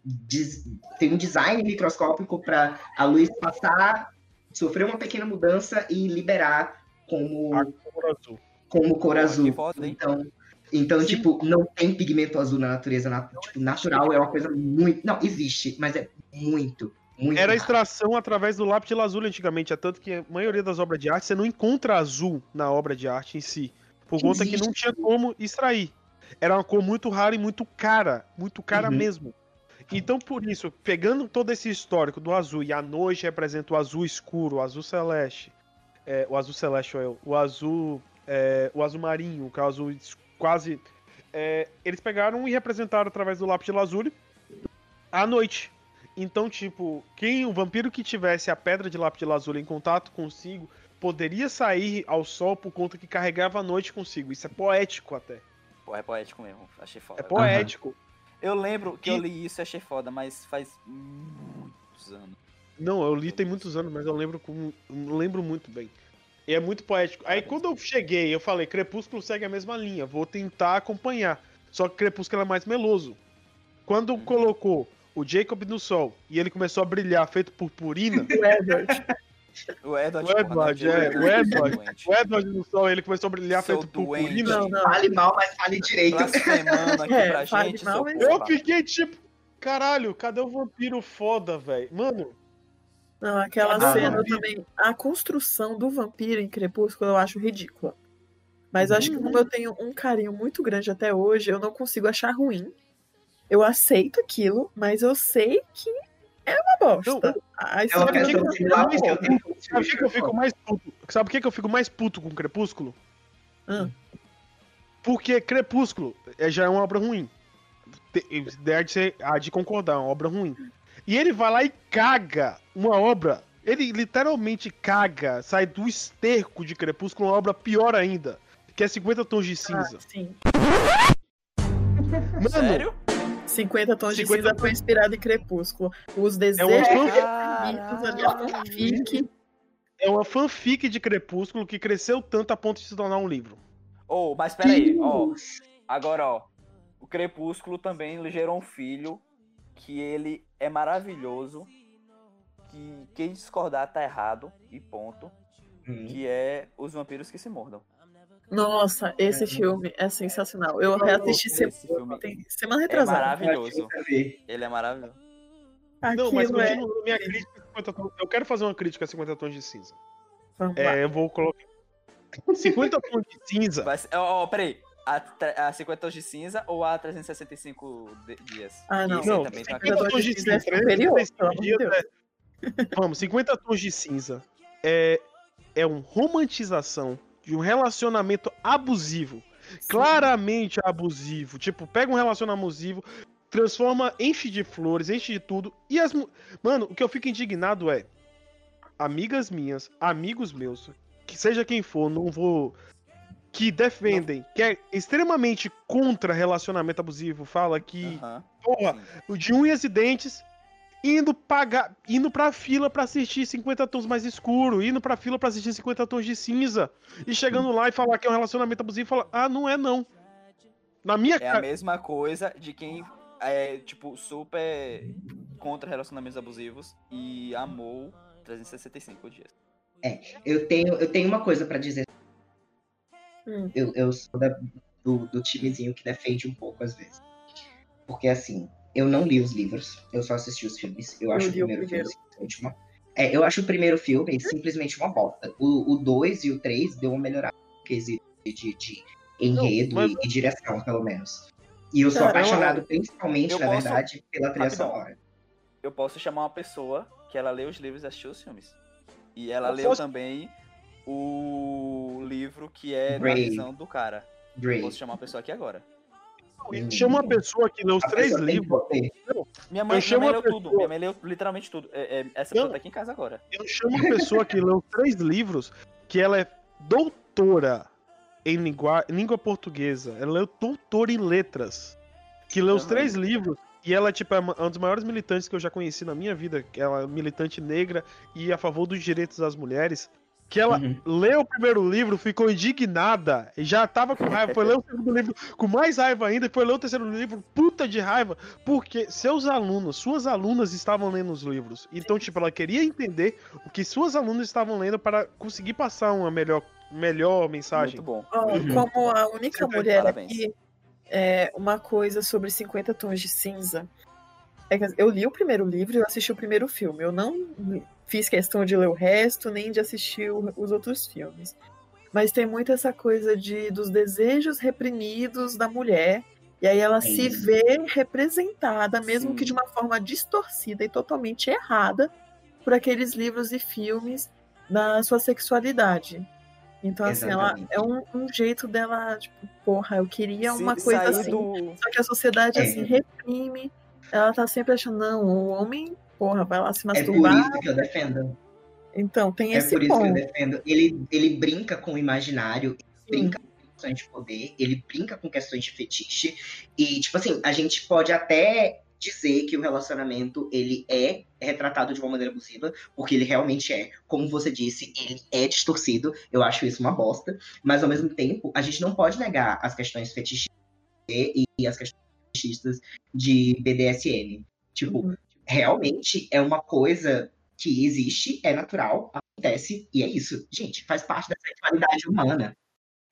des- tem um design microscópico para a luz passar, sofrer uma pequena mudança e liberar como a cor azul. como cor azul. foda? Então, então Sim. tipo, não tem pigmento azul na natureza. na- tipo, natural é uma coisa muito. Não, existe, mas é muito, muito. Era a raro. extração através do lápis de lazuli antigamente, é tanto que a maioria das obras de arte você não encontra azul na obra de arte em si, por conta que não tinha como extrair. Era uma cor muito rara e muito cara, muito cara Uhum. mesmo. Então, por isso, pegando todo esse histórico do azul, e a noite representa o azul escuro, o azul celeste, é, o azul celeste, o azul, é, o azul marinho, é o azul quase. é, eles pegaram e representaram através do lápis de lazuli a noite. Então, tipo, quem o vampiro que tivesse a pedra de lápis de lazuli em contato consigo poderia sair ao sol por conta que carregava a noite consigo. Isso é poético até. Pô, é poético mesmo. Achei foda. É poético. Eu lembro que E- eu li isso e achei foda, mas faz muitos anos. Não, eu li tem muitos anos, mas eu lembro com, eu lembro muito bem. E é muito poético. Aí quando eu cheguei, eu falei, Crepúsculo segue a mesma linha, vou tentar acompanhar. Só que Crepúsculo é mais meloso. Quando colocou o Jacob no sol e ele começou a brilhar, feito purpurina, O Edward. O Edward, O porra, Edward, não, é, aquele o Edward. o Edward no sol ele começou a brilhar, Seu feito doente. purpurina. Não, não. Fale mal, mas fale direito. Aqui É, gente, mal, mas- Eu fiquei tipo, caralho, cadê o vampiro foda, velho? Mano, Não, aquela Ah, cena vampiro. também. A construção do vampiro em Crepúsculo eu acho ridícula. Mas acho que Uhum. como eu tenho um carinho muito grande até hoje, eu não consigo achar ruim. Eu aceito aquilo, mas eu sei que uma bosta. Não, a É uma história eu tenho Sabe por que que eu fico mais puto? Sabe por que que eu fico mais puto com Crepúsculo? Ah. Porque Crepúsculo é- já é uma obra ruim. Há de, ser, há de concordar, é uma obra ruim. E ele vai lá e caga uma obra. Ele literalmente caga, sai do esterco de Crepúsculo, uma obra pior ainda. Que é 50 Tons de Ah, Cinza. sim. Mano, Sério? 50 tons 50 de cinza foi inspirado em Crepúsculo. Os desejos uma reprimidos Caralho. ali, a fanfic. é uma fanfic de Crepúsculo que cresceu tanto a ponto de se tornar um livro. Ô, mas peraí, ó. Agora, ó. O Crepúsculo também gerou um filho que ele é maravilhoso. Que quem discordar tá errado. E ponto. Hum. Que é Os Vampiros que se Mordam. Nossa, esse filme é sensacional. Eu reassisti Esse semana, filme tem- semana É retrasada. maravilhoso. Nunca vi. Ele é maravilhoso. Não, mas Aquilo é. minha crítica a 50 tons. Eu quero fazer uma crítica a 50 tons de cinza. Vamos lá. É, eu vou colocar. 50 tons de cinza. Ó, ó, peraí. A, a 50 tons de cinza ou a 365 de- dias? Ah, não. Não, também tem uma 50 tons de cinza é superior, 365 pelo amor de dias é- Vamos, 50 tons de cinza é, é uma romantização de um relacionamento abusivo. Claramente abusivo. Tipo, pega um relacionamento abusivo, transforma, enche de flores, enche de tudo. E as. Mano, o que eu fico indignado é. Amigas minhas, amigos meus, que seja quem for, não vou. Que defendem, que é extremamente contra relacionamento abusivo, fala que. Porra, o de unhas e dentes, indo pagar, indo pra fila pra assistir 50 tons mais escuro, indo pra fila pra assistir 50 tons de cinza, e chegando lá e falar que é um relacionamento abusivo, fala, ah, não é não. Na minha É a mesma coisa de quem é, tipo, super contra relacionamentos abusivos e amou 365 dias. Eu tenho, eu tenho uma coisa pra dizer. Hum. Eu, eu sou da- do, do timezinho que defende um pouco às vezes. Porque assim, eu não li os livros, eu só assisti os filmes. Eu acho o li o primeiro, primeiro. filme simplesmente uma. É, eu acho o primeiro filme simplesmente uma bosta. O 2 e o 3 deu uma melhorada no quesito de, de, de enredo Não, mas- e, e direção, pelo menos. E eu sou Cara, eu- apaixonado principalmente, eu na posso- verdade, pela trilha Rapidão. sonora. Eu posso chamar uma pessoa que ela leu os livros e assistiu os filmes. E ela Eu leu posso- também o livro que é na Brave. visão do cara. Brave. Posso chamar uma pessoa aqui agora. Chama uma pessoa que leu os A três livros. Minha mãe, minha chamo mãe leu pessoa- tudo. Minha mãe leu literalmente tudo. É- é- essa pessoa tá aqui em casa agora. eu chamo uma pessoa que leu os três livros, que ela é doutora em língua, língua portuguesa, ela é doutora em letras, que leu os três livros, e ela tipo, é uma uma dos maiores militantes que eu já conheci na minha vida, que ela é militante negra e a favor dos direitos das mulheres, que ela Uhum. leu o primeiro livro, ficou indignada, e já tava com raiva, foi ler o segundo livro com mais raiva ainda, e foi ler o terceiro livro, puta de raiva, porque seus alunos, suas alunas estavam lendo os livros. Então, tipo, ela queria entender o que suas alunas estavam lendo para conseguir passar uma melhor, melhor mensagem. Muito bom. Uhum. Como a única Você mulher aqui, é, uma coisa sobre 50 tons de cinza. É que eu li o primeiro livro e eu assisti o primeiro filme. Eu não fiz questão de ler o resto, nem de assistir o- os outros filmes. Mas tem muito essa coisa de dos desejos reprimidos da mulher. E aí ela se Sim. vê representada, mesmo Sim. que de uma forma distorcida e totalmente errada, por aqueles livros e filmes da sua sexualidade. Então, assim, ela é um, um jeito dela, tipo, porra, eu queria Se uma coisa assim. do- Só que a sociedade, É. assim, reprime. Ela tá sempre achando, não, o homem, porra, vai lá se É por masturbar. isso que eu defendo. Então, tem É esse por isso que eu ponto. defendo. Ele, ele brinca com o imaginário, brinca com questões de poder, ele brinca com questões de fetiche. E, tipo assim, a gente pode até dizer que o relacionamento ele é retratado de uma maneira abusiva, porque ele realmente é. Como você disse, ele é distorcido. Eu acho isso uma bosta. Mas, ao mesmo tempo, a gente não pode negar as questões fetichistas e e as questões fetichistas de BDSM. Tipo, Uhum. Realmente é uma coisa que existe, é natural, acontece, e é isso. Gente, faz parte da sexualidade humana.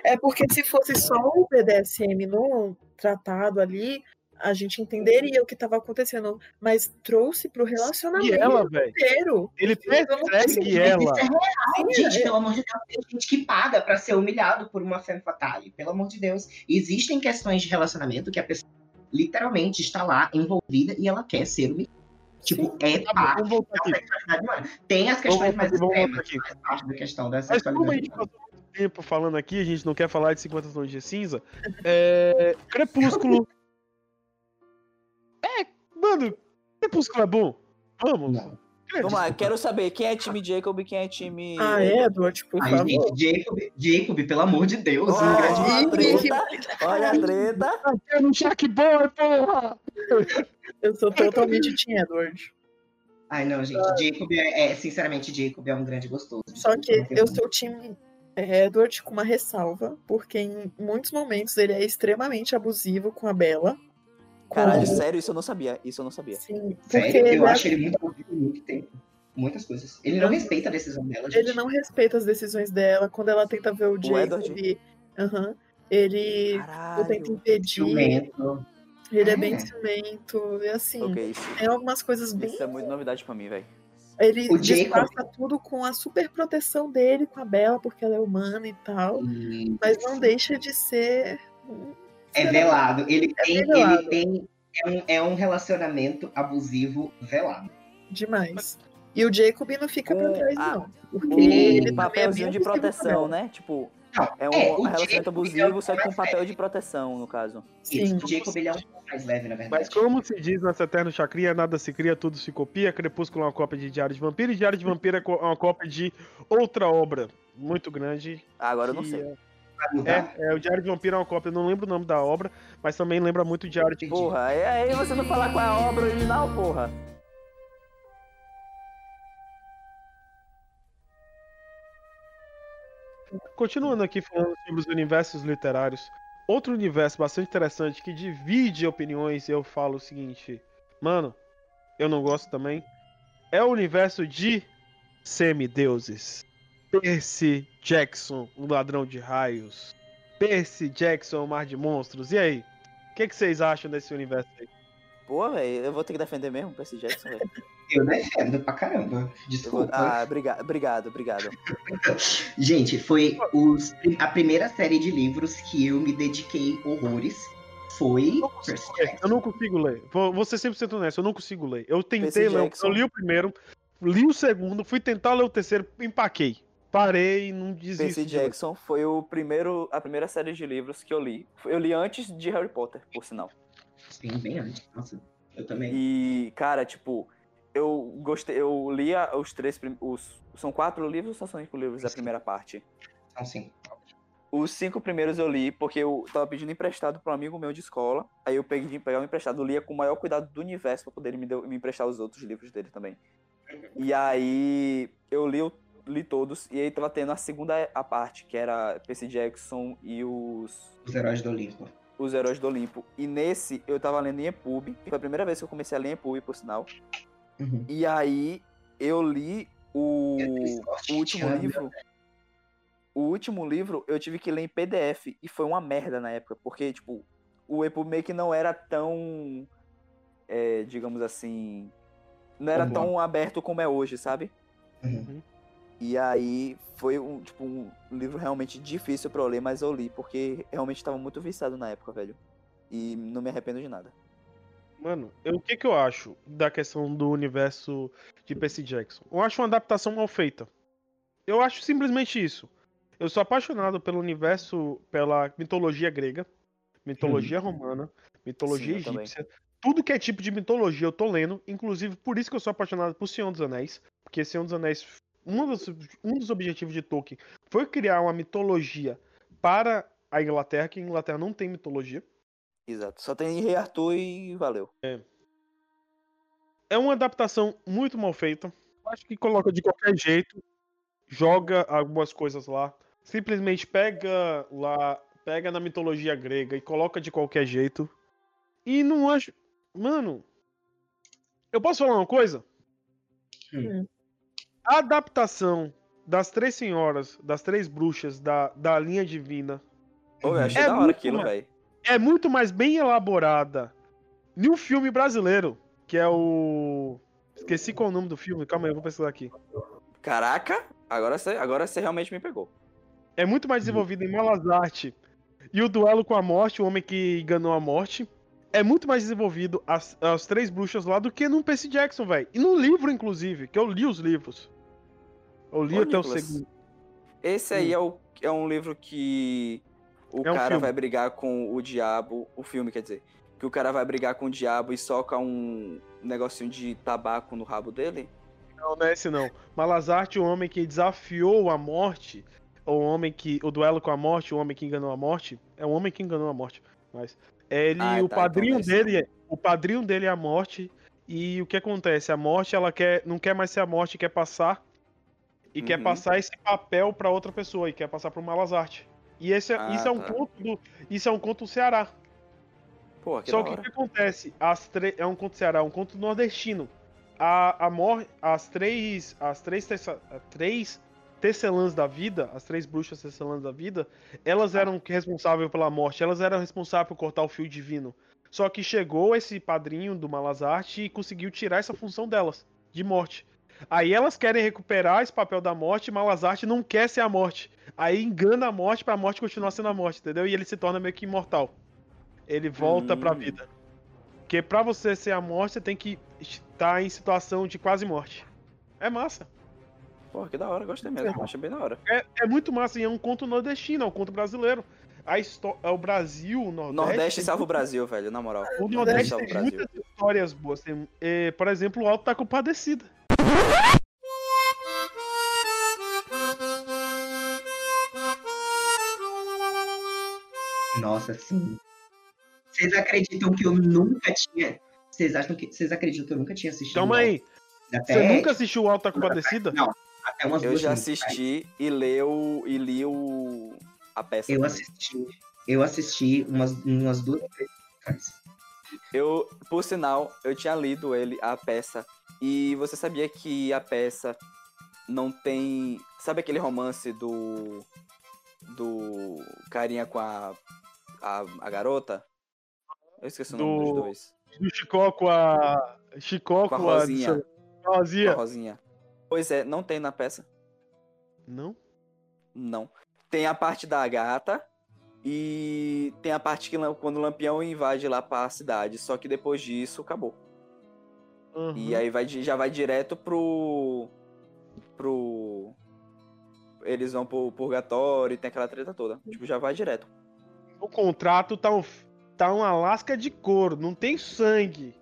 É porque se fosse só o BDSM no tratado ali, a gente entenderia o que estava acontecendo, mas trouxe pro E relacionamento ela, velho, inteiro. ele Eu não persegue consegui, ela. Isso é real, gente, é- pelo amor de Deus, tem gente que paga pra ser humilhado por uma femme fatale, pelo amor de Deus. Existem questões de relacionamento que a pessoa literalmente está lá envolvida e ela quer ser humilhada. Tipo, é Tá parte vamos voltar aqui. sexualidade. Tem as questões mais extremas, voltar aqui. faz parte da questão da Mas como a sexualidade gente passou muito tempo falando aqui, a gente não quer falar de 50 tons de cinza. É. Crepúsculo. É, mano, Crepúsculo é bom. Vamos. Não. Vamos lá, quero saber quem é time Jacob e quem é time. Ah, Edward, por Ai, favor. gente, Jacob, Jacob, pelo amor de Deus, Oh, um grande olha a treta, olha a treta. É no Jack Boy, porra! Eu sou totalmente Team Edward. Ai, não, gente. Jacob é, é- sinceramente, Jacob é um grande gostoso. Só que eu sou o time Edward com uma ressalva, porque em muitos momentos ele é extremamente abusivo com a Bella. Com- Caralho, sério, isso eu não sabia. Isso eu não sabia. Sim, porque Sério, ele, eu é- acho ele muito abusivo muito tempo. Muitas coisas. Ele não respeita a decisão dela, gente. ele não respeita as decisões dela. Quando ela tenta ver o Jacob, Edward? aham, ele tenta impedir, Ciumento. Ele é É. bem ciumento, e assim, Ok, isso, tem algumas coisas bem isso é muito novidade pra mim, velho. Ele disfarça tudo com a super proteção dele com a Bella, porque ela é humana e tal. E Mas não deixa de ser. É velado. Ele É tem. velado. Ele tem é, um, é um relacionamento abusivo velado. demais. E o Jacob não fica pra Com trás, a- não. Porque O ele também é papelzinho bem de com proteção, né? Tipo, Não, é um é, relacionamento Jacob é abusivo, um só que com mais papel de proteção, no caso. Isso, Sim. o Jacob ele é um pouco mais leve, na verdade. Mas como se diz nessa eterna chacria, nada se cria, tudo se copia. Crepúsculo é uma cópia de Diário de Vampiro e Diário de Vampiro é co- uma cópia de outra obra muito grande. Ah, agora eu não sei. é-? É, é, o Diário de Vampiro é uma cópia, eu não lembro o nome da obra, mas também lembra muito o Diário de. Porra, aí, aí você não falar qual é a obra original, porra. Continuando aqui falando sobre os universos literários, outro universo bastante interessante que divide opiniões, eu falo o seguinte, mano, eu não gosto também, é o universo de semideuses. Percy Jackson, o ladrão de raios. Percy Jackson, o mar de monstros. E aí? O que, que vocês acham desse universo aí? Pô, velho, eu vou ter que defender mesmo Percy Jackson, velho. Eu defendo pra caramba. Eu vou- Desculpa. Ah, obrigado, obrigado, obrigado. Gente, foi os, a primeira série de livros que eu me dediquei horrores. Foi Percy É, Jackson. Eu não consigo ler. Vou, ser 100% honesto, eu não consigo ler. Eu tentei ler, Jackson. eu li o primeiro, li o segundo, fui tentar ler o terceiro, empaquei. Parei e não desisto. Percy ler. Jackson foi o primeiro, a primeira série de livros que eu li. Eu li antes de Harry Potter, por sinal. Sim, bem antes. Nossa, eu também. E, cara, tipo, eu gostei, eu li os três, os, são quatro livros ou são cinco livros da primeira parte? Então, sim. Os cinco primeiros eu li porque eu tava pedindo emprestado pra um amigo meu de escola. Aí eu peguei, pegava emprestado, eu lia com o maior cuidado do universo pra poder me, deu- me emprestar os outros livros dele também. E aí eu li, o- li todos, e aí tava tendo a segunda a parte, que era Percy Jackson e os, Os Heróis do Olimpo. os Heróis do Olimpo. E nesse eu tava lendo em EPUB, que foi a primeira vez que eu comecei a ler em EPUB, por sinal. Uhum. E aí eu li o, o último livro. O último livro eu tive que ler em PDF e foi uma merda na época, porque, tipo, o EPUB meio que não era tão. é, digamos assim. Não era tão aberto como é hoje, sabe? Uhum. E aí foi um, tipo, um livro realmente difícil pra eu ler, mas eu li, porque realmente tava muito viciado na época, velho. E não me arrependo de nada. Mano, eu- o que que eu acho da questão do universo de Percy Jackson? Eu acho uma adaptação mal feita. Eu acho simplesmente isso. Eu sou apaixonado pelo universo, pela mitologia grega, mitologia romana, mitologia Sim, egípcia. Tudo que é tipo de mitologia eu tô lendo, inclusive por isso que eu sou apaixonado por Senhor dos Anéis, porque Senhor dos Anéis, um dos, um dos objetivos de Tolkien foi criar uma mitologia para a Inglaterra, que a Inglaterra não tem mitologia. Exato. Só tem Rei Arthur e valeu. É uma adaptação muito mal feita. Acho que coloca de qualquer jeito, joga algumas coisas lá, simplesmente pega lá, pega na mitologia grega e coloca de qualquer jeito. E não acho. Mano, eu posso falar uma coisa? Hum. A adaptação das três senhoras, das três bruxas da, da linha divina Pô, eu achei É da hora aquilo, velho. É muito mais bem elaborada um filme brasileiro, que é o. Esqueci qual é o nome do filme, calma aí, eu vou pesquisar aqui. Caraca, agora você, agora você realmente me pegou. É muito mais desenvolvido em Malazarte e o duelo com a morte, o homem que enganou a morte. é muito mais desenvolvido as, as três bruxas lá do que no Percy Jackson, velho. E no livro, inclusive, que eu li os livros. Eu li Ô, até Nicolas, o segundo. Esse aí é, o, é um livro que o É um cara filme. vai brigar com o diabo. O filme, quer dizer. Que o cara vai brigar com o diabo e soca um negocinho de tabaco no rabo dele. Não, não é esse não. Malazarte, o homem que desafiou a morte, o homem que. O duelo com a morte, o homem que enganou a morte. É o homem que enganou a morte. Mas. Ele, Ah, o tá, padrinho então deve dele. é- O padrinho dele é a morte. E o que acontece? A morte, ela quer. Não quer mais ser a morte, quer passar. E quer Uhum. passar esse papel pra outra pessoa. E quer passar pro Malazarte. E esse, é- Ah, isso é um tá. conto do. Isso é um conto do Ceará. Pô, que Só que o que acontece? As tre... É um conto Ceará, um conto nordestino. A, a mor... As três. As três, tessa... três tecelãs da vida, as três bruxas tecelãs da vida, elas eram responsáveis pela morte, elas eram responsáveis por cortar o fio divino. Só que chegou esse padrinho do Malazarte e conseguiu tirar essa função delas, de morte. Aí elas querem recuperar esse papel da morte, e Malazarte não quer ser a morte. Aí engana a morte pra morte continuar sendo a morte, entendeu? E ele se torna meio que imortal. Ele volta pra Hum. vida. Porque pra você ser a morte, você tem que estar em situação de quase morte. É massa. Pô, que da hora, gostei mesmo. Achei bem da hora. É, é muito massa e é um conto nordestino, é um conto brasileiro. A é o Brasil, o Nordeste. Nordeste salva o Brasil, velho, na moral. O Nordeste salva o tem Brasil. muitas histórias boas. Tem, eh, por exemplo, o Alto tá compadecida. Nossa, sim. Vocês acreditam que eu nunca tinha. Vocês acham que. Vocês acreditam que eu nunca tinha assistido? Calma aí. Até, Você nunca assistiu o Alto tá compadecida? Não, até umas Eu duas já assisti e leu e li o a peça. Eu também. assisti. Eu assisti umas, umas duas vezes atrás. Eu, por sinal, eu tinha lido ele, a peça. E você sabia que a peça não tem. Sabe aquele romance do. Do carinha com a. A, a garota? Eu esqueci o nome Do- dos dois. Do Chicó com a. Chicó Com a com a. Rosinha. Com a Rosinha. Com a Rosinha. Pois é, não tem na peça. Não? Não. Tem a parte da gata e tem a parte que quando o Lampião invade lá pra cidade. Só que depois disso acabou. Uhum. E aí vai, já vai direto pro. pro. Eles vão pro purgatório e tem aquela treta toda. Tipo, já vai direto. O contrato tá um, tá uma lasca de couro, não tem sangue.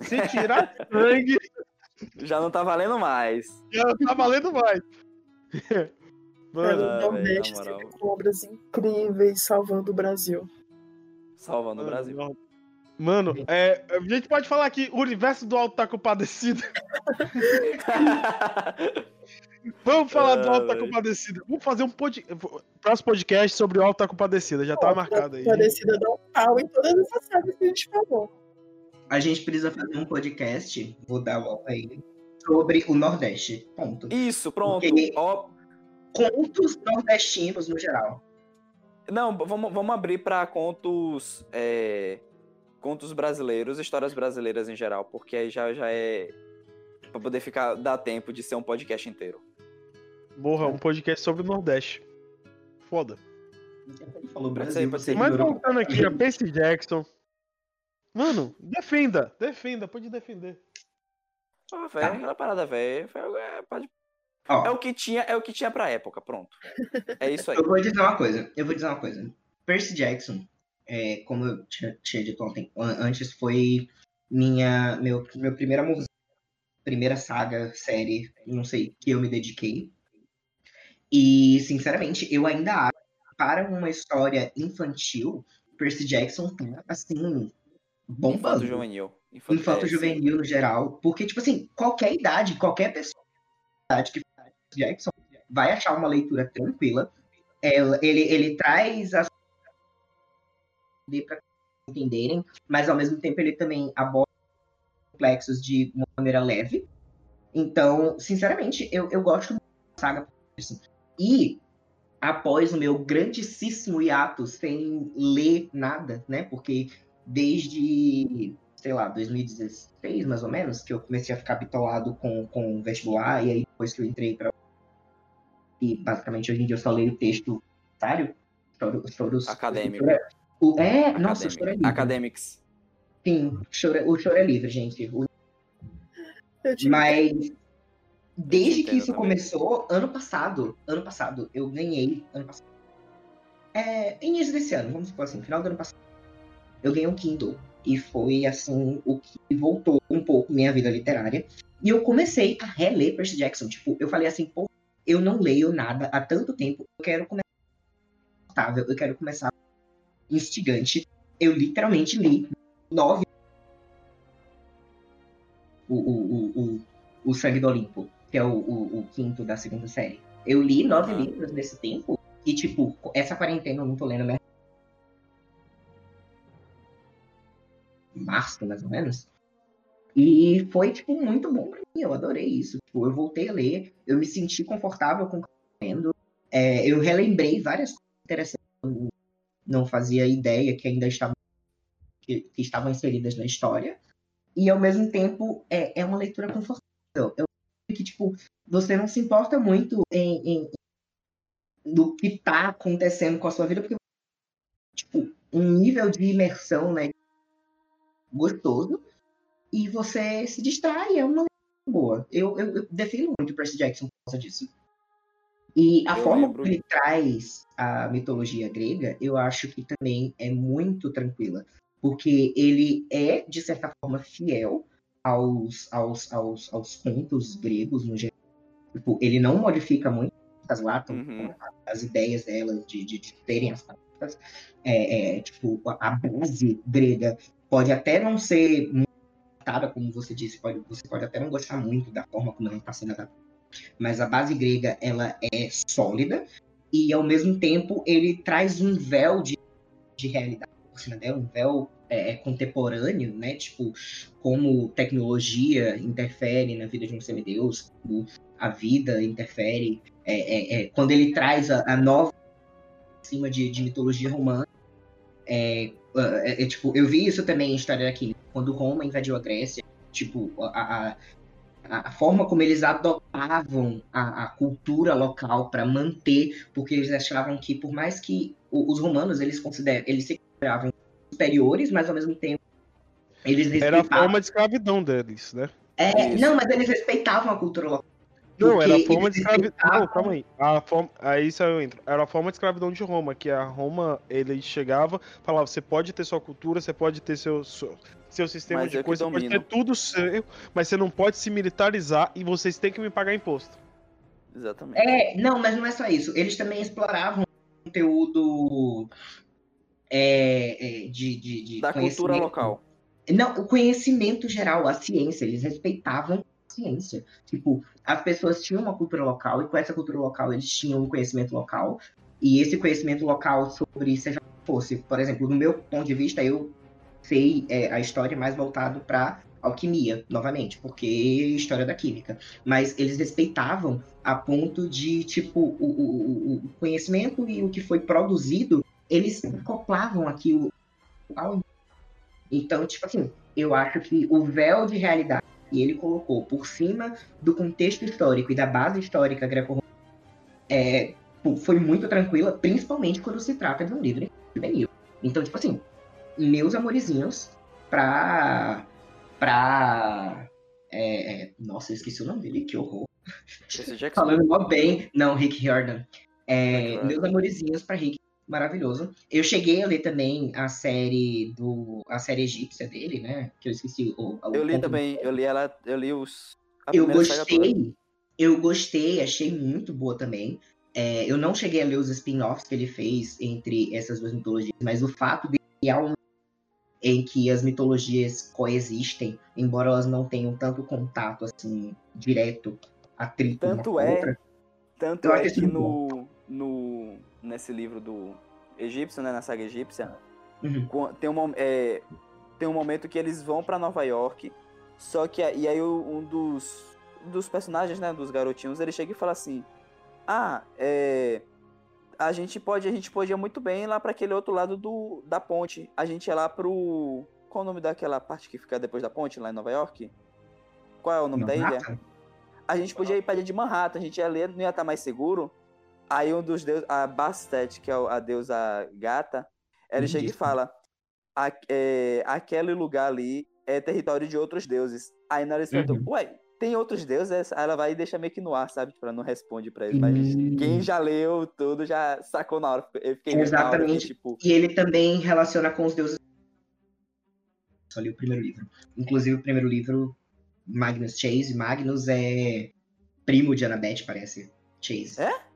Se tirar sangue, Já não tá valendo mais. já tá valendo mais. Mano, Ah, o Nordeste velho, na moral. sempre com obras incríveis salvando o Brasil. Salvando o Brasil. Mano, é, a gente pode falar que o universo do Alto tá compadecido. Vamos falar do Ah, Alto velho. compadecido. Vamos fazer um pod... próximo podcast sobre o Alto tá compadecido. Já tá marcado aí. Parecida dá um pau em todas essas séries que a gente falou. A gente precisa fazer um podcast, vou dar o aí, sobre o Nordeste. Ponto. Isso, pronto. Ó, Contos nordestinos no geral. não, vamos, vamos abrir pra contos. é, contos brasileiros, histórias brasileiras em geral, porque aí já, já é. Pra poder ficar. dar tempo de ser um podcast inteiro. Morra, um podcast sobre o Nordeste. Foda. Ele falou Brasil, você. Mas voltando aqui, a Percy Jackson. Mano, defenda, defenda, pode defender. Ah, velho, aquela parada, velho. É, pode- é o que tinha, é o que tinha pra época, pronto. É isso aí. Eu vou dizer uma coisa. Eu vou dizer uma coisa. Percy Jackson, é, como eu tinha, tinha dito ontem, an- antes foi minha meu meu primeiro amor, primeira saga, série, não sei, que eu me dediquei. E sinceramente, eu ainda acho que para uma história infantil, Percy Jackson tá assim Infanto bombando. juvenil. Infanto é, sim. juvenil no geral, porque tipo assim, qualquer idade, qualquer pessoa idade que faz Jackson vai achar uma leitura tranquila. Ela- ele, ele traz as para entenderem, mas ao mesmo tempo ele também aborda complexos de uma maneira leve. Então, sinceramente, eu, eu gosto muito da saga. E após o meu grandíssimo hiato sem ler nada, né? Porque desde, sei lá, 2016, mais ou menos, que eu comecei a ficar bitolado com, com o vestibular, e aí depois que eu entrei para E basicamente hoje em dia eu só leio texto sério. Choro, choro, Acadêmico. O, é, nossa, eu Academic- choro é lindo. Academics. Sim, choro- o choro é livre, gente. O- Mas desde que isso também. começou, ano passado, ano passado, eu ganhei, ano passado, é, início desse ano, vamos supor assim, final do ano passado, eu ganhei um Kindle. E foi, assim, o que voltou um pouco minha vida literária. E eu comecei a reler Percy Jackson. Tipo, eu falei assim, pô, eu não leio nada há tanto tempo, eu quero começar eu quero começar instigante. Eu literalmente li nove o, o, o, o, o Sangue do Olimpo, que é o, o, o quinto da segunda série. Eu li nove Aham. livros nesse tempo, e tipo, essa quarentena eu não tô lendo mais. Março, mais ou menos. E foi, tipo, muito bom pra mim. Eu adorei isso. Tipo, eu voltei a ler, eu me senti confortável com o que eu lendo. É, eu relembrei várias coisas interessantes. que eu não fazia ideia que ainda estavam, que, que estavam inseridas na história. E, ao mesmo tempo, é, é uma leitura confortável. Eu que, tipo, você não se importa muito em, em, do que tá acontecendo com a sua vida, porque, tipo, um nível de imersão, né, gostoso, e você se distrai, é uma boa. Eu, eu, eu defendo muito Percy Jackson por causa disso. E a Eu forma lembro. como ele traz a mitologia grega, eu acho que também é muito tranquila. Porque ele é, de certa forma, fiel aos, aos, aos, aos contos gregos no geral. Tipo, ele não modifica muito as lá, tão- Uhum. as ideias delas de, de, de terem as palavras. É, é, tipo, a base grega pode até não ser muito adaptada, como você disse, pode, você pode até não gostar muito da forma como ela está sendo adaptada. Mas a base grega, ela é sólida e, ao mesmo tempo, ele traz um véu de, de realidade cima dela, um véu é, contemporâneo, né? Tipo, como tecnologia interfere na vida de um semideus, a vida interfere. é, é, é, quando ele traz a, a nova cima de, de mitologia romana, é, é, é, tipo, eu vi isso também em História aqui, quando Roma invadiu a Grécia, tipo, a, a, a forma como eles adotavam a, a cultura local para manter, porque eles achavam que, por mais que os romanos eles consideram, eles se consideravam superiores, mas ao mesmo tempo eles Era a respeitavam. forma de escravidão deles, né? É, não, mas eles respeitavam a cultura local. Não, era a forma de escravidão. respeitavam- Não, calma aí. A forma... Aí isso aí eu entro. Era a forma de escravidão de Roma, que a Roma, ele chegava, falava, você pode ter sua cultura, você pode ter seu, seu, seu sistema Mas de que coisa, você pode ter tudo seu, mas você não pode se militarizar e vocês têm que me pagar imposto. Exatamente. É, não, mas não é só isso. Eles também exploravam conteúdo é, é, de, de, de da cultura local. Não, o conhecimento geral, a ciência, eles respeitavam a ciência. Tipo, as pessoas tinham uma cultura local e com essa cultura local eles tinham um conhecimento local. E esse conhecimento local sobre, seja fosse, por exemplo, do meu ponto de vista, eu sei é, a história mais voltado para alquimia, novamente, porque história da química. Mas eles respeitavam a ponto de, tipo, o, o- o conhecimento e o que foi produzido, eles acoplavam aquilo ao então, tipo assim, eu acho que o véu de realidade que ele colocou por cima do contexto histórico e da base histórica greco-romana é, foi muito tranquila, principalmente quando se trata de um livro juvenil. Então, tipo assim, meus amorizinhos pra. pra. é, é, nossa, eu esqueci o nome dele, que horror. Falando mó bem. Não, Rick Riordan. É, meus amorizinhos pra Rick. Maravilhoso. Eu cheguei a ler também a série do. a série egípcia dele, né? Que eu esqueci o. o Eu li também, eu li ela, eu li os. eu gostei. Eu gostei, achei muito boa também. É, eu não cheguei a ler os spin-offs que ele fez entre essas duas mitologias, mas o fato de criar um em que as mitologias coexistem, embora elas não tenham tanto contato assim direto, atrito Tanto é- outra. Tanto Eu é que no, no. Nesse livro do egípcio, né? Na saga egípcia, Uhum. Tem um, é, tem um momento que eles vão pra Nova York, só que a- e aí um dos, dos personagens, né, dos garotinhos, ele chega e fala assim: "Ah, é a gente pode, a gente podia muito bem ir lá pra aquele outro lado do da ponte. A gente ia lá pro qual o nome daquela parte que fica depois da ponte lá em Nova York? Qual é o nome da ilha? Manhattan? A gente podia ir pra ilha de Manhattan, a gente ia ler, não ia estar mais seguro. Aí um dos deuses, a Bastet, que é a deusa gata, ela Hum, chega e isso. fala: é, aquele lugar ali é território de outros deuses. Aí na hora eles perguntam, Uhum. ué, tem outros deuses? Aí ela vai e deixa meio que no ar, sabe? Tipo, ela não responde pra eles. Mas Hum. quem já leu tudo já sacou na hora. Eu fiquei na hora que, Exatamente. tipo, E ele também relaciona com os deuses. Só li o primeiro livro. Inclusive, o primeiro livro, Magnus Chase. Magnus é primo de Annabeth, parece. Chase. É?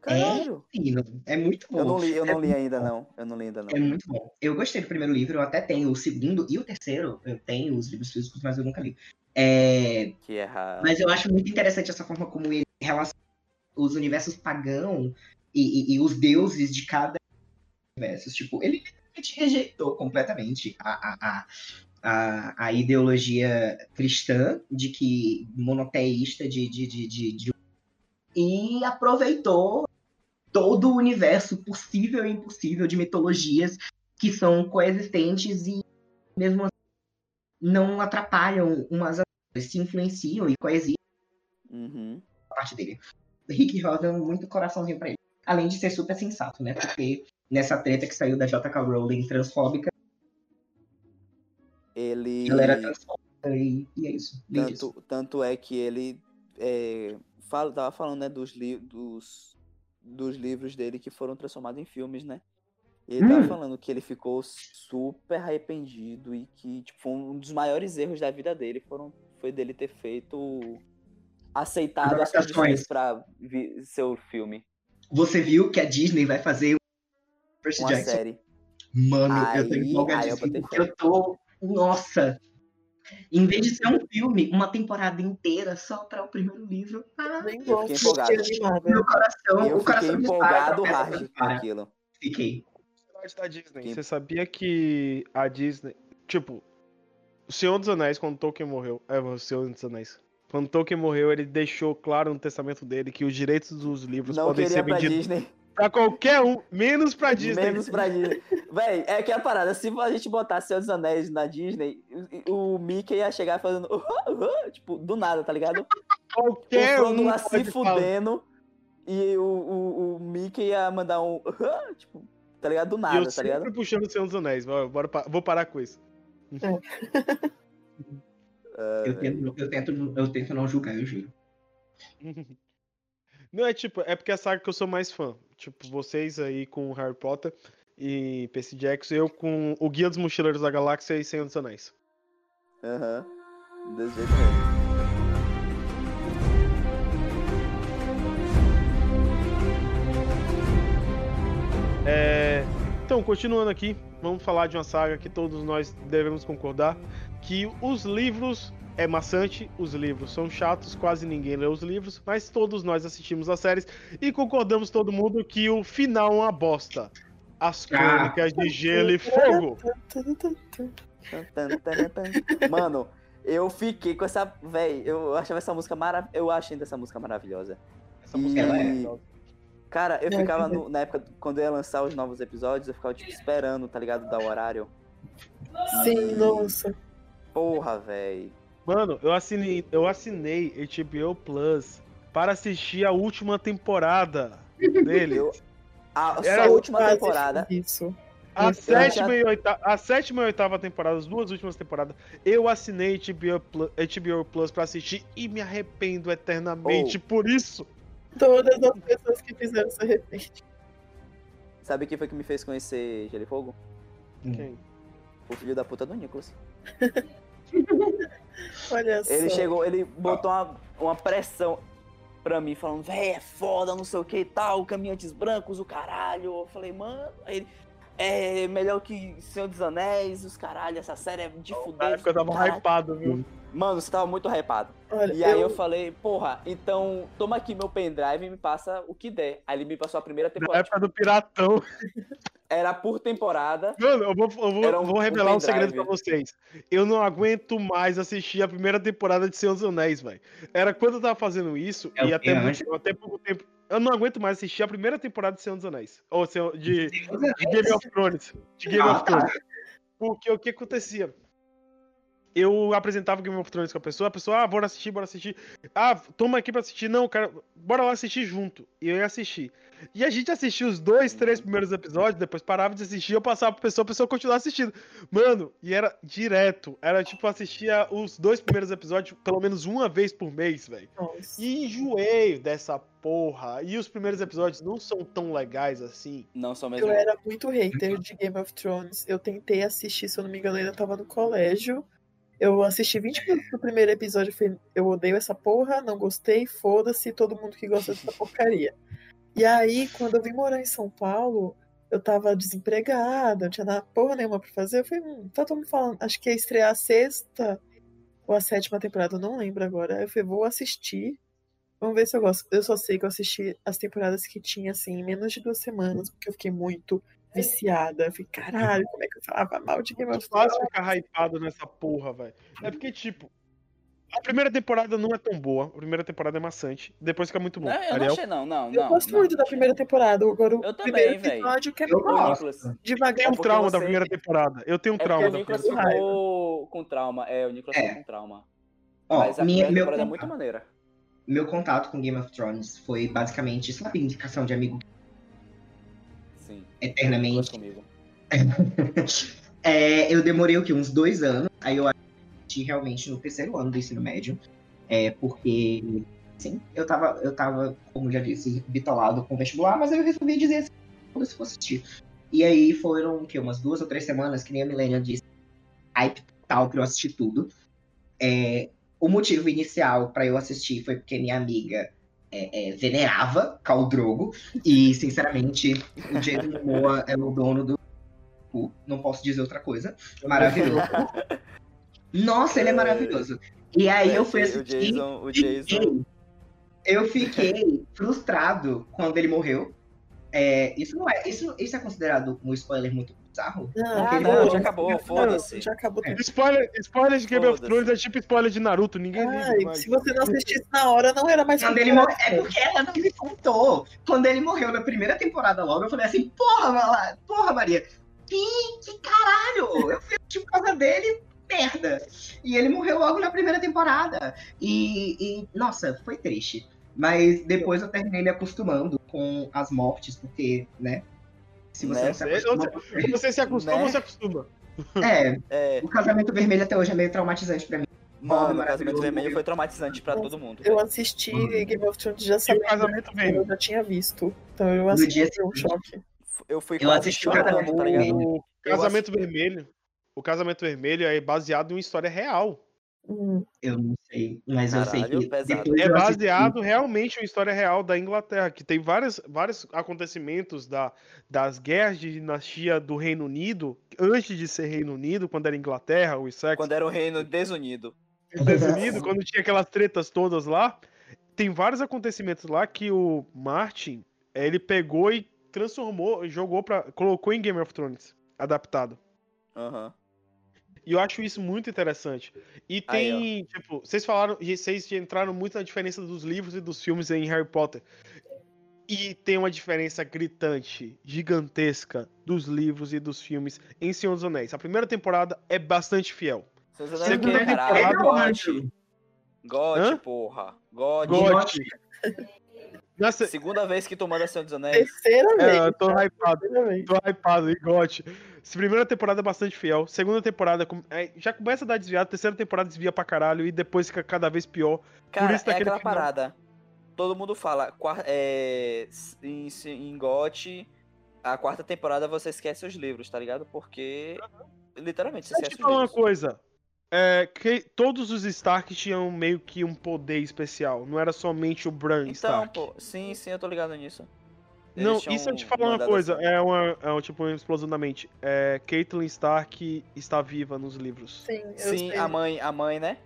Caralho. Sim, É muito bom. Eu não li, eu não É li muito ainda, bom. não. Eu não li ainda, não. É muito bom. Eu gostei do primeiro livro, eu até tenho o segundo e o terceiro. Eu tenho os livros físicos, mas eu nunca li. É, Que é raro. Mas eu acho muito interessante essa forma como ele relaciona os universos pagão e, e- e os deuses de cada universo. Tipo, ele literalmente rejeitou completamente a, a, a, a, a ideologia cristã de que monoteísta de, de, de, de, de- e aproveitou todo o universo possível e impossível de mitologias que são coexistentes e mesmo assim não atrapalham umas se influenciam e coexistem Uhum. a parte dele. Rick Rosa muito coraçãozinho pra ele. Além de ser super sensato, né? Porque nessa treta que saiu da JK Rowling transfóbica, Ele. ela era transfóbica e, e é isso. Tanto, tanto é que ele é, fala, tava falando né, dos, li dos, dos livros dele que foram transformados em filmes, né? Ele tava Hum. falando que ele ficou super arrependido e que tipo, um dos maiores erros da vida dele foram, foi dele ter feito aceitado as condições ser o filme, Você viu que a Disney vai fazer Percy uma Jackson? série. Mano, eu tô Aí- eu empolgadíssimo. botei porque fé. eu tô. Nossa! Em vez de ser um filme, uma temporada inteira só para o primeiro livro. Ah, Nem gosto de empolgado. meu coração, eu o fiquei coração empolgado hard com aquilo. Fiquei. da Disney. Você sabia que a Disney. Tipo, o Senhor dos Anéis, quando Tolkien morreu. É, o Senhor dos Anéis. Quando Tolkien morreu, ele deixou claro no testamento dele que os direitos dos livros Não podem ser vendidos Disney. Pra qualquer um, menos pra Disney. Menos pra Disney. Véi, é que a parada, se a gente botar Senhor dos Anéis na Disney, o Mickey ia chegar fazendo. tipo, do nada, tá ligado? Qualquer um lá se fudendo e o, o, o Mickey ia mandar um. tipo, tá ligado? Do nada, eu tá sempre ligado? puxando o Senhor dos Anéis. Bora, pa- vou parar com isso. Eu tento, eu, tento, eu tento não julgar, eu juro. Não, é tipo, é porque é a saga que eu sou mais fã. Tipo, vocês aí com Harry Potter e Percy Jackson, eu com o Guia dos Mochileiros da Galáxia e Senhor dos Anéis. Aham. Desse jeito mesmo. É, Então, continuando aqui, vamos falar de uma saga que todos nós devemos concordar, que os livros é maçante, os livros são chatos, quase ninguém lê os livros, mas todos nós assistimos as séries e concordamos todo mundo que o final é uma bosta. As Ah. crônicas de gelo e fogo. Mano, eu fiquei com essa. Véi, eu achava essa música maravilhosa. Eu acho ainda essa música maravilhosa. Essa música Ela é é. maravilhosa. Cara, eu ficava no- na época, quando ia lançar os novos episódios, eu ficava, tipo, esperando, tá ligado? Dar o horário. Sim, nossa. Porra, véi. Mano, eu assinei, eu assinei HBO Plus para assistir a última temporada dele. Eu, a, Era só a última temporada. Isso. A Isso. sétima, e oita... a sétima e oitava temporada, as duas últimas temporadas, eu assinei HBO Plus, HBO Plus pra assistir e me arrependo eternamente Oh. por isso. Todas as pessoas que fizeram se arrependem. Sabe quem foi que me fez conhecer Gelo e Fogo? Quem? O filho da puta do Nicholas. Olha só. Ele chegou, ele botou uma, uma pressão pra mim, falando, véi, é foda, não sei o que e tal, caminhantes brancos, o caralho. Eu falei, mano, aí ele. É melhor que Senhor dos Anéis, os caralho, essa série é de Na fuder. época eu tava caralho." hypado, viu? Mano, você tava muito hypado. Olha, E aí eu eu, falei, porra, então toma aqui meu pendrive e me passa o que der. Aí ele me passou a primeira Na temporada. época do Piratão. Era por temporada. Mano, eu vou, eu vou, um- vou um revelar um, pendrive. segredo pra vocês. Eu não aguento mais assistir a primeira temporada de Senhor dos Anéis, velho. Era quando eu tava fazendo isso, É e até, muito- até pouco tempo. Eu não aguento mais assistir a primeira temporada de Senhor dos Anéis. Ou de, de Game of Thrones. De Game Ah, of tá. Thrones. Porque o que acontecia? Eu apresentava Game of Thrones com a pessoa, a pessoa, ah, bora assistir, bora assistir. Ah, toma aqui pra assistir. Não, cara, bora lá assistir junto. E eu ia assistir. E a gente assistia os dois, três primeiros episódios, depois parava de assistir, eu passava pra pessoa, a pessoa continuava assistindo. Mano, e era direto. Era tipo, assistia os dois primeiros episódios pelo menos uma vez por mês, velho. E enjoei dessa porra. E os primeiros episódios não são tão legais assim. Não são mesmo. Eu era muito hater de Game of Thrones. Eu tentei assistir, se eu não me engano, eu ainda tava no colégio. Eu assisti 20 minutos do primeiro episódio e falei, eu odeio essa porra, não gostei, foda-se, todo mundo que gosta dessa porcaria. E aí, quando eu vim morar em São Paulo, eu tava desempregada, não tinha nada, porra nenhuma pra fazer. Eu falei, hum, tá todo mundo falando, acho que ia estrear a sexta ou a sétima temporada, eu não lembro agora. Eu falei, vou assistir. Vamos ver se eu gosto. Eu só sei que eu assisti as temporadas que tinha, assim, em menos de duas semanas, porque eu fiquei muito viciada. Eu falei, caralho, como é que eu falava mal de Game É of Thrones? fácil ficar hypado nessa porra, velho. É porque, tipo, a primeira temporada não é tão boa. A primeira temporada é maçante. Depois fica muito bom. Não, eu não Ariel? achei, não, não, Eu não. gosto não, muito da achei. primeira temporada. Agora o Eu também, primeiro véi. episódio que é Eu Ô, gosto. Nicolas, Eu devagar. tenho um trauma da você- primeira temporada. Eu tenho um É trauma o da Nicolas primeira temporada. ficou com trauma. É, o Nicolas É. ficou com trauma. Ó, Mas a minha- primeira meu, temporada é contato, muito maneira. meu contato com Game of Thrones foi basicamente, sabe, indicação de amigo Sim. Eternamente. comigo. É, eu demorei o quê? Uns dois anos. Aí eu assisti realmente no terceiro ano do ensino médio. É, porque, sim, eu tava, eu tava, como já disse, bitolado com o vestibular, mas aí eu resolvi dizer assim, se fosse assistir. E aí foram o quê? Umas duas ou três semanas, que nem a Milênia disse, hype total pra eu assistir tudo. É, o motivo inicial pra eu assistir foi porque minha amiga é, é, venerava Khal Drogo. E, sinceramente, o Jason Momoa é o dono do cu, não posso dizer outra coisa. Maravilhoso. Nossa, ele é maravilhoso. E aí eu fui o assistir. Jason, o Jason. Eu fiquei frustrado quando ele morreu. É, isso não é. Isso, isso é considerado um spoiler muito bizarro? Não, Ah, Ele não, morreu. já acabou, foda-se. Já acabou É. Spoiler, spoiler de Game of. Thrones é tipo spoiler de Naruto. Ninguém Ai, liga. se você não assistisse na hora, não era mais Quando ele morreu. É porque ela não me contou. Quando ele morreu na primeira temporada logo, eu falei assim, porra, Mala, porra, Maria. Que, que caralho! Eu fui assistir por causa dele, merda. E ele morreu logo na primeira temporada. E, e, nossa, foi triste. Mas depois eu terminei me acostumando com as mortes, porque, né? Se você Né? não se acostuma. Você se acostuma Né? ou se acostuma? É, É, o casamento vermelho até hoje é meio traumatizante pra mim. mano, o casamento vermelho foi traumatizante pra todo mundo. Eu assisti Uhum. Game of Thrones já o sabendo casamento vem. eu já tinha visto. Então eu No assisti dia foi um choque. Eu fui Eu assisti o chorando, casamento tá ligado? O casamento vermelho. O casamento vermelho é baseado em uma história real. Hum, Eu não sei, mas eu sei Caralho, que pesado. É eu assisti- baseado realmente em uma história real da Inglaterra, que tem vários, vários acontecimentos da, das guerras de dinastia do Reino Unido, antes de ser Reino Unido, quando era Inglaterra, o Essex, Quando era o reino desunido. Estados Unidos, quando tinha aquelas tretas todas lá, tem vários acontecimentos lá que o Martin, ele pegou e transformou, jogou para, colocou em Game of Thrones, adaptado. Aham. E eu acho isso muito interessante. E Aí, tem, tipo, vocês falaram, e vocês entraram muito na diferença dos livros e dos filmes em Harry Potter. E tem uma diferença gritante, gigantesca dos livros e dos filmes em Senhor dos Anéis. A primeira temporada é bastante fiel. Vocês não Segunda o quê, caralho? temporada, God. God, Hã? porra. God. God. Nossa, Segunda vez que tu manda Senhor dos Anéis. terceira vez. é, eu tô hypado. terceira vez. Tô hypado, e gote. Essa primeira temporada é bastante fiel. Segunda temporada é, já começa a dar desviado. Terceira temporada desvia pra caralho. E depois fica cada vez pior. Cara, isso é daquele aquela final- parada. Todo mundo fala, é, em, em GOT, a quarta temporada você esquece os livros, tá ligado? Porque, literalmente, você Deixa eu te esquece os falar uma livros. coisa. É, que todos os Stark tinham meio que um poder especial. Não era somente o Bran Então, Stark. pô, sim, sim, eu tô ligado nisso. Não, Eles tinham isso eu te falar uma coisa. assim. É uma, é um, tipo uma explosão da mente. É, Caitlyn Stark está viva nos livros. Sim, eu Sim, sei. a mãe, a mãe, né?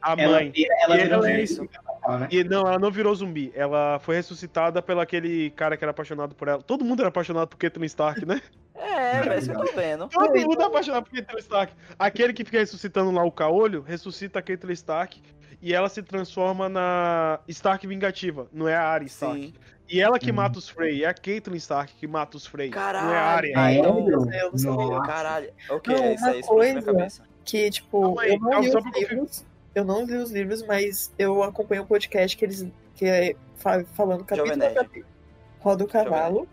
A Ela mãe. vira, ela E ela um é zumbi, né? E não, ela não virou zumbi. Ela foi ressuscitada pelo aquele cara que era apaixonado por ela. Todo mundo era apaixonado por Caitlyn Stark, né? É, velho, você tá vendo. Todo mundo é apaixonado por Caitlyn Stark. Aquele que fica ressuscitando lá o caolho, ressuscita a Caitlyn Stark e ela se transforma na Stark vingativa, não é a Arya Stark. Sim. E ela que Hum. mata os Frey. É a Caitlyn Stark que mata os Frey. Não é a Caralho. Arya. Eu não. Caralho. Ok, Não, é isso aí, cabeça. Que, tipo, eu não li os livros. Eu não li os livros, mas eu acompanho um podcast que eles. que é fa- falando capítulo a capítulo. Roda o cavalo.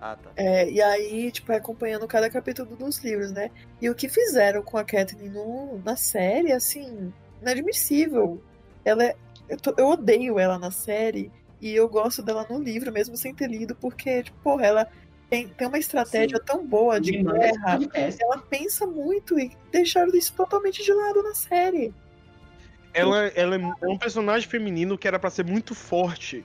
Ah, tá. É, e aí, tipo, é acompanhando cada capítulo dos livros, né? E o que fizeram com a Catherine no, na série, assim, inadmissível. Ela é. Eu, tô- eu odeio ela na série e eu gosto dela no livro, mesmo sem ter lido, porque, tipo, porra, ela tem, tem uma estratégia tão boa de guerra. Ela pensa muito e deixaram isso totalmente de lado na série. Ela, ela é um personagem feminino que era pra ser muito forte.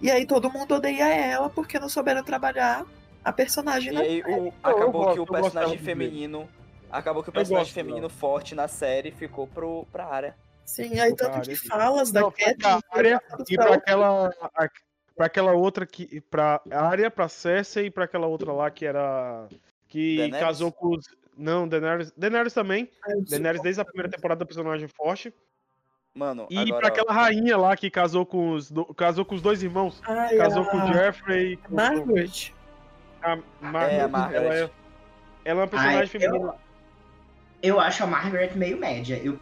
E aí todo mundo odeia ela porque não souberam trabalhar a personagem E na aí o, eu acabou gosto, que o personagem feminino. Acabou que o personagem gosto feminino forte na série ficou pro, pra área. Sim, aí tanto de falas da Não, Catherine E pra aquela. a- Pra aquela outra que. Pra Arya, pra Cersei e pra aquela outra lá que era. Que Daenerys? casou com os. Não, Daenerys. Daenerys também. Sou- Daenerys desde a primeira temporada é personagem forte. Mano, E agora. pra aquela rainha lá que casou com os, do- casou com os dois irmãos. Ai, Casou a com o Jeffrey. com- Margaret. A Margaret. É, a Margaret. Ela é, ela é uma personagem Ai, feminina. Eu acho a Margaret meio média. Eu.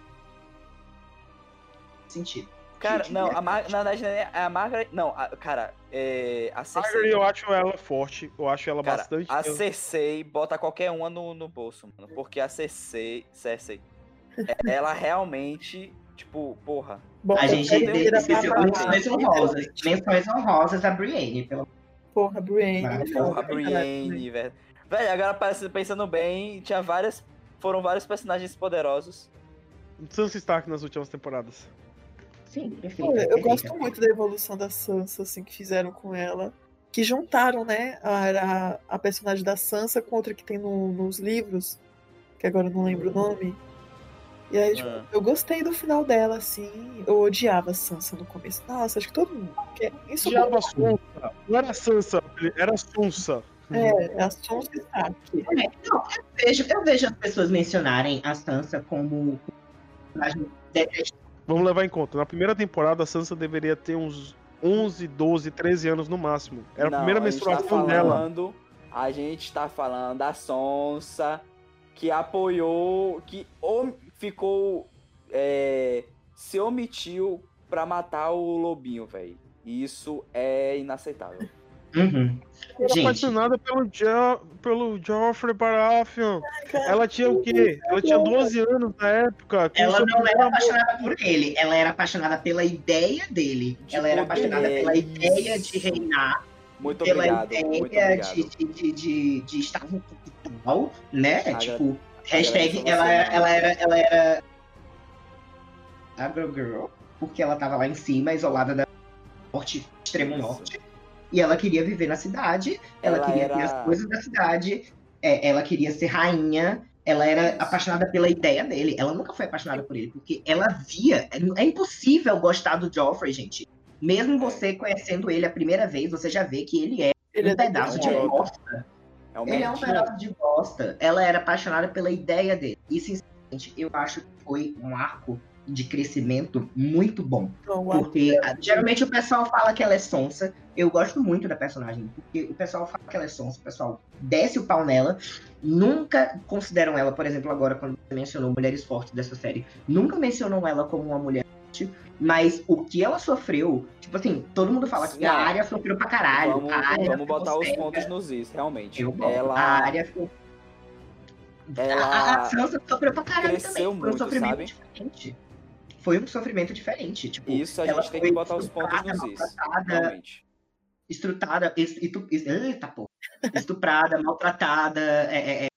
Sentido. Cara, não, a Mar... na verdade, é a Margaret. Não, a- cara, é. A Margaret, Cersei. eu acho ela forte. Eu acho ela Cara, bastante. a Cersei bota qualquer uma no, no bolso, mano. Porque a Cersei. Cersei. é- ela realmente. Tipo, porra. Bota A gente esqueceu menções honrosas. Menções honrosas da Brienne. Pelo... Porra, Brienne. Porra, Brienne, velho. Velho, agora parece- pensando bem, tinha várias. Foram vários personagens poderosos. Sansa Stark nas últimas temporadas. Sim, perfeito. Olha, eu perfeito. gosto muito da evolução da Sansa, assim, que fizeram com ela. Que juntaram, né, a, a, a personagem da Sansa com outra que tem no- nos livros, que agora eu não lembro o nome. E aí, tipo, Ah. eu gostei do final dela, assim. Eu odiava a Sansa no começo. Nossa, acho que todo mundo. quer. Isso Diaba Sonsa. Não era Sansa, era Sonsa. é, é a Sansa Stark. É, não, eu, vejo, eu vejo as pessoas mencionarem a Sansa como personagem. Vamos levar em conta. Na primeira temporada, a Sansa deveria ter uns 11, 12, 13 anos no máximo. Era a Não, primeira gente tá menstruação dela. falando, A gente tá falando da Sonsa, que apoiou, que ficou. é, se omitiu pra matar o lobinho, velho. Isso é inaceitável. Uhum. Gente, apaixonada pelo, jo pelo Joffrey Baratheon. Ela tinha o quê? Ela tinha 12 anos na época. ela não era amor. apaixonada por ele, ela era apaixonada pela ideia dele. De ela era apaixonada pela é ideia isso. de reinar, Muito pela obrigado, ideia muito de, obrigado. de, de, de, de estar no capital, né? Tipo, hashtag ela, você, era- ela era. Ela era. Agro Girl, porque ela tava lá em cima, isolada da norte, extremo norte. E ela queria viver na cidade, ela, Ela queria ter era- as coisas da cidade, é, ela queria ser rainha, ela era apaixonada pela ideia dele. Ela nunca foi apaixonada por ele, porque ela via. É, é impossível gostar do Joffrey, gente. Mesmo você conhecendo ele a primeira vez, você já vê que ele é Ele um é pedaço de idiota. Bosta. Realmente. Ele é um pedaço de bosta. Ela era apaixonada pela ideia dele. E, sinceramente, eu acho que foi um arco de crescimento muito bom. A- Porque ah, geralmente o pessoal fala que ela é sonsa. Eu gosto muito da personagem. Porque o pessoal fala que ela é sonsa, o pessoal desce o pau nela. Nunca consideram ela, por exemplo, agora quando você mencionou mulheres fortes dessa série, nunca mencionam ela como uma mulher forte. Mas o que ela sofreu, tipo assim, todo mundo fala que a Não. área sofreu pra caralho. Vamos, a área vamos botar os pontos nos is, realmente. Eu. Ela, A área ficou. ela A, a Sansa sofreu pra caralho cresceu também. Foi um muito, sofrimento sabe? diferente. Foi um sofrimento diferente. Tipo, Isso a ela gente tem que foi botar os pontos nos is. Realmente. estrutada, es- estu- es- eita, pô. estuprada, maltratada, é, é, é,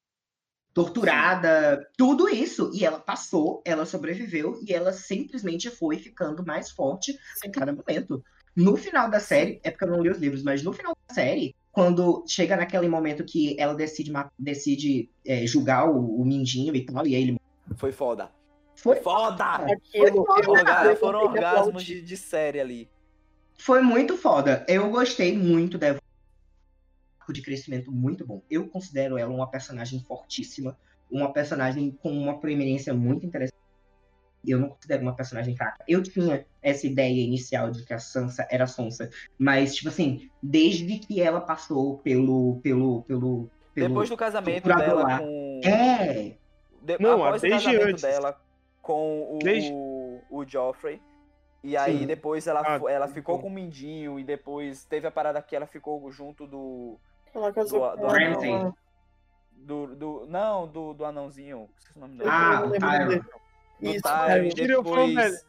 torturada, tudo isso. E ela passou, ela sobreviveu e ela simplesmente foi ficando mais forte em cada momento. No final da série, é porque eu não li os livros, mas no final da série, quando chega naquele momento que ela decide, decide é, julgar o, o Mindinho e tal, e aí ele Foi foda. foi Foda! Orga- eu Foram orgasmos de, de série ali. Foi muito foda. Eu gostei muito da arco de crescimento muito bom. Eu considero ela uma personagem fortíssima, uma personagem com uma preeminência muito interessante. eu não considero uma personagem fraca. Eu tinha essa ideia inicial de que a Sansa era sonsa, mas, tipo assim, desde que ela passou pelo. pelo, pelo, pelo Depois do casamento dela lá. com. É, de- Não, após o desde casamento antes. dela com o, Desde- o Joffrey. E aí Sim. depois ela, Ah, ela ficou com o Mindinho e depois teve a parada que ela ficou junto do. Do- com do ela. do, do não, do, do anãozinho. Esqueci o nome dele. Ah, o Tyrion. do Tyrion, Tyrion. Tyrion foi o depois... melhor.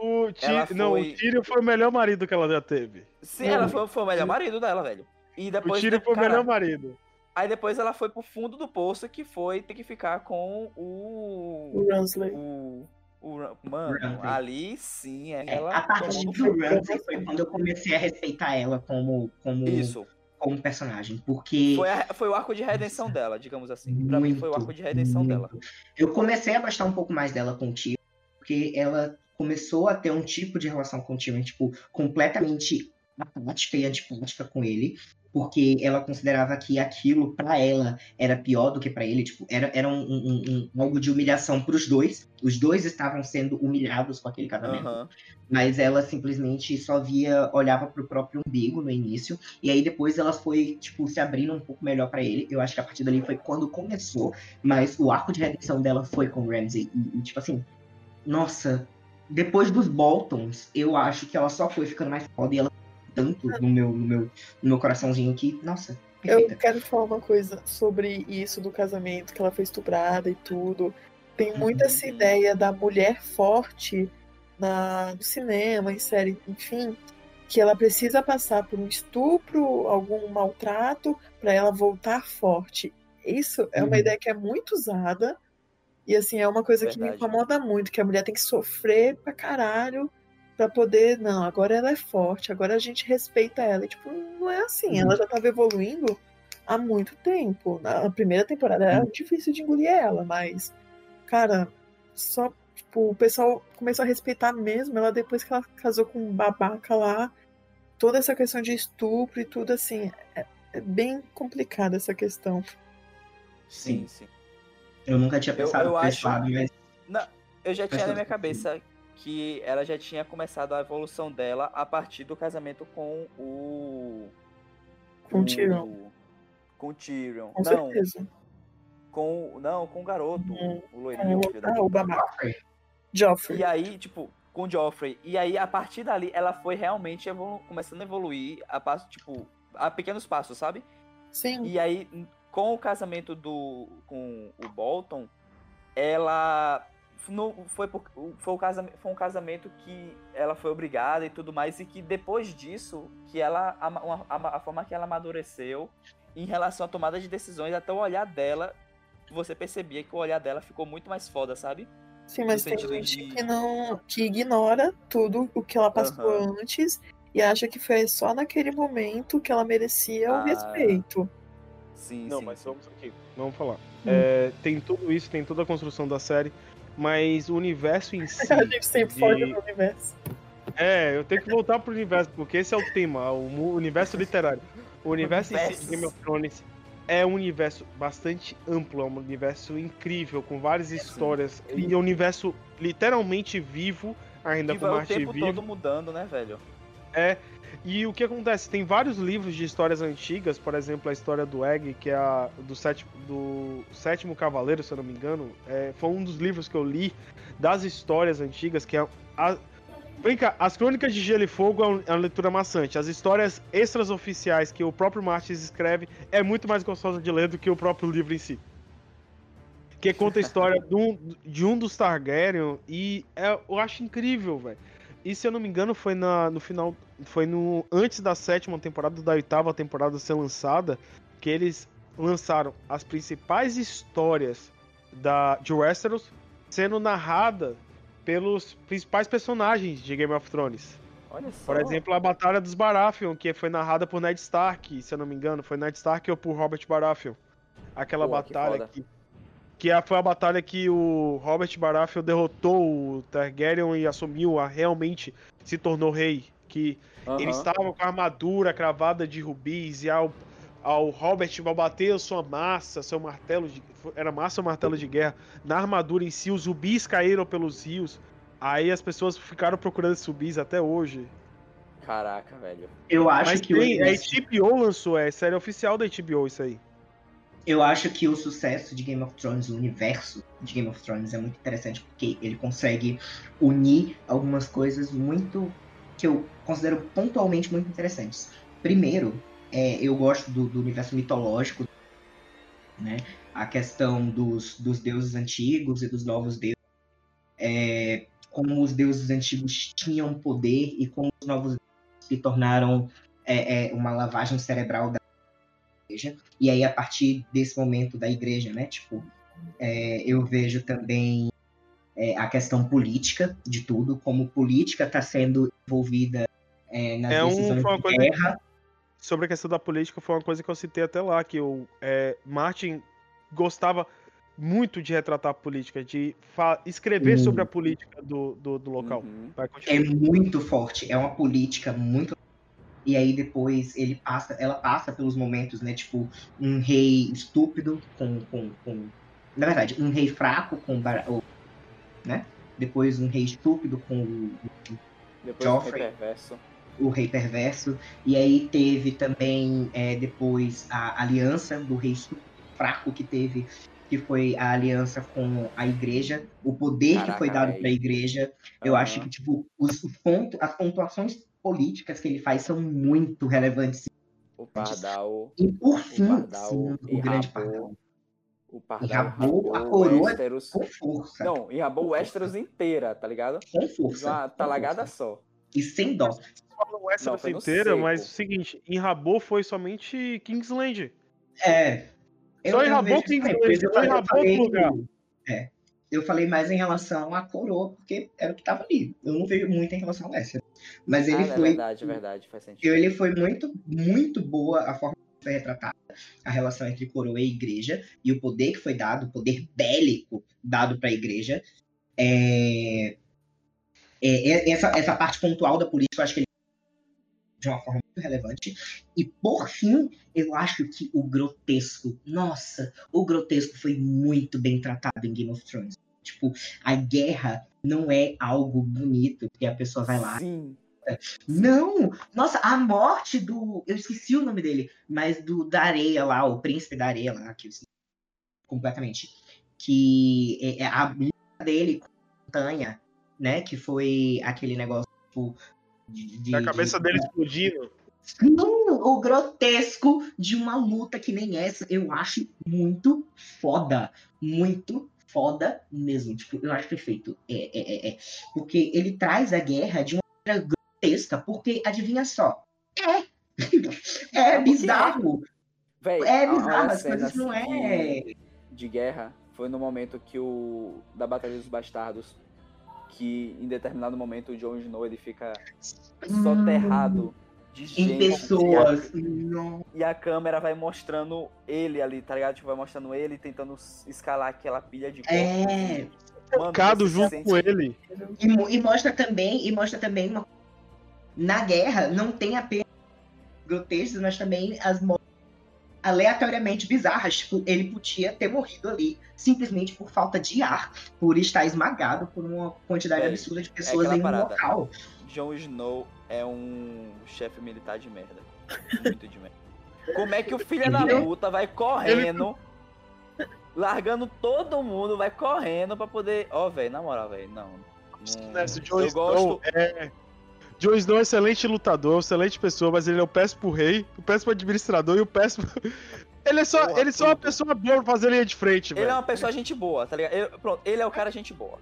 O Ti- Ela Não, foi- o Tyrion foi o melhor marido que ela já teve. Sim, ela foi, foi o melhor marido dela, velho. E O depois. Tyrion de- foi o melhor marido. Aí depois ela foi pro fundo do poço que foi ter que ficar com o. O Ransley. O. o mano, Ramsay. ali sim, é, é, ela. a partir do. Ramsay foi quando eu comecei a respeitar ela como, como, Isso. Como personagem. Porque Foi, a- foi o arco de redenção dela, digamos assim. Pra mim foi o Muito, arco de redenção dela. Eu comecei a gostar um pouco mais dela com o Tyrion, porque ela começou a ter um tipo de relação com o Tyrion, tipo, completamente apática e antipática com ele, porque ela considerava que aquilo pra ela era pior do que pra ele, tipo, era, era um, um- um- algo de humilhação pros dois. Os dois estavam sendo humilhados com aquele casamento Aham. mas ela simplesmente só via, olhava pro próprio umbigo no início, e aí depois ela foi, tipo, se abrindo um pouco melhor pra ele. Eu acho que a partir dali foi quando começou, mas o arco de redenção dela foi com o Ramsay, e, e, tipo assim, nossa, depois dos Boltons, eu acho que ela só foi ficando mais foda e ela tanto no meu, no meu, no meu coraçãozinho que, nossa, Eu perfeita. quero falar uma coisa sobre isso do casamento, que ela foi estuprada e tudo. Tem muito essa Uhum. ideia da mulher forte na, no cinema, em série, enfim, que ela precisa passar por um estupro, algum maltrato, para ela voltar forte. Isso é uma Uhum. ideia que é muito usada. E assim, é uma coisa que me Verdade. incomoda muito, que a mulher tem que sofrer pra caralho pra poder, não, agora ela é forte, agora a gente respeita ela. E, tipo, não é assim, ela já tava evoluindo há muito tempo. Na primeira temporada era difícil de engolir ela, mas, cara, só, tipo, o pessoal começou a respeitar mesmo ela depois que ela casou com um babaca lá. Toda essa questão de estupro e tudo, assim, é, é bem complicada essa questão. Sim, sim. Eu nunca tinha Eu- pensado eu esse acho- lado, mas Eu já tinha na minha cabeça que ela já tinha começado a evolução dela a partir do casamento com o. Com o Tyrion. Com o Tyrion. Com não, certeza. com. Não, com o garoto. Hum. O loirinho. da Ah, o babaca. Joffrey. E aí, tipo, com o Joffrey. E aí, a partir dali, ela foi realmente evolu- começando a evoluir a passo, tipo, a pequenos passos, sabe? Sim. E aí, com o casamento do com o Bolton, ela não foi por, foi, o casamento, foi um casamento que ela foi obrigada e tudo mais e que depois disso que ela uma- a, a forma que ela amadureceu em relação à tomada de decisões até o olhar dela você percebia que o olhar dela ficou muito mais foda sabe Sim, mas tem gente de- que não. que ignora tudo o que ela passou Aham. antes e acha que foi só naquele momento que ela merecia Ah, o respeito. sim Não, sim, mas sim. vamos aqui. Vamos falar. É, tem tudo isso, tem toda a construção da série, mas o universo em si. A gente sempre de- foge do universo. É, eu tenho que voltar pro universo, porque esse é o tema, o universo literário. O universo em si de. Game of Thrones é um universo bastante amplo, é um universo incrível, com várias histórias. E é um universo literalmente vivo, ainda E com vai o Marte tempo vivo. todo mudando né velho E o que acontece? Tem vários livros de histórias antigas, por exemplo, a história do Egg, que é a do sétimo, do sétimo Cavaleiro, se eu não me engano. É, foi um dos livros que eu li das histórias antigas, que é a. Vem cá, as Crônicas de Gelo e Fogo é é uma leitura maçante. As histórias extras oficiais que o próprio Martins escreve é muito mais gostosa de ler do que o próprio livro em si. Que conta a história de um, de um dos Targaryen e é- eu acho incrível, velho. E se eu não me engano, foi na, no final. Foi no. Antes da sétima temporada, da oitava temporada ser lançada, que eles lançaram as principais histórias da, de Westeros sendo narrada pelos principais personagens de Game of Thrones. olha só Por exemplo, a Batalha dos Baratheon, que foi narrada por Ned Stark, se eu não me engano, foi Ned Stark ou por Robert Baratheon. Aquela Pô, que batalha foda. que, que a- foi a batalha que o Robert Baratheon derrotou o Targaryen e assumiu a realmente se tornou rei, que Aham. ele estava com a armadura cravada de rubis e ao ao Robert bater a sua massa, seu martelo de, era massa ou martelo de guerra, na armadura em si, os rubis caíram pelos rios. Aí as pessoas ficaram procurando esses subis até hoje. Caraca, velho. Eu acho Mas que o tem, a universo- HBO lançou, é série oficial da HBO isso aí. Eu acho que o sucesso de Game of Thrones, o universo de Game of Thrones é muito interessante porque ele consegue unir algumas coisas muito que eu considero pontualmente muito interessantes. Primeiro, é, eu gosto do, do universo mitológico, né? A questão dos, dos deuses antigos e dos novos deuses. É, como os deuses antigos tinham poder e como os novos se tornaram é, é, uma lavagem cerebral igreja. E aí, a partir desse momento da igreja, né? Tipo, é, eu vejo também é, a questão política de tudo, como política está sendo envolvida é, nas É um- decisões foi uma de coisa- guerra. Sobre a questão da política, foi uma coisa que eu citei até lá, que o é, Martin gostava muito de retratar a política, de escrever Hum. sobre a política do, do, do local. Uhum. É muito forte, é uma política muito. E aí depois ele passa, ela passa pelos momentos, né? Tipo, um rei estúpido com. com, com... Na verdade, um rei fraco com. O- Né? Depois um rei estúpido com o- Depois Joffrey. o rei perverso. o rei perverso. E aí teve também é, depois a aliança do rei fraco que teve, que foi a aliança com a igreja, o poder que Caraca, foi dado para a igreja. Eu acho que tipo os, os pontos, as pontuações políticas que ele faz são muito relevantes. O Pardal. E por O fim, Pardal sim, o grande enrabou- pardal. O Pardal Enrabou a enrabou coroa Com força. Não, enrabou o Westeros inteira, tá ligado? Com força. uma talagada força. só. E sem dó. Não, foi no inteira, seco. mas é o seguinte, em Rabô foi somente Kingsland. É. Só enrabou eu só enrabou outro lugar. É. Eu falei mais em relação à coroa, porque era o que tava ali. Eu não vejo muito em relação ao Lester. Mas ele ah, é foi. verdade, é verdade, faz sentido. Ele foi muito, muito boa a forma que foi retratada, a relação entre coroa e igreja, e o poder que foi dado, o poder bélico dado para a igreja. É... é- é- essa, essa parte pontual da política, eu acho que ele de uma forma muito relevante. E por fim, eu acho que o grotesco, nossa, o grotesco foi muito bem tratado em Game of Thrones. Tipo, a guerra não é algo bonito, porque a pessoa vai lá Sim. não! Nossa, a morte do. Eu esqueci o nome dele, mas do da areia lá, o príncipe da areia lá, que eu esqueci completamente. Que é, é a luta dele com a montanha, né? Que foi aquele negócio tipo, de, de- A cabeça de- dele explodindo. Não, o grotesco de uma luta que nem essa, eu acho muito foda. Muito foda mesmo. Tipo, eu acho perfeito. É, é, é, é. Porque ele traz a guerra de uma maneira grotesca, porque adivinha só. É. É porque bizarro. Véi, É bizarro, as coisas não é. De, de guerra foi no momento que o. Da Batalha dos Bastardos. Que em determinado momento o Jon Snow ele fica soterrado de gente. Em pessoas. E a câmera vai mostrando ele ali, tá ligado? Tipo, vai mostrando ele tentando escalar aquela pilha de corpos. É. Mano, Focado junto com ele. E, e mostra também, e mostra também uma... na guerra não tem apenas grotescos, mas também as mortes aleatoriamente bizarras. Tipo, ele podia ter morrido ali simplesmente por falta de ar, por estar esmagado por uma quantidade Véi, absurda de pessoas aquela em um parada. local. Jon Snow é um chefe militar de merda. Muito de merda. Como é que o filho da puta vai correndo, largando todo mundo, vai correndo pra poder. Ó, velho, na moral, velho, não. não- eu Snow gosto. é. Jon Snow é um excelente lutador, excelente pessoa, mas ele é o péssimo rei, o péssimo administrador e o péssimo. Ele é só, Porra, ele é só uma pessoa boa pra fazer linha de frente, Ele é uma pessoa gente boa, tá ligado? Ele- pronto, ele é o cara gente boa.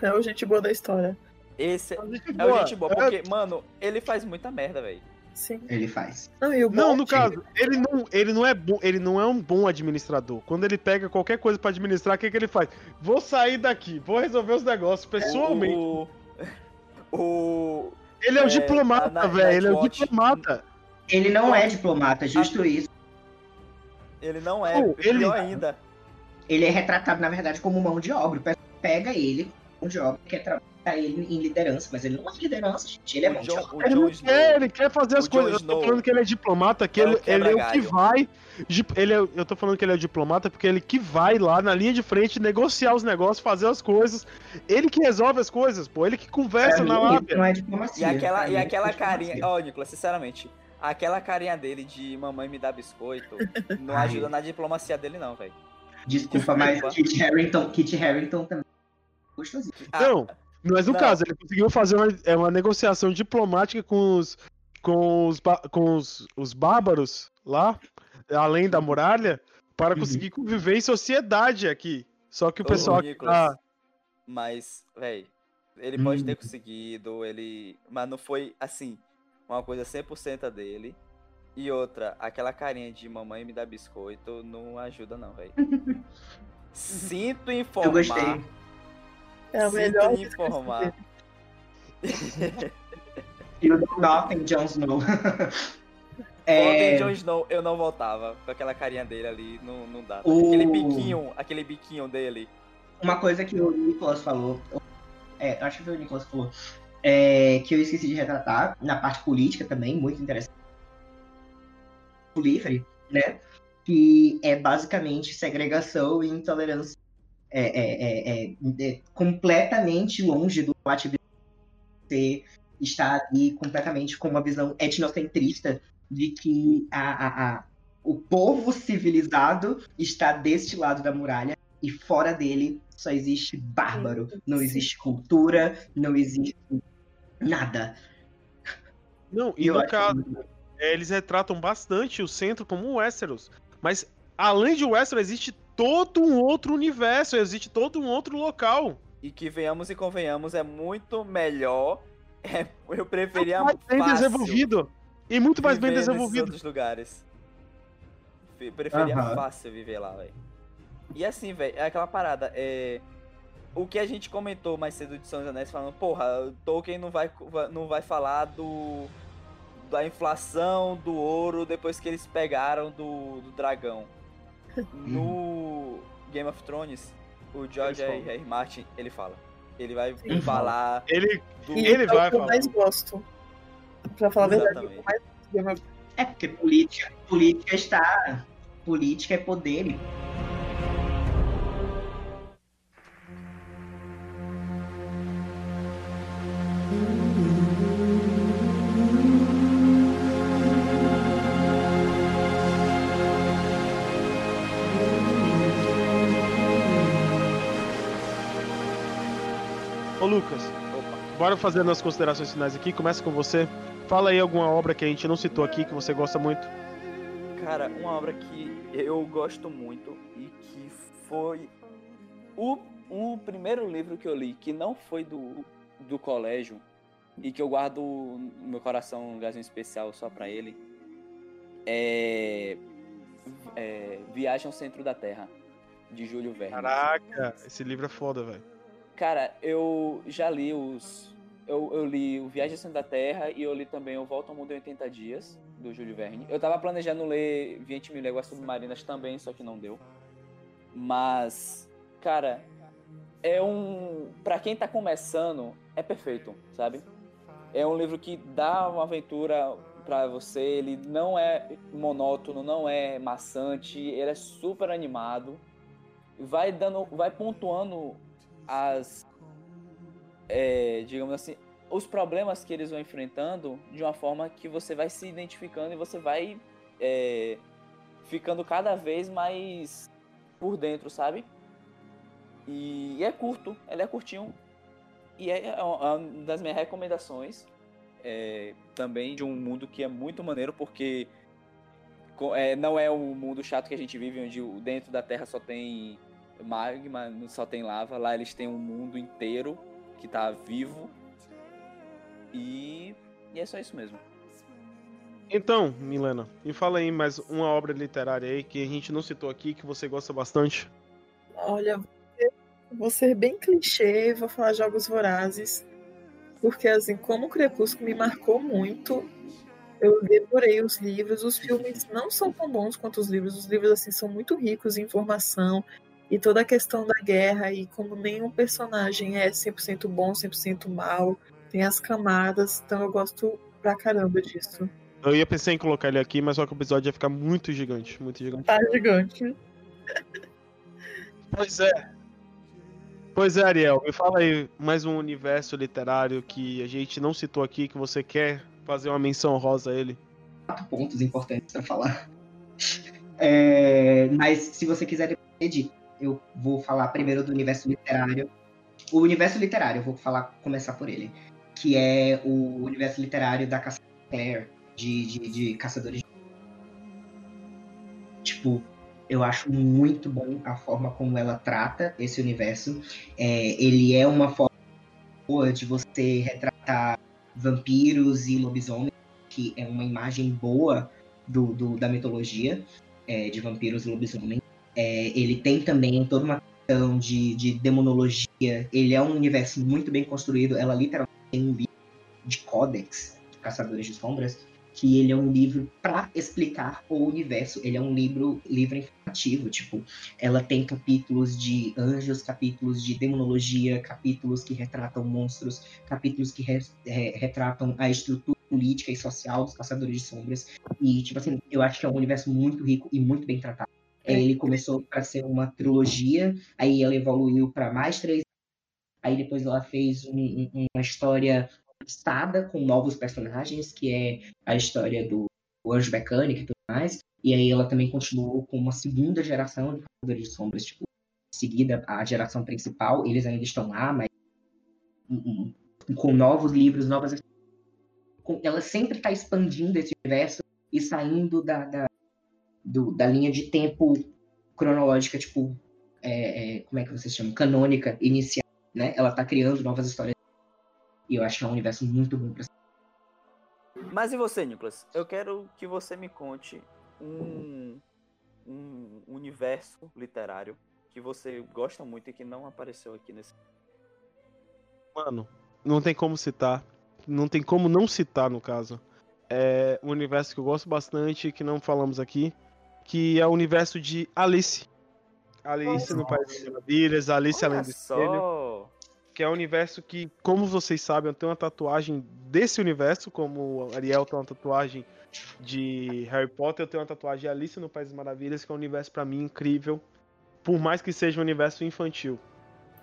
É o gente boa da história. Esse é Gente o boa. gente boa, É- porque, mano, ele faz muita merda, velho. Sim. Ele faz. Não, o Não, no caso, ele não, ele não é bom, ele não é um bom administrador. Quando ele pega qualquer coisa pra administrar, o que, que ele faz? Vou sair daqui, vou resolver os negócios pessoalmente. O. O. ele é um é, diplomata, velho. Ele é um diplomata. Ele não é diplomata, justo isso. Ele não é. Pô, ele- Pior ainda. Ele é retratado, na verdade, como mão de obra. O pessoal pega ele, mão de obra, quer trabalhar botar ele em liderança, mas ele não é liderança, gente. Ele é O bom. Jon, de- o Ele não quer, ele quer fazer as o coisas. Jon Eu tô falando que ele é diplomata, que é ele, o ele é o que vai. Ele é- eu tô falando que ele é diplomata porque ele que vai lá na linha de frente negociar os negócios, fazer as coisas. Ele que resolve as coisas, pô. Ele que conversa na lábia. não é E diplomacia. aquela, e mim, aquela é diplomacia. carinha, ó, Nicolas, sinceramente, aquela carinha dele de mamãe me dá biscoito não Ai. ajuda na diplomacia dele, não, velho. Desculpa, mas Desculpa. Kit Harington, Kit Harington também. é Gostosinho. Ah, Não, mas no Não. caso, ele conseguiu fazer uma, é, uma negociação diplomática com os. com os, com os, os bárbaros lá, além da muralha, para Uhum. conseguir conviver em sociedade aqui. Só que o Ô, pessoal. Nicolas, Ah, Mas, velho, ele pode Hum. ter conseguido, ele. Mas não foi assim, uma coisa 100% dele. E outra, aquela carinha de mamãe me dá biscoito não ajuda, não, velho. Sinto informar. Eu gostei. É o melhor lhe informar. You do nothing, Jon Snow. É... é, Jon Snow, eu não voltava com aquela carinha dele ali, não, não dá. O- Aquele biquinho, aquele biquinho dele. uma coisa que o Nicolas falou. É, acho que foi o Nicolas que falou. é, que eu esqueci de retratar, na parte política também, muito interessante. O livre, né? Que é basicamente segregação e intolerância. É, é, é, é, é completamente longe do ativismo. Você está ali completamente com uma visão etnocentrista de que a, a, a, o povo civilizado está deste lado da muralha e fora dele só existe bárbaro. Não existe cultura, não existe nada. não, e no caso, eles retratam bastante o centro como o Westeros. Mas além de Westeros, existe todo um outro universo, existe todo um outro local. E que venhamos e convenhamos, é muito melhor. É, eu preferia mais bem desenvolvido. E muito mais bem desenvolvido. outros lugares. Fe- Preferia Aham. fácil viver lá, velho. E assim, velho, é aquela parada. É... O que a gente comentou mais cedo de São dos Anéis, falando, porra, Tolkien não vai, não vai falar do. da inflação do ouro depois que eles pegaram do, do dragão. No Game of Thrones, o George R. R. Martin, ele fala. Ele vai Sim. falar Ele, do. Ele é vai o que eu falar. mais gosto. Pra falar a verdade, Exatamente. o que eu mais gosto. É porque política, política está. Política é poder. Lucas, bora fazer as considerações finais aqui. Começa com você. Fala aí alguma obra que a gente não citou aqui que você gosta muito. Cara, uma obra que eu gosto muito e que foi o, o primeiro livro que eu li que não foi do, do colégio e que eu guardo no meu coração um lugarzinho especial só pra ele é, é Viagem ao Centro da Terra, de Júlio Verne. Caraca, esse livro é foda, velho. Cara, eu já li os. Eu, eu li o Viagem da Terra e eu li também o Volta ao Mundo em 80 Dias, do Júlio Verne. Eu tava planejando ler 20 mil léguas submarinas também, só que não deu. Mas, cara, é um. Pra quem tá começando, é perfeito, sabe? É um livro que dá uma aventura pra você, ele não é monótono, não é maçante, ele é super animado. Vai dando. Vai pontuando as é, digamos assim os problemas que eles vão enfrentando de uma forma que você vai se identificando e você vai é, ficando cada vez mais por dentro sabe? E é curto ele é curtinho. E é uma das minhas recomendações é, também de um mundo que é muito maneiro porque é, não é o mundo chato que a gente vive onde dentro da Terra só tem magma, não só tem lava. Lá eles têm um mundo inteiro que tá vivo. E, e é só isso mesmo. Então, Milena, me fala aí mais uma obra literária aí que a gente não citou aqui, que você gosta bastante. Olha, vou ser bem clichê, vou falar Jogos Vorazes, porque assim, como o Crepúsculo me marcou muito, eu devorei os livros, os filmes não são tão bons quanto os livros, os livros assim são muito ricos em informação, E toda a questão da guerra e como nenhum personagem é 100% bom, 100% mal, tem as camadas, então eu gosto pra caramba disso. Eu ia pensar em colocar ele aqui, mas só que o episódio ia ficar muito gigante, muito gigante. Tá gigante. Pois é. Pois é, Ariel, me fala aí mais um universo literário que a gente não citou aqui, que você quer fazer uma menção honrosa a ele. quatro pontos importantes pra falar. É, mas se você quiser pedir, eu vou falar primeiro do universo literário. O universo literário, eu vou falar, começar por ele. Que é o universo literário da Clare, de, de, de Caçadores de... Tipo, eu acho muito bom a forma como ela trata esse universo. É, ele é uma forma boa de você retratar vampiros e lobisomens, que é uma imagem boa do, do- da mitologia é, de vampiros e lobisomens. É, ele tem também toda uma questão de, de demonologia. Ele é um universo muito bem construído. Ela literalmente tem um livro de códex de Caçadores de Sombras, que ele é um livro para explicar o universo. Ele é um livro livro informativo, tipo, ela tem capítulos de anjos, capítulos de demonologia, capítulos que retratam monstros, capítulos que re- re- retratam a estrutura política e social dos Caçadores de Sombras. E, tipo assim, eu acho que é um universo muito rico e muito bem tratado. É, Ele começou para ser uma trilogia, aí ela evoluiu para mais três. Aí depois ela fez um- um- uma história listada com novos personagens, que é a história do Anjo Mecânico e tudo mais. E aí ela também continuou com uma segunda geração de Caçadores de Sombras, tipo, seguida a geração principal. Eles ainda estão lá, mas com novos livros, novas ela sempre está expandindo esse universo e saindo da, da, do- da linha de tempo cronológica, tipo, é, é, como é que vocês chamam? Canônica, inicial, né? Ela tá criando novas histórias. E eu acho que é um universo muito bom pra Mas e você, Nicolas? Eu quero que você me conte um, um universo literário que você gosta muito e que não apareceu aqui nesse. Mano, não tem como citar. Não tem como não citar, no caso. É um universo que eu gosto bastante, que não falamos aqui, que é o universo de Alice. Alice no País das Maravilhas, Alice Além do Espelho. que é um universo que, como vocês sabem, eu tenho uma tatuagem desse universo, como o Ariel tem uma tatuagem de Harry Potter, eu tenho uma tatuagem de Alice no País das Maravilhas, que é um universo pra mim incrível, por mais que seja um universo infantil.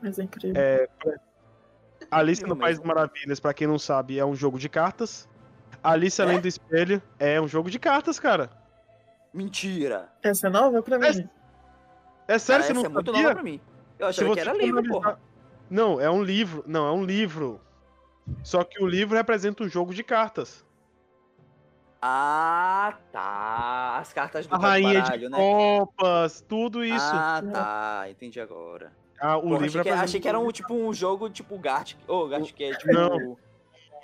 Mas é incrível. Alice incrível no País das. Maravilhas, pra quem não sabe, é um jogo de cartas. Alice Além do Espelho é um jogo de cartas, cara. Mentira! Essa é nova pra mim? É sério, Ah, você essa não é muito sabia? nova pra mim. Eu Se achava que era livro, analisar- porra. Não, é um livro. Não, é um livro. Só que o livro representa um jogo de cartas. Ah, tá. As cartas do A rainha baralho, de né? copas, tudo isso. Ah, tá. Entendi agora. Ah, o Porra, livro achei, que, achei que era um tipo um jogo tipo Gartic. Ô, Gartic é tipo. Não.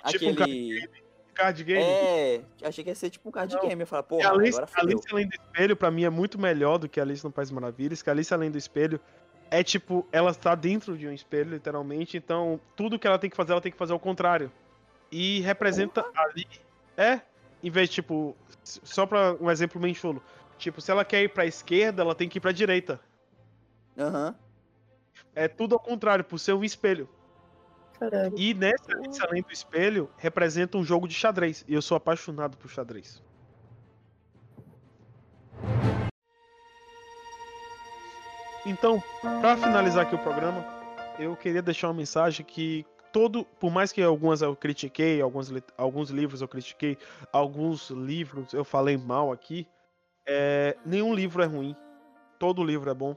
Tipo um Aquele. Card game. É, achei que ia ser tipo um card Não. game. Eu falei, E porra, Alice, agora. Alice Além do Espelho, pra mim, é muito melhor do que Alice no País Maravilhas, que Alice Além do Espelho é tipo, ela está dentro de um espelho, literalmente, então tudo que ela tem que fazer, ela tem que fazer ao contrário. E representa ali. É, em vez de, tipo, só pra um exemplo bem chulo. Tipo, se ela quer ir pra esquerda, ela tem que ir pra direita. Aham. É tudo ao contrário, por ser um espelho. Caralho. E nessa Alice Além do Espelho, representa um jogo de xadrez. E eu sou apaixonado por xadrez. Então, para finalizar aqui o programa, eu queria deixar uma mensagem que todo, por mais que algumas eu critiquei, alguns, alguns livros eu critiquei, alguns livros eu falei mal aqui, é, nenhum livro é ruim. Todo livro é bom.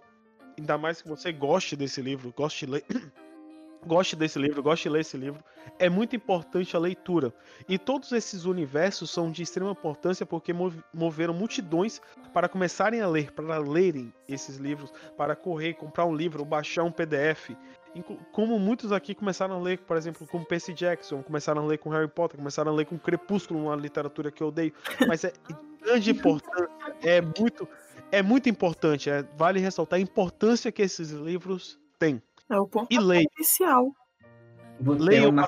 Ainda mais que você goste desse livro, goste de ler, goste desse livro, goste de ler esse livro. É muito importante a leitura. E todos esses universos são de extrema importância porque mov- moveram multidões para começarem a ler, para lerem esses livros, para correr, comprar um livro, baixar um PDF. Como muitos aqui começaram a ler, por exemplo, com Percy Jackson, começaram a ler com Harry Potter, começaram a ler com Crepúsculo, uma literatura que eu odeio. Mas é de grande importância, é muito, é muito importante. é- vale ressaltar a importância que esses livros têm. É o ponto E leia. inicial. Leia é o uma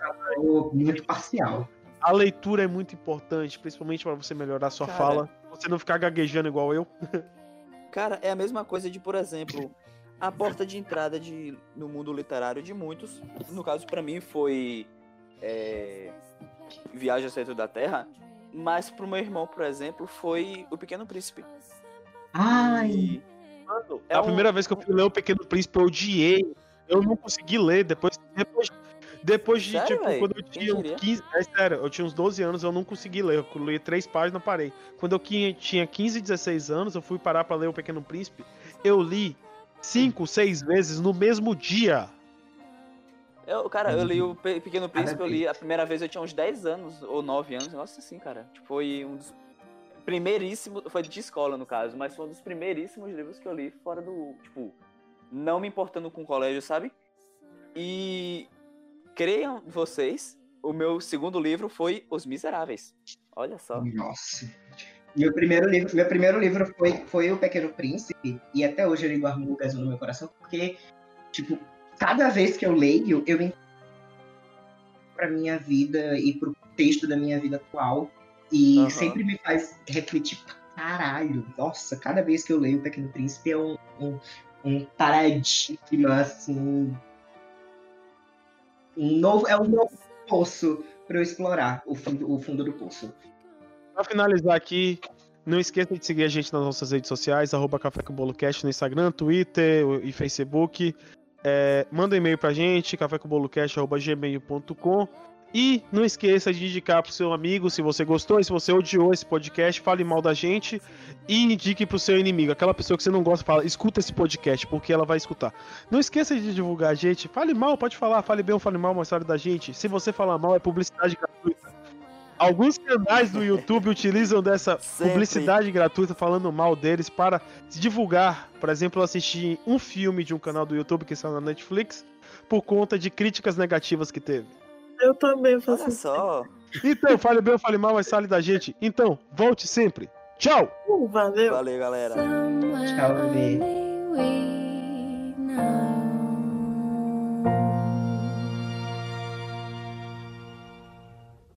muito parcial. A leitura é muito importante, principalmente para você melhorar sua Cara. fala, você não ficar gaguejando igual eu. Cara, é a mesma coisa de, por exemplo, a porta de entrada de, no mundo literário de muitos. No caso, pra mim, foi é, Viagem ao Centro da Terra. Mas pro meu irmão, por exemplo, foi O Pequeno Príncipe. Ai, mano, é a um- primeira vez que eu fui ler O Pequeno Príncipe, eu odiei. Eu não consegui ler. Depois, depois, depois de, Sério, tipo, véi? quando eu tinha uns diria? 15. É sério, eu tinha uns 12 anos, eu não consegui ler. Eu li três páginas parei. Quando eu tinha 15, 16 anos, eu fui parar pra ler O Pequeno Príncipe. Eu li cinco, seis vezes no mesmo dia. Eu, cara, eu li o Pe- Pequeno Príncipe, eu li vez. a primeira vez eu tinha uns 10 anos, ou 9 anos, nossa assim, cara. Tipo, foi um dos primeiríssimos, foi de escola no caso, mas foi um dos primeiríssimos livros que eu li fora do, tipo, não me importando com o colégio, sabe? E creiam vocês, o meu segundo livro foi Os Miseráveis. Olha só. nossa. Meu primeiro livro, meu primeiro livro foi, foi O Pequeno Príncipe, e até hoje ele guarda um lugarzinho no meu coração, porque, tipo, cada vez que eu leio, eu entendo pra minha vida e pro contexto da minha vida atual, e Aham. sempre me faz refletir caralho. Nossa, cada vez que eu leio O Pequeno Príncipe é um, um, um paradigma, assim. Um novo, é um novo poço pra eu explorar o fundo, o fundo do poço. Pra finalizar aqui, não esqueça de seguir a gente nas nossas redes sociais, arroba Café com Bolo Cast no Instagram, Twitter e Facebook. É, manda um e-mail pra gente, cafécombolocast.gmail.com E não esqueça de indicar pro seu amigo se você gostou e se você odiou esse podcast, fale mal da gente e indique pro seu inimigo. Aquela pessoa que você não gosta, fala, escuta esse podcast, porque ela vai escutar. Não esqueça de divulgar a gente. Fale mal, pode falar, fale bem ou fale mal uma história da gente. Se você falar mal, é publicidade gratuita. Alguns canais do YouTube utilizam dessa Sempre. publicidade gratuita falando mal deles para se divulgar. Por exemplo, eu assisti um filme de um canal do YouTube que está na Netflix por conta de críticas negativas que teve. Eu também faço Olha só. Então, fale bem ou fale mal, mas fale da gente. Então, volte sempre. Tchau! Uh, Valeu. Valeu, galera. Tchau, know.